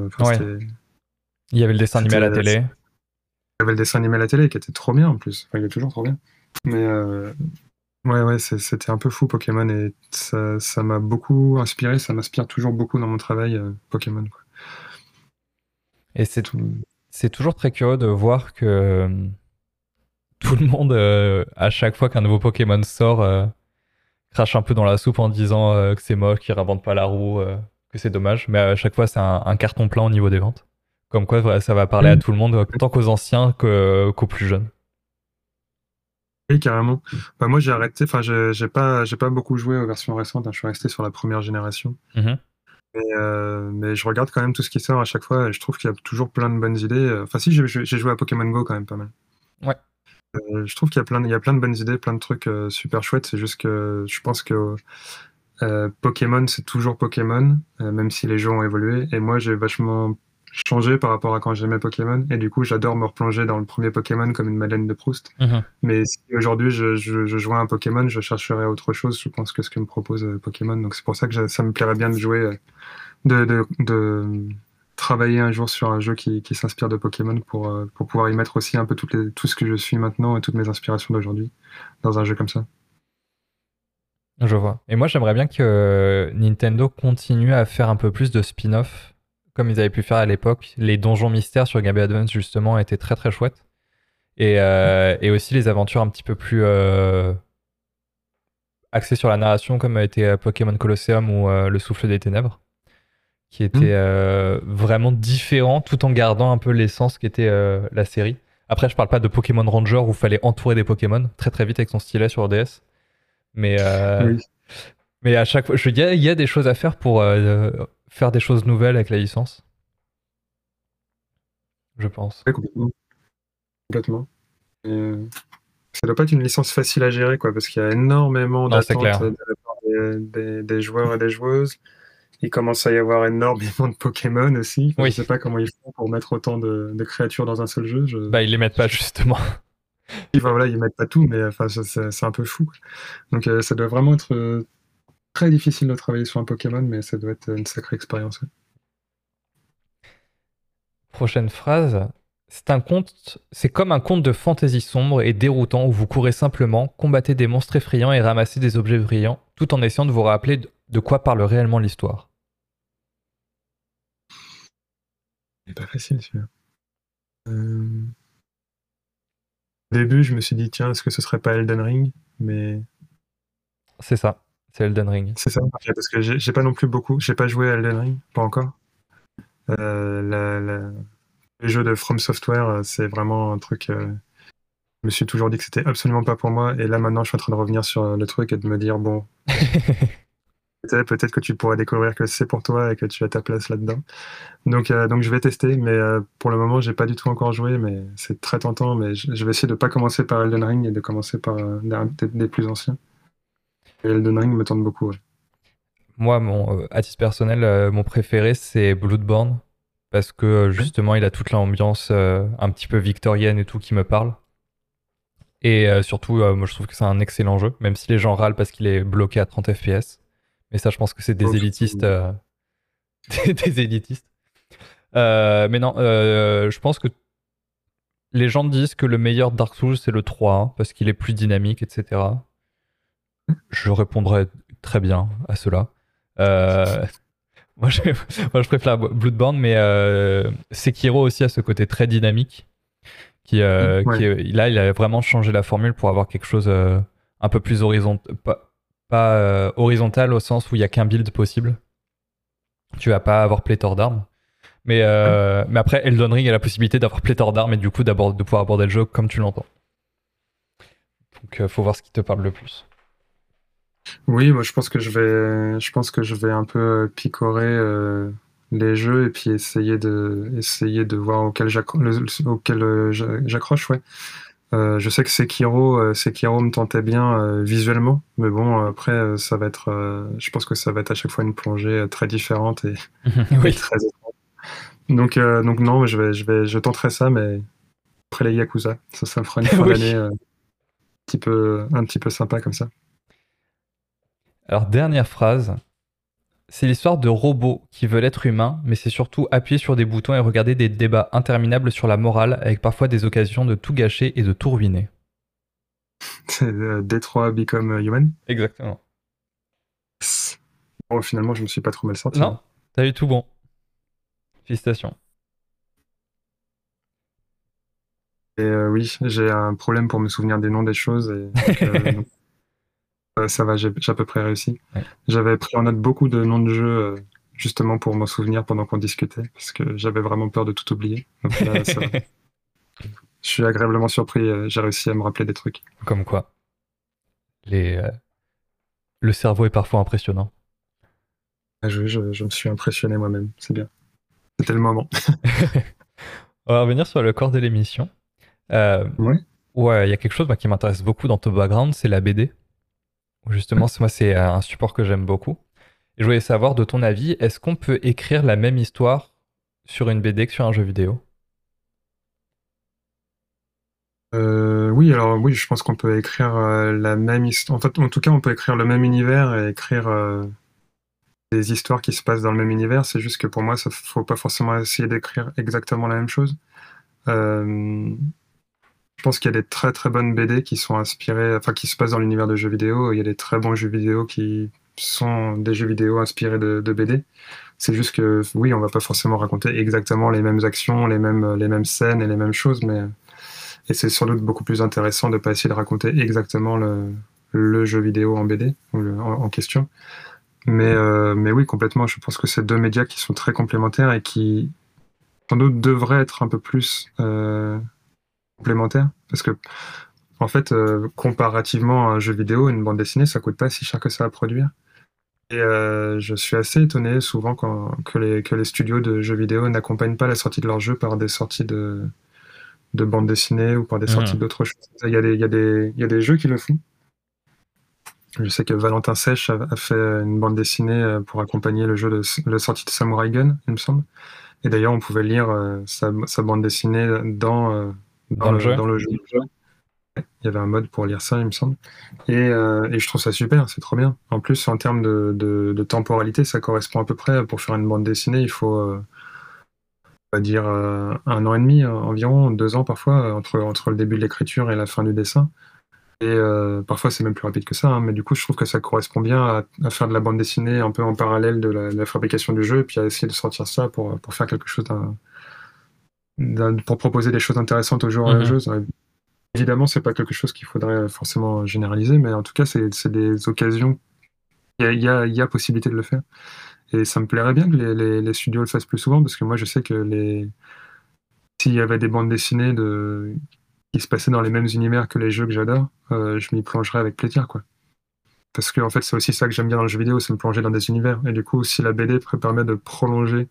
Il y avait le dessin animé à la télé. Il y avait le dessin animé à la télé qui était trop bien en plus. Il est toujours trop bien. Mais euh, ouais, ouais, c'était un peu fou Pokémon et ça m'a beaucoup inspiré. Ça m'inspire toujours beaucoup dans mon travail euh, Pokémon. Et c'est toujours très curieux de voir que euh, tout le monde, à chaque fois qu'un nouveau Pokémon sort, crache un peu dans la soupe en disant que c'est moche, qu'il réinvente pas la roue, que c'est dommage. Mais à chaque fois, c'est un, carton plein au niveau des ventes. Comme quoi, ça va parler à mm. tout le monde, autant qu'aux anciens qu'aux plus jeunes. Oui, carrément. Bah, moi, j'ai arrêté. Enfin, j'ai pas, j'ai pas beaucoup joué aux versions récentes. Hein. Je suis resté sur la première génération. Mm-hmm. Euh, mais, je regarde quand même tout ce qui sort à chaque fois et je trouve qu'il y a toujours plein de bonnes idées. Enfin, si, j'ai joué à Pokémon Go quand même pas mal. Ouais. Euh, je trouve qu'il y a plein, il y a plein de bonnes idées, plein de trucs euh, super chouettes. C'est juste que je pense que Pokémon, c'est toujours Pokémon, même si les jeux ont évolué. Et moi, j'ai vachement changé par rapport à quand j'aimais Pokémon. Et du coup, j'adore me replonger dans le premier Pokémon comme une Madeleine de Proust. Mhm. Mais si aujourd'hui je, je, je, jouais à un Pokémon, je chercherais autre chose, je pense, que ce que me propose Pokémon. Donc c'est pour ça que ça me plairait bien de jouer, de, de, de travailler un jour sur un jeu qui, qui s'inspire de Pokémon pour, pour pouvoir y mettre aussi un peu toutes les, tout ce que je suis maintenant et toutes mes inspirations d'aujourd'hui dans un jeu comme ça. Je vois. Et moi, j'aimerais bien que Nintendo continue à faire un peu plus de spin-off, comme ils avaient pu faire à l'époque. Les donjons mystères sur Game Boy Advance, justement, étaient très très chouettes. Et, euh, et aussi les aventures un petit peu plus euh, axées sur la narration, comme a été euh, Pokémon Colosseum ou Le Souffle des Ténèbres, qui étaient mm. vraiment différents tout en gardant un peu l'essence qui était la série. Après, je parle pas de Pokémon Ranger où il fallait entourer des Pokémon très très vite avec son stylet sur DS. Mais, mais à chaque fois, il y a des choses à faire pour faire des choses nouvelles avec la licence? Je pense. complètement. complètement. Euh, ça doit pas être une licence facile à gérer, quoi, parce qu'il y a énormément d'attentes des, des, joueurs et des joueuses. Il commence à y avoir énormément de Pokémon aussi. Je sais pas comment ils font pour mettre autant de, créatures dans un seul jeu. Bah, ils les mettent pas, justement. Ils, voilà, ils mettent pas tout, mais enfin, c'est un peu fou. Donc euh, ça doit vraiment être euh, très difficile de travailler sur un Pokémon, mais ça doit être une sacrée expérience. Prochaine phrase. C'est un conte, c'est comme un conte de fantaisie sombre et déroutant où vous courez simplement, combattez des monstres effrayants et ramassez des objets brillants, tout en essayant de vous rappeler de quoi parle réellement l'histoire. C'est pas facile celui-là. Euh... Au début, je me suis dit, tiens, est-ce que ce serait pas Elden Ring? Mais. C'est ça, c'est Elden Ring. C'est ça, parce que j'ai pas non plus beaucoup, j'ai pas joué à Elden Ring, pas encore. Euh, Les jeux de From Software, euh, c'est vraiment un truc. Euh, je me suis toujours dit que c'était absolument pas pour moi, et là maintenant, je suis en train de revenir sur le truc et de me dire, bon. <laughs> peut-être que tu pourrais découvrir que c'est pour toi et que tu as ta place là-dedans. Donc, euh, donc je vais tester, mais euh, pour le moment, j'ai pas du tout encore joué, mais c'est très tentant. Mais je, vais essayer de pas commencer par Elden Ring et de commencer par euh, des, plus anciens. Elden Ring me tente beaucoup. Moi, mon, à titre personnel, mon préféré, c'est Bloodborne. Parce que justement, il a toute l'ambiance un petit peu victorienne et tout qui me parle. Et surtout, moi, je trouve que c'est un excellent jeu, même si les gens râlent parce qu'il est bloqué à 30 FPS. Mais ça, je pense que c'est des, élitistes, euh, <laughs> des, élitistes. Euh, mais non, euh, je pense que les gens disent que le meilleur Dark Souls, c'est le 3, hein, parce qu'il est plus dynamique, etc. Je répondrai très bien à cela. moi, je, moi, je, préfère Bloodborne, mais Sekiro aussi a ce côté très dynamique. Qui, qui là, il a vraiment changé la formule pour avoir quelque chose un peu plus horizontal pas euh, horizontal au sens où il n'y a qu'un build possible. Tu vas pas avoir pléthore d'armes. Mais, euh, mais après, Elden Ring a la possibilité d'avoir pléthore d'armes et du coup de pouvoir aborder le jeu comme tu l'entends. Donc, euh, faut voir ce qui te parle le plus. Oui, moi je pense que je vais, je pense que je vais un peu picorer les jeux et puis essayer de, essayer de voir auquel j'accroche, ouais. Euh, je sais que Sekiro, euh, Sekiro me tentait bien euh, visuellement, mais bon, après, ça va être, je pense que ça va être à chaque fois une plongée très différente et, <laughs> oui. très donc, donc non, je vais, je vais, je tenterai ça, mais après les Yakuza, ça, ça me fera une <laughs> fin d'année un petit peu, un petit peu sympa comme ça. Alors dernière phrase, c'est l'histoire de robots qui veulent être humains, mais c'est surtout appuyer sur des boutons et regarder des débats interminables sur la morale, avec parfois des occasions de tout gâcher et de tout ruiner. C'est euh, Détroit Become Human Exactement. Bon, finalement, je me suis pas trop mal senti. Non, t'as eu tout bon. Félicitations. Et euh, oui, j'ai un problème pour me souvenir des noms des choses. Et, euh, <laughs> ça va, j'ai à peu près réussi. J'avais pris en note beaucoup de noms de jeux euh, justement pour m'en souvenir pendant qu'on discutait, parce que j'avais vraiment peur de tout oublier. <laughs> Je suis agréablement surpris, euh, j'ai réussi à me rappeler des trucs. Comme quoi. Les, euh, Le cerveau est parfois impressionnant. Ah, je, je, me suis impressionné moi-même, c'est bien. C'était le moment. <laughs> <laughs> On va revenir sur le corps de l'émission. ouais. Ouais, il y a quelque chose qui m'intéresse beaucoup dans ton background, c'est la BD. Justement, moi, c'est un support que j'aime beaucoup. Je voulais savoir, de ton avis, est-ce qu'on peut écrire la même histoire sur une BD que sur un jeu vidéo? Euh, oui, alors oui, je pense qu'on peut écrire euh, la même histoire. En tout cas, on peut écrire le même univers et écrire euh, des histoires qui se passent dans le même univers. C'est juste que pour moi, ça faut pas forcément essayer d'écrire exactement la même chose. Je pense qu'il y a des très très bonnes BD qui sont inspirées, enfin qui se passent dans l'univers de jeux vidéo. Il y a des très bons jeux vidéo qui sont des jeux vidéo inspirés de, BD. C'est juste que oui, on va pas forcément raconter exactement les mêmes actions, les mêmes les mêmes scènes et les mêmes choses, mais et c'est sans doute beaucoup plus intéressant de pas essayer de raconter exactement le, jeu vidéo en BD en, question. Mais, euh, mais oui, complètement. Je pense que c'est deux médias qui sont très complémentaires et qui, sans doute, devraient être un peu plus euh, complémentaires. Parce que, en fait, euh, comparativement à un jeu vidéo, une bande dessinée, ça coûte pas si cher que ça à produire. Et je suis assez étonné souvent quand, que, les, que les studios de jeux vidéo n'accompagnent pas la sortie de leur jeu par des sorties de, de bande dessinée ou par des sorties mmh. d'autres choses. Il y, a des, il, y a des, il y a des jeux qui le font. Je sais que Valentin Sèche a, fait une bande dessinée euh, pour accompagner le jeu de la sortie de Samurai Gun, il me semble. Et d'ailleurs, on pouvait lire euh, sa, bande dessinée dans, euh, dans, le, jeu. dans, le, jeu. Il y avait un mode pour lire ça, il me semble. Et, et je trouve ça super, c'est trop bien. En plus, en termes de, de, de, temporalité, ça correspond à peu près. Pour faire une bande dessinée, il faut on va dire euh, un an et demi euh, environ, deux ans parfois, euh, entre, entre le début de l'écriture et la fin du dessin. Et parfois c'est même plus rapide que ça, hein, mais du coup je trouve que ça correspond bien à, faire de la bande dessinée un peu en parallèle de la, fabrication du jeu, et puis à essayer de sortir ça pour, pour faire quelque chose pour proposer des choses intéressantes aux joueurs et aux mhm. joueuses. Évidemment, c'est pas quelque chose qu'il faudrait forcément généraliser, mais en tout cas, c'est des occasions. Il y a, y a, possibilité de le faire. Et ça me plairait bien que les, les, studios le fassent plus souvent, parce que moi, je sais que les... s'il y avait des bandes dessinées de... qui se passaient dans les mêmes univers que les jeux que j'adore, euh, je m'y plongerais avec plaisir, quoi. Parce que en fait, c'est aussi ça que j'aime bien dans le jeu vidéo, c'est me plonger dans des univers. Et du coup, si la BD permet de prolonger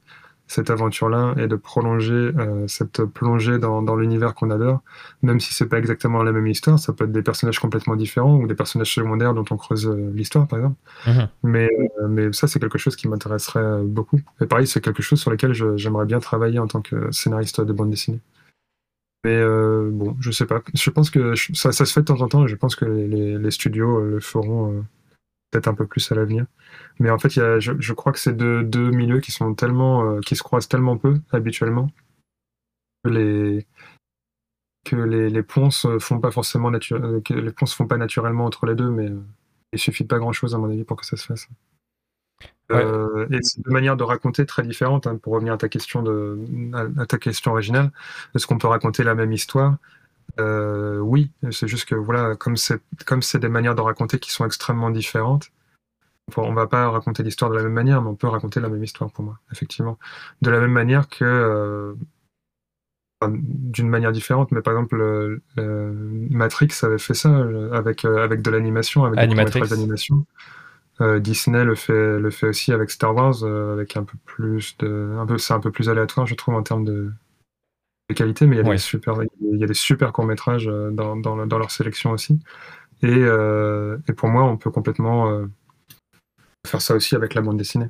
cette aventure-là et de prolonger euh, cette plongée dans, dans l'univers qu'on adore, même si c'est pas exactement la même histoire, ça peut être des personnages complètement différents ou des personnages secondaires dont on creuse euh, l'histoire, par exemple. Mhm. Mais, euh, mais ça, c'est quelque chose qui m'intéresserait beaucoup. Et pareil, c'est quelque chose sur lequel j'aimerais bien travailler en tant que scénariste de bande dessinée. Mais bon, je sais pas. Je pense que ça, ça, se fait de temps en temps et je pense que les, les studios le feront peut-être un peu plus à l'avenir. Mais en fait, y a, je, crois que c'est deux, deux, milieux qui sont tellement, euh, qui se croisent tellement peu habituellement que les que les, les ponts se font pas forcément euh, les ponts se font pas naturellement entre les deux, mais euh, il suffit de pas grand chose à mon avis pour que ça se fasse. et c'est deux manières de raconter très différentes. Hein, pour revenir à ta question de à, ta question originale, est-ce qu'on peut raconter la même histoire? Oui, c'est juste que voilà, comme c'est comme c'est des manières de raconter qui sont extrêmement différentes, on va pas raconter l'histoire de la même manière, mais on peut raconter la même histoire pour moi, effectivement. De la même manière que, euh, d'une manière différente, mais par exemple, Matrix avait fait ça euh, avec, euh, avec de l'animation, avec des d'animation. Disney le fait, le fait aussi avec Star Wars, avec un peu plus de, un peu, c'est un peu plus aléatoire, je trouve, en termes de, qualité, mais il y a des super, il y a des super courts métrages dans, dans, leur sélection aussi. Et, et, pour moi, on peut complètement faire ça aussi avec la bande dessinée.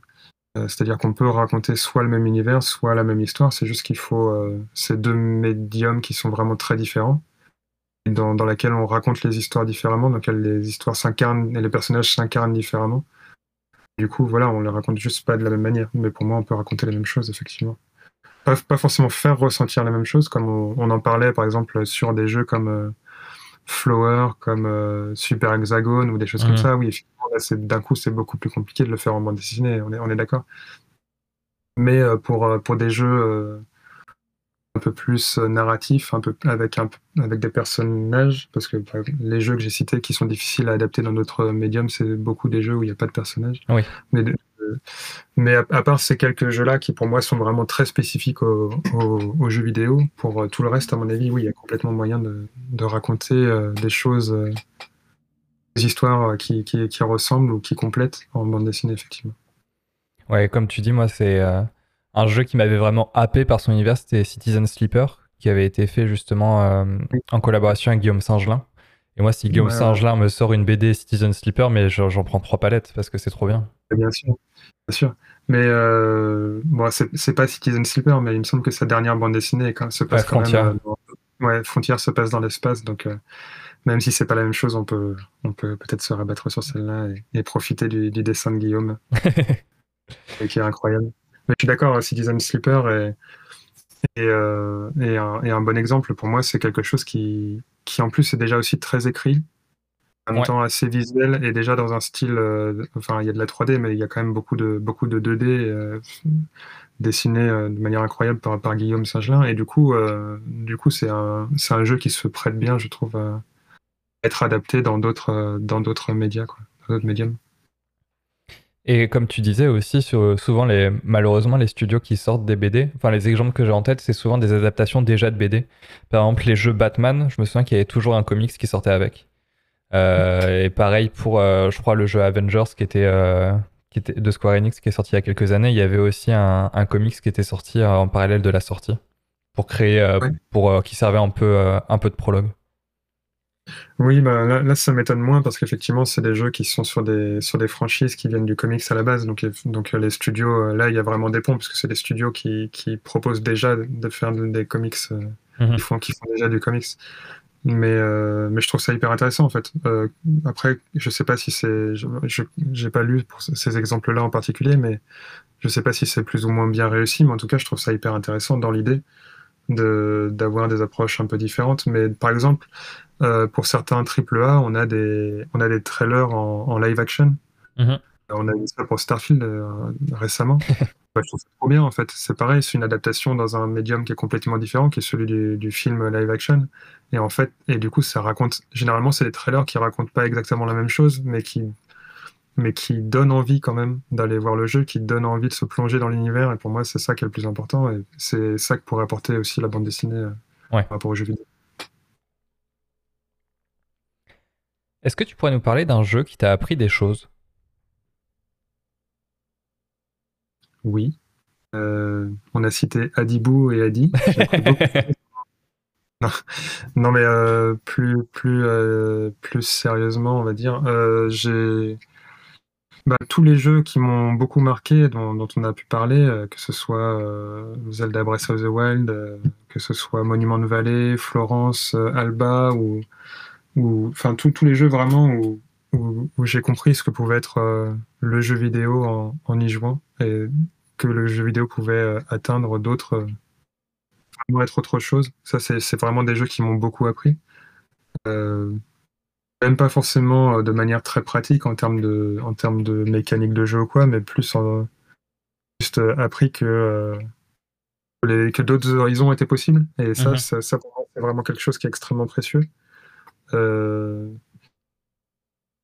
Euh, c'est-à-dire qu'on peut raconter soit le même univers, soit la même histoire. C'est juste qu'il faut euh, ces deux médiums qui sont vraiment très différents, dans, dans laquelle on raconte les histoires différemment, dans lesquelles les histoires s'incarnent et les personnages s'incarnent différemment. Du coup, voilà, on les raconte juste pas de la même manière. Mais pour moi, on peut raconter les mêmes choses, effectivement. Pas, pas forcément faire ressentir la même chose, comme on, en parlait par exemple sur des jeux comme euh, Flower, comme Super Hexagone ou des choses comme mhm. ça. Oui, d'un coup, c'est beaucoup plus compliqué de le faire en bande dessinée, on est, on est d'accord. Mais euh, pour, euh, pour des jeux euh, un peu plus narratifs, un peu avec, un, avec des personnages, parce que les jeux que j'ai cités qui sont difficiles à adapter dans notre médium, c'est beaucoup des jeux où il n'y a pas de personnages. Oui. Mais, mais à, part ces quelques jeux-là qui pour moi sont vraiment très spécifiques aux, jeux vidéo, pour tout le reste, à mon avis, oui, il y a complètement moyen de, de raconter des choses histoires qui, qui, qui, ressemblent ou qui complètent en bande dessinée, effectivement. Ouais, comme tu dis, moi, c'est euh, un jeu qui m'avait vraiment happé par son univers, c'était Citizen Sleeper, qui avait été fait justement euh, en collaboration avec Guillaume Saint-Gelin. Et moi, si Guillaume Saint-Gelin me sort une BD Citizen Sleeper, mais j'en prends trois palettes parce que c'est trop bien. Bien sûr, bien sûr. Mais euh, bon, c'est pas Citizen Sleeper, mais il me semble que sa dernière bande dessinée quand, se passe quand même. ouais, Frontière se passe dans l'espace, donc même si c'est pas la même chose, on peut on peut peut-être se rabattre sur celle-là et, profiter du, dessin de Guillaume, <laughs> qui est incroyable. Mais je suis d'accord, Citizen Sleeper est, euh, un, bon exemple pour moi, c'est quelque chose qui, qui en plus est déjà aussi très écrit, en même temps assez visuel et déjà dans un style. Euh, enfin, il y a de la 3D, mais il y a quand même beaucoup de, beaucoup de 2D euh, dessiné de manière incroyable par, par Guillaume Saint-Gelin. Et du coup, du coup, c'est un, un jeu qui se prête bien, je trouve, à être adapté dans d'autres, dans d'autres médias, quoi, dans d'autres médiums. Et comme tu disais aussi, sur, souvent, les, malheureusement, les studios qui sortent des BD, enfin les exemples que j'ai en tête, c'est souvent des adaptations déjà de BD. Par exemple, les jeux Batman, je me souviens qu'il y avait toujours un comics qui sortait avec. Euh, et pareil pour, euh, je crois, le jeu Avengers qui était, euh, qui était de Square Enix qui est sorti il y a quelques années. Il y avait aussi un, un comics qui était sorti en parallèle de la sortie pour créer, pour qui servait un peu, un peu de prologue. Oui, bah, là, ça m'étonne moins parce qu'effectivement, c'est des jeux qui sont sur des, sur des franchises qui viennent du comics à la base. Donc, donc les studios, euh, là, il y a vraiment des ponts parce que c'est des studios qui, qui, proposent déjà de faire des comics, euh, mhm. qui, font, qui font déjà du comics. Mais, euh, mais je trouve ça hyper intéressant en fait. après, je sais pas si c'est. Je n'ai pas lu pour ces exemples-là en particulier, mais je sais pas si c'est plus ou moins bien réussi. Mais en tout cas, je trouve ça hyper intéressant dans l'idée d'avoir des approches un peu différentes. Mais par exemple, euh, pour certains AAA, on a des, on a des trailers en, live action. Mhm. On a vu ça pour Starfield euh, récemment. <laughs> je trouve ça trop bien en fait. C'est pareil, c'est une adaptation dans un médium qui est complètement différent, qui est celui du, film live action. Et en fait, et du coup, ça raconte. Généralement, c'est des trailers qui racontent pas exactement la même chose, mais qui, mais qui donnent envie quand même d'aller voir le jeu, qui donnent envie de se plonger dans l'univers. Et pour moi, c'est ça qui est le plus important. Et c'est ça que pourrait apporter aussi la bande dessinée euh, par rapport aux jeux vidéo. Est-ce que tu pourrais nous parler d'un jeu qui t'a appris des choses? Oui. Euh, on a cité Adibou et Adi. <laughs> non. mais euh, plus, plus, euh, plus sérieusement, on va dire, j'ai bah, tous les jeux qui m'ont beaucoup marqué, dont, on a pu parler, que ce soit Zelda Breath of the Wild, que ce soit Monument de Valley, Florence, Alba ou enfin tous les jeux vraiment où, j'ai compris ce que pouvait être euh, le jeu vidéo en, y jouant et que le jeu vidéo pouvait euh, atteindre d'autres, euh, être autre chose. Ça, c'est vraiment des jeux qui m'ont beaucoup appris. Même pas forcément de manière très pratique en termes de, en termes de mécanique de jeu ou quoi, mais plus en, juste appris que, que d'autres horizons étaient possibles. Et ça, mm-hmm. ça, ça c'est vraiment quelque chose qui est extrêmement précieux. Euh,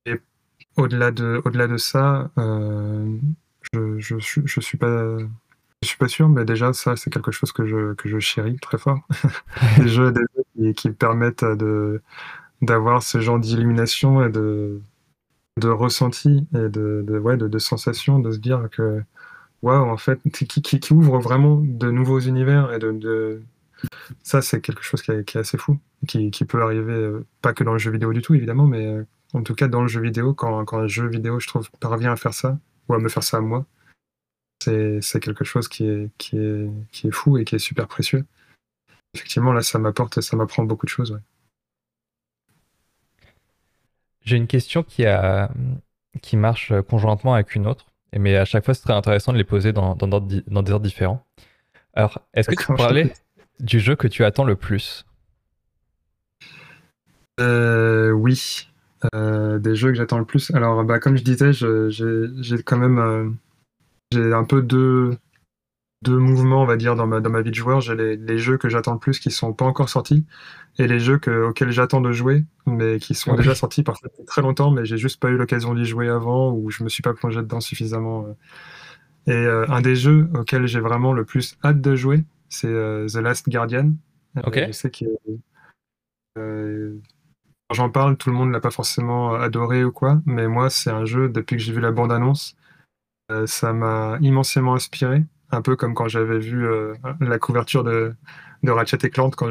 et au-delà de, au-delà de ça, euh, je, je, je, suis pas, je suis pas sûr, mais déjà ça c'est quelque chose que je, que je chéris très fort. <laughs> <laughs> des jeux, des qui, permettent de d'avoir ce genre d'illumination et de de ressenti et de, ouais de, de sensations, de se dire que waouh en fait qui, qui, ouvre vraiment de nouveaux univers et de ça, c'est quelque chose qui est, assez fou, qui, peut arriver, euh, pas que dans le jeu vidéo du tout, évidemment, mais euh, en tout cas dans le jeu vidéo, quand, quand, un jeu vidéo, je trouve, parvient à faire ça, ou à me faire ça à moi, c'est quelque chose qui est, qui, est, qui est fou et qui est super précieux. Effectivement, là, ça m'apporte, ça m'apprend beaucoup de choses. J'ai une question qui, a, qui marche conjointement avec une autre, mais à chaque fois, c'est très intéressant de les poser dans, dans, dans des ordres différents. Alors, est-ce que tu peux parler du jeu que tu attends le plus? Euh, Oui, euh, des jeux que j'attends le plus. Alors, bah, comme je disais, j'ai quand même euh, j'ai un peu deux, deux mouvements, on va dire, dans ma, dans ma vie de joueur. J'ai les, jeux que j'attends le plus qui sont pas encore sortis et les jeux auxquels j'attends de jouer, mais qui sont déjà sortis parfois très longtemps, mais j'ai juste pas eu l'occasion d'y jouer avant ou je me suis pas plongé dedans suffisamment. Et un des jeux auxquels j'ai vraiment le plus hâte de jouer, c'est euh, The Last Guardian. Euh, ok. je sais que euh, quand j'en parle, tout le monde l'a pas forcément adoré ou quoi, mais moi, c'est un jeu, depuis que j'ai vu la bande-annonce, ça m'a immensément inspiré. Un peu comme quand j'avais vu la couverture de, de Ratchet et Clank <laughs> quand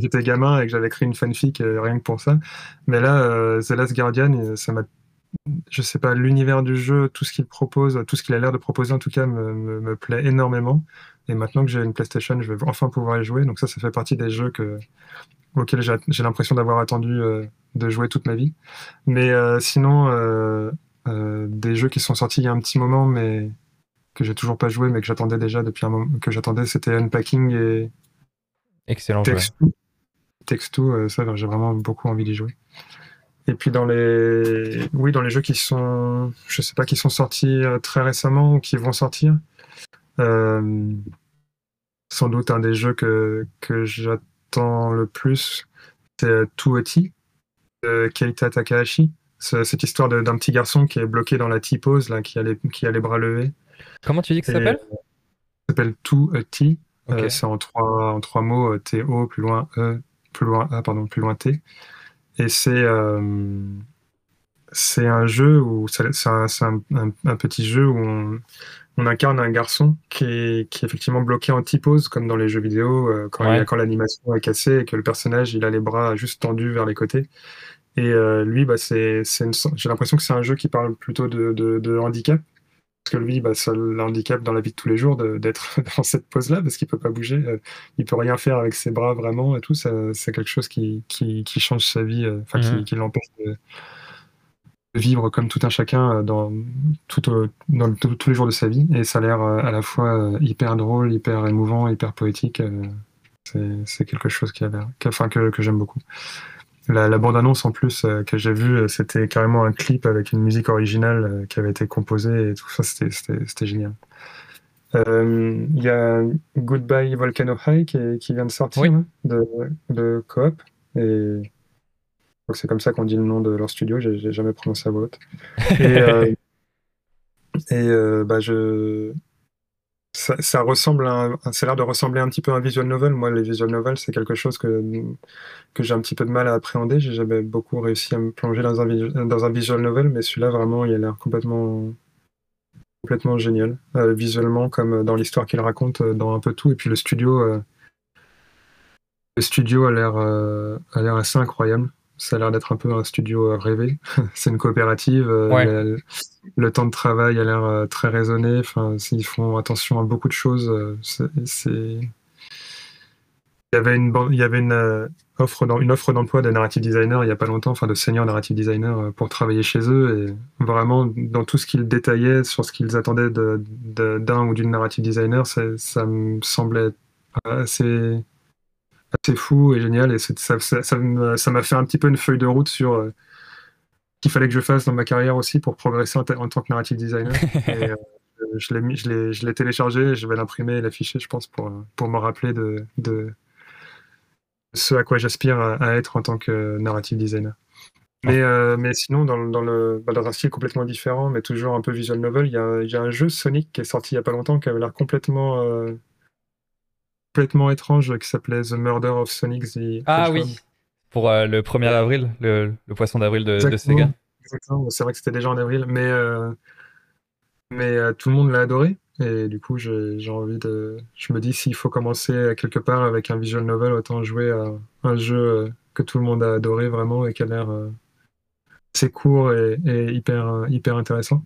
j'étais gamin et que j'avais créé une fanfic rien que pour ça. Mais là, The Last Guardian, ça m'a je sais pas, l'univers du jeu, tout ce qu'il propose, tout ce qu'il a l'air de proposer en tout cas me, plaît énormément. Et maintenant que j'ai une PlayStation, je vais enfin pouvoir y jouer. Donc ça, ça fait partie des jeux que, auxquels j'ai l'impression d'avoir attendu euh, de jouer toute ma vie. Mais euh, sinon, euh, des jeux qui sont sortis il y a un petit moment, mais que j'ai toujours pas joué, mais que j'attendais déjà depuis un moment, que j'attendais, c'était Unpacking et Excellent Text 2. ça, j'ai vraiment beaucoup envie d'y jouer. Et puis dans les, oui, dans les jeux qui sont, je sais pas, qui sont sortis euh, très récemment ou qui vont sortir, euh, sans doute un des jeux que, que j'attends le plus, c'est Tuoti de Keita Takahashi. Cette histoire d'un petit garçon qui est bloqué dans la T-pose, là, qui a, les, qui a les bras levés. Comment tu dis que ça s'appelle? Ça s'appelle Tuoti. Euh, c'est en trois, en trois mots, T-O, plus loin E, plus loin A, pardon, plus loin T. Et c'est euh, c'est un jeu où c'est un, un, petit jeu où on, on, incarne un garçon qui est, qui est effectivement bloqué en T-pose comme dans les jeux vidéo euh, quand, quand l'animation est cassée et que le personnage il a les bras juste tendus vers les côtés. Et euh, lui, bah, c'est, j'ai l'impression que c'est un jeu qui parle plutôt de, de, de handicap parce que lui, bah, ça l'handicap dans la vie de tous les jours d'être <laughs> dans cette pose-là, parce qu'il peut pas bouger, euh, il peut rien faire avec ses bras vraiment et tout. C'est quelque chose qui, qui, qui, change sa vie, euh, enfin qui, mhm. qui l'empêche de, vivre comme tout un chacun euh, dans, tout, dans tous les jours de sa vie. Et ça a l'air à la fois hyper drôle, hyper émouvant, hyper poétique. C'est quelque chose qui a l'air, que j'aime beaucoup. La, bande-annonce en plus euh, que j'ai vue, euh, c'était carrément un clip avec une musique originale euh, qui avait été composée et tout ça, c'était génial. Il y a Goodbye Volcano High qui, vient de sortir hein, de, de Coop et c'est comme ça qu'on dit le nom de leur studio, j'ai jamais prononcé à voix haute. Et, <laughs> et bah je, ça, ressemble à ça a l'air de ressembler un petit peu à un visual novel. Moi, les visual novels, c'est quelque chose que, que j'ai un petit peu de mal à appréhender. J'ai jamais beaucoup réussi à me plonger dans un, dans un visual novel, mais celui-là, vraiment, il a l'air complètement, complètement génial. Euh, visuellement, comme dans l'histoire qu'il raconte, euh, dans un peu tout. Et puis le studio, euh, le studio a l'air, a l'air assez incroyable ça a l'air d'être un peu un studio euh, rêvé. <laughs> c'est une coopérative. Euh, le, temps de travail a l'air euh, très raisonné. Enfin, ils font attention à beaucoup de choses. C'est, il y avait une, il y avait une offre, une offre d'emploi de narrative designer il n'y a pas longtemps, enfin de senior narrative designer pour travailler chez eux. Et vraiment, dans tout ce qu'ils détaillaient sur ce qu'ils attendaient d'un ou d'une narrative designer, ça me semblait assez assez fou et génial. Et ça, ça, m'a fait un petit peu une feuille de route sur euh, ce qu'il fallait que je fasse dans ma carrière aussi pour progresser en, tant que narrative designer. <laughs> et, euh, je l'ai téléchargé, je vais l'imprimer et l'afficher, je pense, pour, pour me rappeler de, de ce à quoi j'aspire à, être en tant que narrative designer. Mais, euh, mais sinon, dans, dans, le, bah, dans un style complètement différent, mais toujours un peu visual novel, il y a, y a, un jeu Sonic qui est sorti il n'y a pas longtemps qui avait l'air complètement complètement étrange qui s'appelait The Murder of Sonic the Ah oui, pour euh, le 1er avril, le, poisson d'avril de, Sega. Exactement, c'est vrai que c'était déjà en avril, mais, euh, mais euh, tout le monde l'a adoré. Et du coup, j'ai envie de. Je me dis, s'il faut commencer quelque part avec un visual novel, autant jouer à un jeu que tout le monde a adoré vraiment et qui a l'air assez court et, hyper, hyper intéressant.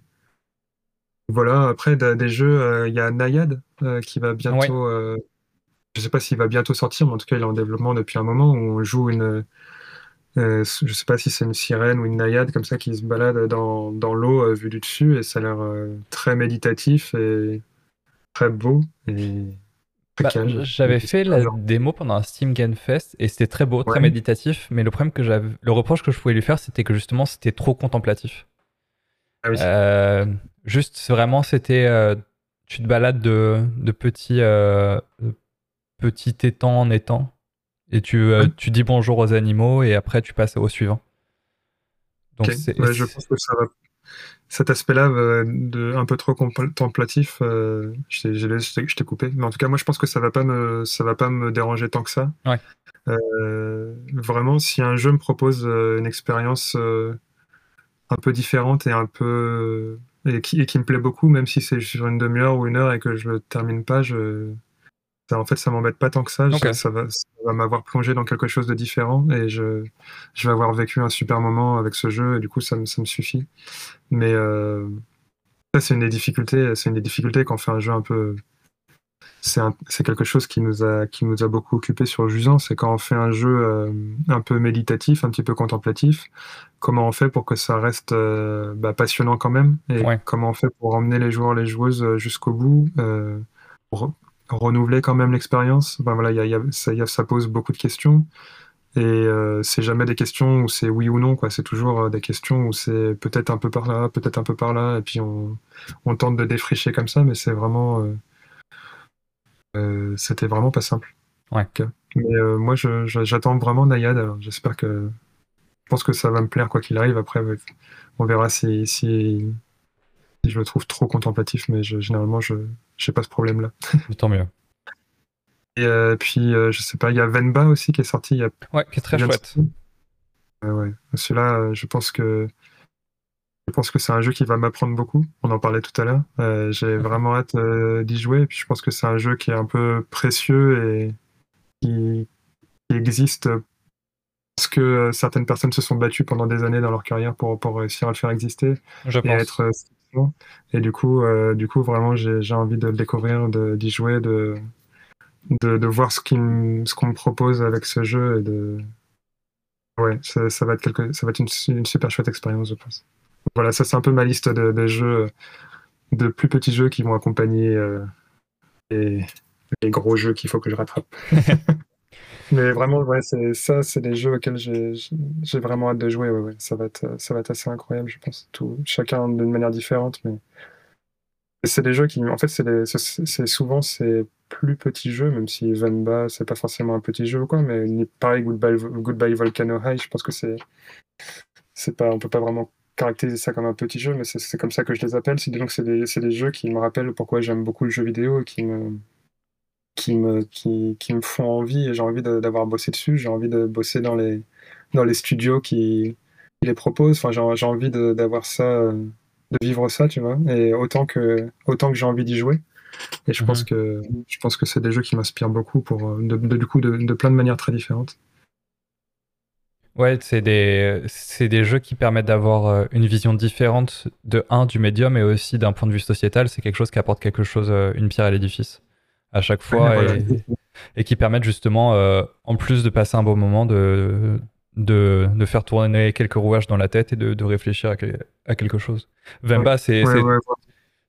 Voilà, après, des jeux, il y a Nayad qui va bientôt je sais pas s'il va bientôt sortir, mais en tout cas, il est en développement depuis un moment où on joue une. Euh, je sais pas si c'est une sirène ou une naïade comme ça qui se balade dans, dans l'eau euh, vue du dessus et ça a l'air euh, très méditatif et très beau et bah, J'avais fait la démo pendant un Steam Game Fest et c'était très beau, très méditatif, mais le problème que j'avais, le reproche que je pouvais lui faire, c'était que justement c'était trop contemplatif. Ah juste vraiment, c'était tu te balades de, de petits petit étang en étang. Et tu, euh, tu dis bonjour aux animaux et après tu passes au suivant. Donc je pense que ça va... cet aspect-là, de un peu trop contemplatif, euh, je t'ai coupé. Mais en tout cas, moi je pense que ça va pas me, ça va pas me déranger tant que ça. Ouais. Euh, vraiment, si un jeu me propose une expérience un peu différente et un peu et qui, et qui me plaît beaucoup, même si c'est sur une demi-heure ou une heure et que je le termine pas, je, en fait, ça m'embête pas tant que ça. Ça, va, va m'avoir plongé dans quelque chose de différent et je, je vais avoir vécu un super moment avec ce jeu et du coup, ça, ça me suffit. Mais euh, ça, c'est une des difficultés. C'est une des difficultés quand on fait un jeu un peu. C'est quelque chose qui nous, a, qui nous a beaucoup occupé sur Jusant. C'est quand on fait un jeu euh, un peu méditatif, un petit peu contemplatif, comment on fait pour que ça reste euh, bah, passionnant quand même et comment on fait pour emmener les joueurs, les joueuses jusqu'au bout. Pour, renouveler quand même l'expérience. Ben voilà, y a, ça, ça, pose beaucoup de questions. Et euh, c'est jamais des questions où c'est oui ou non, quoi. C'est toujours euh, des questions où c'est peut-être un peu par là, peut-être un peu par là, et puis on, on tente de défricher comme ça, mais c'est vraiment. Euh, euh C'était vraiment pas simple. Ouais. Mais moi, j'attends vraiment Nayad, alors j'espère que. Je pense que ça va me plaire quoi qu'il arrive. Après, on verra si, si, je le trouve trop contemplatif, mais généralement, je n'ai pas ce problème-là. <laughs> Tant mieux. Et euh, puis, euh, je sais pas, il y a Venba aussi qui est sorti. Il y a... Ouais, qui est très chouette. ouais. Celui-là, euh, je pense que je pense que c'est un jeu qui va m'apprendre beaucoup. On en parlait tout à l'heure. J'ai vraiment hâte d'y jouer. Et puis, je pense que c'est un jeu qui est un peu précieux et qui, existe parce que certaines personnes se sont battues pendant des années dans leur carrière pour, pour réussir à le faire exister je et être et du coup, euh, du coup vraiment, j'ai envie de le découvrir, d'y jouer, de, de, voir ce qu'on me propose avec ce jeu et de. Ouais, ça, va être, quelque, ça va être une, super chouette expérience, je pense. Voilà, ça, c'est un peu ma liste de, jeux, de plus petits jeux qui vont accompagner euh, les gros jeux qu'il faut que je rattrape. <laughs> Mais vraiment, ouais, c'est ça, c'est des jeux auxquels j'ai vraiment hâte de jouer. Ouais, ouais. Ça, va être, ça va être assez incroyable, je pense. Tout, chacun d'une manière différente, mais c'est des jeux qui, en fait, c'est souvent ces plus petits jeux, même si Venba, c'est pas forcément un petit jeu ou quoi, mais pareil, Goodbye, Goodbye Volcano High, je pense que c'est, c'est pas, on peut pas vraiment caractériser ça comme un petit jeu, mais c'est comme ça que je les appelle. C'est donc c'est des, des jeux qui me rappellent pourquoi j'aime beaucoup le jeu vidéo et qui me qui me, qui, qui me font envie et j'ai envie d'avoir bossé dessus. J'ai envie de bosser dans les, dans les studios qui, les proposent. Enfin, j'ai envie d'avoir ça, de vivre ça, tu vois. Et autant que, autant que j'ai envie d'y jouer. Et je pense mhm. que je pense que c'est des jeux qui m'inspirent beaucoup pour de, du coup de, de, plein de manières très différentes. Ouais, c'est des c'est des jeux qui permettent d'avoir euh, une vision différente de un du médium et aussi d'un point de vue sociétal. C'est quelque chose qui apporte quelque chose, euh, une pierre à l'édifice à chaque fois et, qui permettent justement, euh, en plus de passer un bon moment, de, de, de, faire tourner quelques rouages dans la tête et de, de réfléchir à, à, quelque chose. Vemba, c'est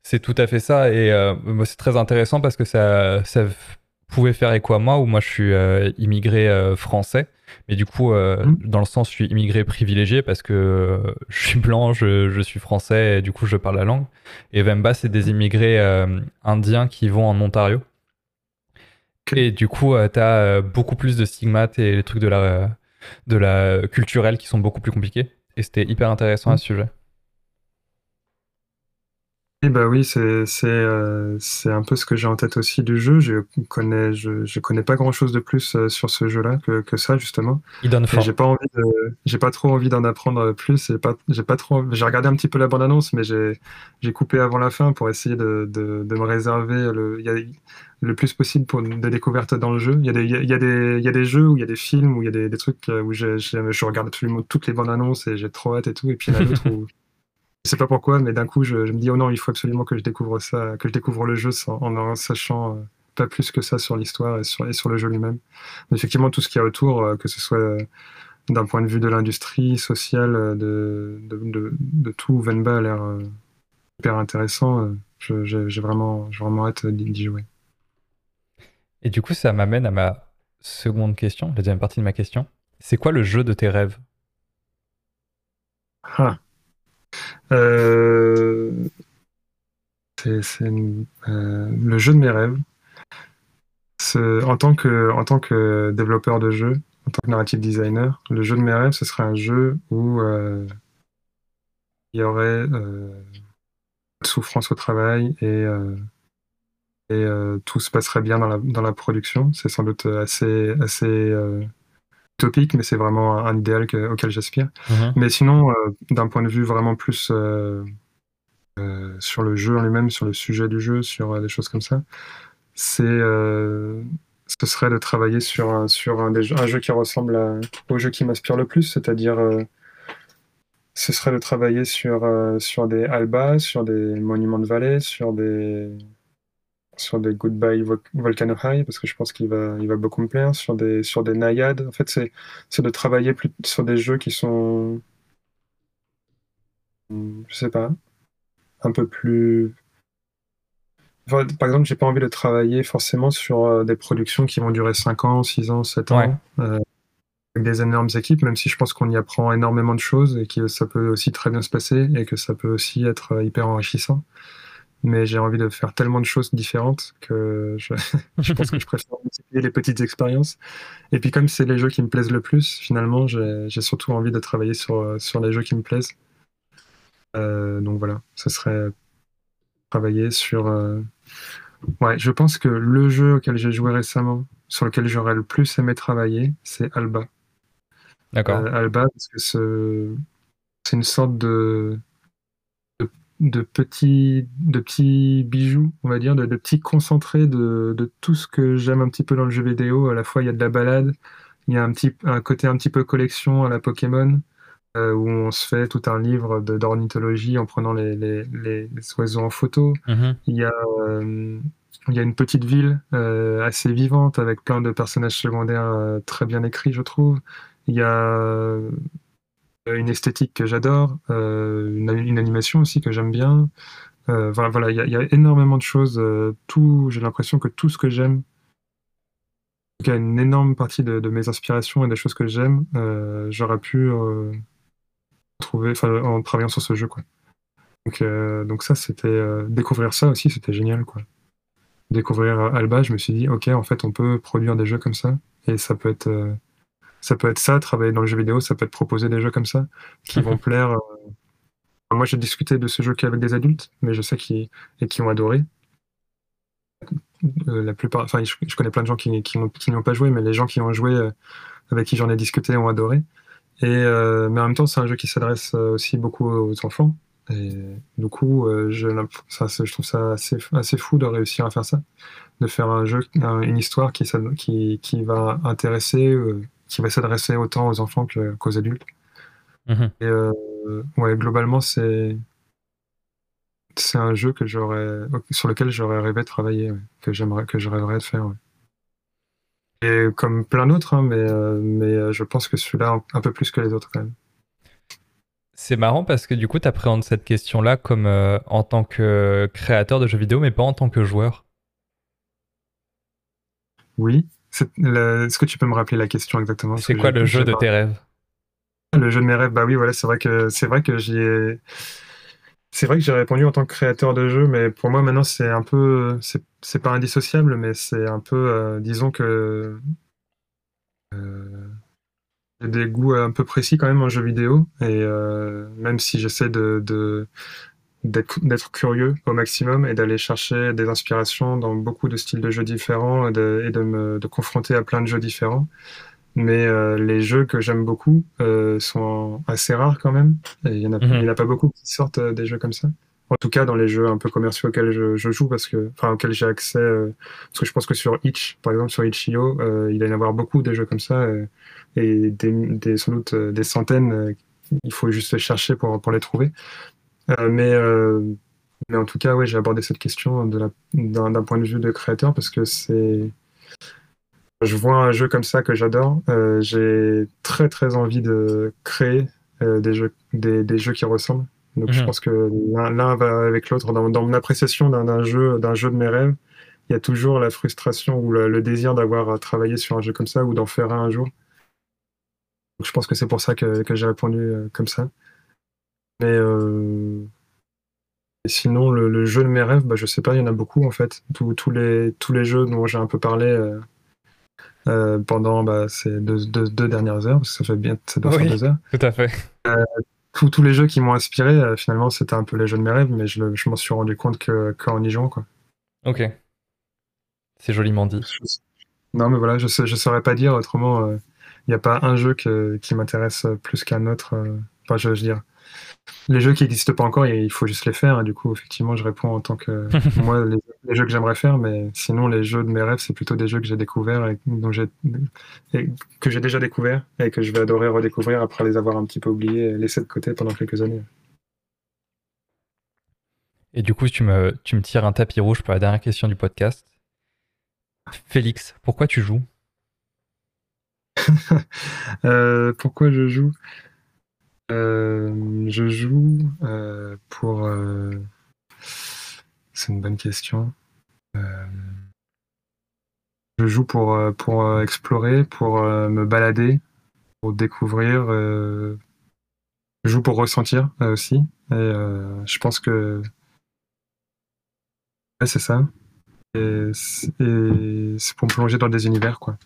c'est tout à fait ça et euh, c'est très intéressant parce que ça, ça pouvait faire écho à moi où moi je suis euh, immigré français. Mais du coup mmh. dans le sens je suis immigré privilégié parce que je suis blanc je, je, suis français et du coup je parle la langue. Et Vemba c'est des immigrés indiens qui vont en Ontario et du coup, euh, tu as euh, beaucoup plus de stigmates et les trucs de la, de la culturelle qui sont beaucoup plus compliqués. Et c'était hyper intéressant à ce sujet. Et bah oui, c'est euh, un peu ce que j'ai en tête aussi du jeu. Je connais je, je connais pas grand chose de plus sur ce jeu-là que, que, ça justement. Il donne J'ai pas envie j'ai pas trop envie d'en apprendre plus. J'ai pas j'ai pas trop j'ai regardé un petit peu la bande annonce, mais j'ai j'ai coupé avant la fin pour essayer de, de, de me réserver le. Y a, le plus possible pour des découvertes dans le jeu. Il y, a des, il, y a des, il y a des jeux où il y a des films, où il y a des, des trucs euh, où je, je, regarde absolument toutes les bandes annonces et j'ai trop hâte et tout. Et puis il y en a d'autres où <laughs> je sais pas pourquoi, mais d'un coup je, me dis oh non, il faut absolument que je découvre ça, que je découvre le jeu en en sachant euh, pas plus que ça sur l'histoire et sur, et sur le jeu lui-même. Effectivement, tout ce qu'il y a autour, euh, que ce soit d'un point de vue de l'industrie sociale, de, de, de, de, tout, Venba a l'air hyper intéressant. J'ai vraiment, vraiment hâte d'y jouer. Et du coup, ça m'amène à ma seconde question, la deuxième partie de ma question. C'est quoi le jeu de tes rêves? Ah. euh... C'est euh, le jeu de mes rêves. En tant, que, en tant que développeur de jeu, en tant que narrative designer, le jeu de mes rêves, ce serait un jeu où euh, il y aurait souffrance au travail et et euh, tout se passerait bien dans la, dans la production. C'est sans doute assez, assez euh, utopique, mais c'est vraiment un, idéal auquel j'aspire. Mhm. Mais sinon, euh, d'un point de vue vraiment plus sur le jeu en lui-même, sur le sujet du jeu, sur des choses comme ça, c'est ce serait de travailler sur un, sur un, jeu qui ressemble au jeu qui m'inspire le plus, c'est-à-dire ce serait de travailler sur, sur des albas, sur des monuments de vallée, sur des sur des Goodbye Volcano High parce que je pense qu'il va, il va beaucoup me plaire sur des, sur des Naiades. En fait, c'est, c'est de travailler plus sur des jeux qui sont, je sais pas, un peu plus. par exemple, j'ai pas envie de travailler forcément sur euh, des productions qui vont durer 5 ans, 6 ans, 7 ans. Euh, avec des énormes équipes, même si je pense qu'on y apprend énormément de choses et que ça peut aussi très bien se passer et que ça peut aussi être euh, hyper enrichissant mais j'ai envie de faire tellement de choses différentes que je, <laughs> je pense que je préfère multiplier les petites expériences. Et puis comme c'est les jeux qui me plaisent le plus, finalement, j'ai surtout envie de travailler sur, sur les jeux qui me plaisent. Euh, donc voilà, ce serait travailler sur... Euh, ouais, je pense que le jeu auquel j'ai joué récemment, sur lequel j'aurais le plus aimé travailler, c'est Alba. D'accord. Euh, Alba, parce que c'est une sorte de de petits, de petits bijoux, on va dire, de, petits concentrés de, de, tout ce que j'aime un petit peu dans le jeu vidéo. À la fois, il y a de la balade, il y a un, petit, un côté un petit peu collection à la Pokémon, euh, où on se fait tout un livre d'ornithologie en prenant les, les, les, oiseaux en photo. Mm-hmm. Il, y a, euh, il y a une petite ville euh, assez vivante avec plein de personnages secondaires très bien écrits, je trouve. Il y a une esthétique que j'adore, euh, une, animation aussi que j'aime bien. Euh, voilà, il y, a énormément de choses. tout, j'ai l'impression que tout ce que j'aime, il y a une énorme partie de, mes inspirations et des choses que j'aime, j'aurais pu trouver, en travaillant sur ce jeu, donc ça, c'était découvrir ça aussi, c'était génial, quoi. Découvrir Alba, je me suis dit, ok, en fait, on peut produire des jeux comme ça, et ça peut être ça peut être ça, travailler dans le jeu vidéo, ça peut être proposer des jeux comme ça qui vont <laughs> plaire. Euh, moi, j'ai discuté de ce jeu qu'avec des adultes, mais je sais qu'ils et qui ont adoré. Euh, la plupart, enfin, je, connais plein de gens qui, qui, n'y ont pas joué, mais les gens qui ont joué, euh, avec qui j'en ai discuté, ont adoré. Et mais en même temps, c'est un jeu qui s'adresse aussi beaucoup aux enfants. Et du coup, je, ça, je trouve ça assez, assez fou de réussir à faire ça, de faire un jeu, une histoire qui, qui, qui va intéresser qui va s'adresser autant aux enfants qu'aux adultes. Mhm. Et euh, ouais, globalement, c'est c'est un jeu que j'aurais sur lequel j'aurais rêvé de travailler, que j'aimerais que je rêverais de faire. Et comme plein d'autres, hein, mais, euh, mais euh, je pense que celui-là un peu plus que les autres quand même. C'est marrant parce que du coup, tu appréhendes cette question-là comme en tant que créateur de jeux vidéo, mais pas en tant que joueur. Oui, est-ce que tu peux me rappeler la question exactement? C'est quoi le jeu de tes rêves? Le jeu de mes rêves, bah oui, voilà, c'est vrai que c'est vrai que j'y ai. C'est vrai que j'ai répondu en tant que créateur de jeu, mais pour moi maintenant c'est un peu, c'est pas indissociable, mais c'est un peu, euh, disons que euh, j'ai des goûts un peu précis quand même en jeu vidéo, et euh, même si j'essaie de, d'être curieux au maximum et d'aller chercher des inspirations dans beaucoup de styles de jeux différents et de, me confronter à plein de jeux différents. Mais euh, les jeux que j'aime beaucoup euh, sont assez rares quand même. Il n'y en, mhm. a pas beaucoup qui sortent euh, des jeux comme ça. En tout cas, dans les jeux un peu commerciaux auxquels je, joue, parce que, enfin, auxquels j'ai accès, parce que je pense que sur Itch, par exemple, sur Itch.io, il va y en avoir beaucoup des jeux comme ça, et des, des, sans doute des centaines. il faut juste chercher pour, pour les trouver. Euh, mais, euh, mais en tout cas, j'ai abordé cette question d'un point de vue de créateur parce que c'est. Je vois un jeu comme ça que j'adore. Euh, j'ai très très envie de créer des, jeux, des, des, jeux qui ressemblent. Donc je mhm. pense que l'un va avec l'autre. Dans, dans, mon appréciation d'un jeu, d'un jeu de mes rêves, il y a toujours la frustration ou le, désir d'avoir travaillé sur un jeu comme ça ou d'en faire un un jour. Donc je pense que c'est pour ça que, que j'ai répondu comme ça. Mais euh, sinon, le, jeu de mes rêves, bah, je sais pas, il y en a beaucoup en fait. Tous, les, tous les jeux dont j'ai un peu parlé euh, euh, pendant bah, ces deux, dernières heures, parce que ça fait bien ça doit faire deux heures. Tout à fait. tous les jeux qui m'ont inspiré, finalement, c'était un peu les jeux de mes rêves, mais je, m'en suis rendu compte qu'en y jouant. Quoi. Ok. C'est joliment dit. Non, mais voilà, je ne saurais pas dire autrement. Il n'y a pas un jeu qui m'intéresse plus qu'un autre. Enfin, je veux dire les jeux qui n'existent pas encore, il faut juste les faire. du coup, effectivement, je réponds en tant que <laughs> moi les, jeux que j'aimerais faire, mais sinon les jeux de mes rêves, c'est plutôt des jeux que j'ai découverts et, dont que j'ai déjà découvert et que je vais adorer redécouvrir après les avoir un petit peu oubliés et laissés de côté pendant quelques années. Et du coup, tu me, tu me tires un tapis rouge pour la dernière question du podcast. Félix, pourquoi tu joues? <laughs> Euh, Pourquoi je joue? Euh, Je joue euh, pour. C'est une bonne question. Je joue pour, pour explorer, pour me balader, pour découvrir. je joue pour ressentir aussi. Et je pense que. Ouais, c'est ça. Et c'est pour me plonger dans des univers, quoi.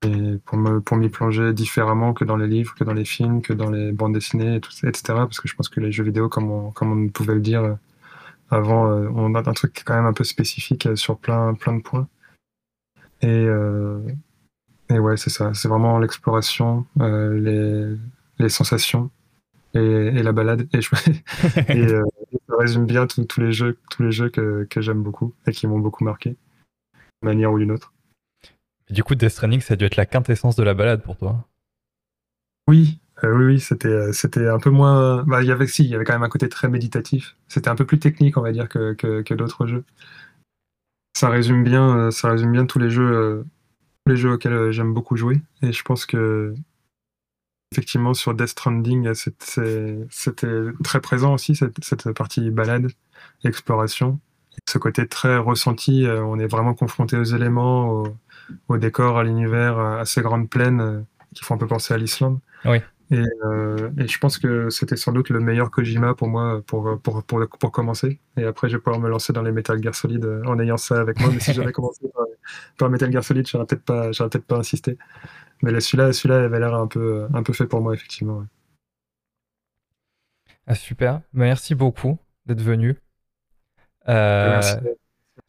Pour me pour m'y plonger différemment que dans les livres, que dans les films, que dans les bandes dessinées, etc. Parce que je pense que les jeux vidéo, comme on, comme on pouvait le dire euh, avant, euh, on a un truc quand même un peu spécifique euh, sur plein, plein de points. Et, et ouais, c'est ça. C'est vraiment l'exploration, les, les sensations et, la balade. Et, je, <laughs> ça résume bien tous les jeux, tous les jeux que, que j'aime beaucoup et qui m'ont beaucoup marqué, d'une manière ou d'une autre. Du coup, Death Stranding, ça a dû être la quintessence de la balade pour toi. Oui, euh, oui, oui, c'était, euh, c'était un peu moins. Bah, il y avait, si, il y avait quand même un côté très méditatif. C'était un peu plus technique, on va dire, que, que, d'autres jeux. Ça résume bien, euh, ça résume bien tous les jeux, les jeux auxquels j'aime beaucoup jouer. Et je pense que, effectivement, sur Death Stranding, c'était très présent aussi cette, cette partie balade, exploration, ce côté très ressenti. on est vraiment confronté aux éléments, au décor, à l'univers, à ces grandes plaines euh, qui font un peu penser à l'Islande. Oui. Et, euh, et, je pense que c'était sans doute le meilleur Kojima pour moi pour, pour, pour, pour, commencer. Et après, je vais pouvoir me lancer dans les Metal Gear Solid euh, en ayant ça avec moi. Mais si j'avais <laughs> commencé par, Metal Gear Solid, j'aurais peut-être pas, peut-être pas insisté. Mais celui-là, celui-là avait l'air un peu, un peu fait pour moi, effectivement. Ah, super. Merci beaucoup d'être venu. Euh... Merci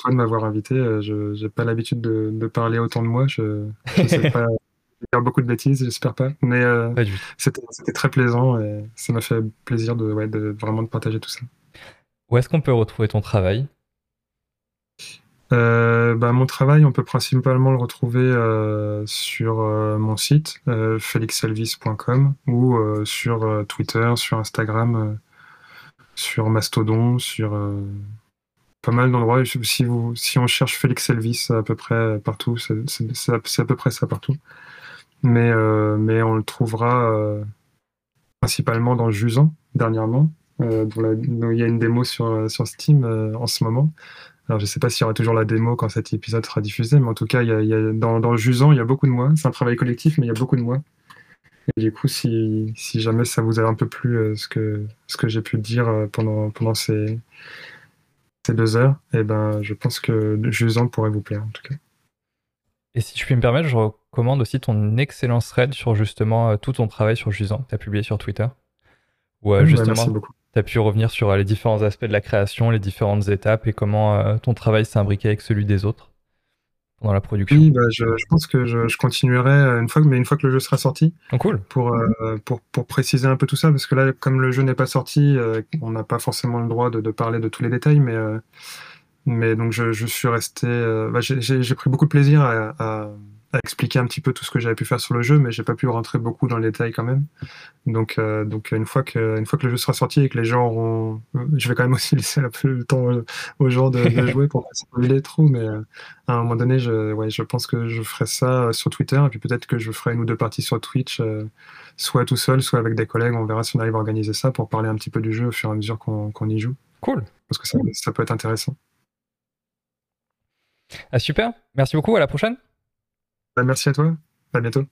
de m'avoir invité. Euh, je n'ai pas l'habitude de, parler autant de moi. Je ne sais pas <laughs> dire beaucoup de bêtises, j'espère pas. Mais euh, c'était très plaisant et ça m'a fait plaisir de, ouais, de, vraiment de partager tout ça. Où est-ce qu'on peut retrouver ton travail? Euh, bah, mon travail, on peut principalement le retrouver sur mon site, felixelvis.com, ou sur Twitter, sur Instagram, sur Mastodon, sur pas mal d'endroits. Si, on cherche Félix Elvis à peu près partout, c'est à peu près ça partout. Mais, euh, on le trouvera euh, principalement dans Jusant, dernièrement. Euh, il y a une démo sur, Steam en ce moment. Alors, je sais pas s'il y aura toujours la démo quand cet épisode sera diffusé, mais en tout cas, dans, dans Jusant, il y a beaucoup de moi. C'est un travail collectif, mais il y a beaucoup de moi. Et du coup, si, jamais ça vous a un peu plu ce que, j'ai pu dire pendant ces, ces deux heures, et eh ben, je pense que Jusant pourrait vous plaire en tout cas. Et si je puis me permettre, je recommande aussi ton excellent thread sur justement euh, tout ton travail sur Jusant que tu as publié sur Twitter. Où euh, justement, tu as pu revenir sur euh, les différents aspects de la création, les différentes étapes et comment ton travail s'est imbriqué avec celui des autres pendant la production Oui, bah, je, pense que je, continuerai une fois, mais une fois que le jeu sera sorti. Oh, cool. Pour, euh, pour, pour, préciser un peu tout ça, parce que là, comme le jeu n'est pas sorti, euh, on n'a pas forcément le droit de, de, parler de tous les détails, mais, euh, mais donc je, je suis resté. Bah, j'ai pris beaucoup de plaisir à à expliquer un petit peu tout ce que j'avais pu faire sur le jeu, mais j'ai pas pu rentrer beaucoup dans les détails quand même. Donc, euh, donc une fois que une fois que le jeu sera sorti et que les gens auront, je vais quand même aussi <laughs> laisser un peu le temps aux gens de, <laughs> jouer pour pas spoiler trop, mais euh, à un moment donné, je, ouais, je pense que je ferai ça sur Twitter et puis peut-être que je ferai une ou deux parties sur Twitch, euh, soit tout seul, soit avec des collègues. On verra si on arrive à organiser ça pour parler un petit peu du jeu au fur et à mesure qu'on y joue. Cool. Parce que ça, ça peut être intéressant. Ah super. Merci beaucoup. À la prochaine. Bah, merci à toi. À bientôt.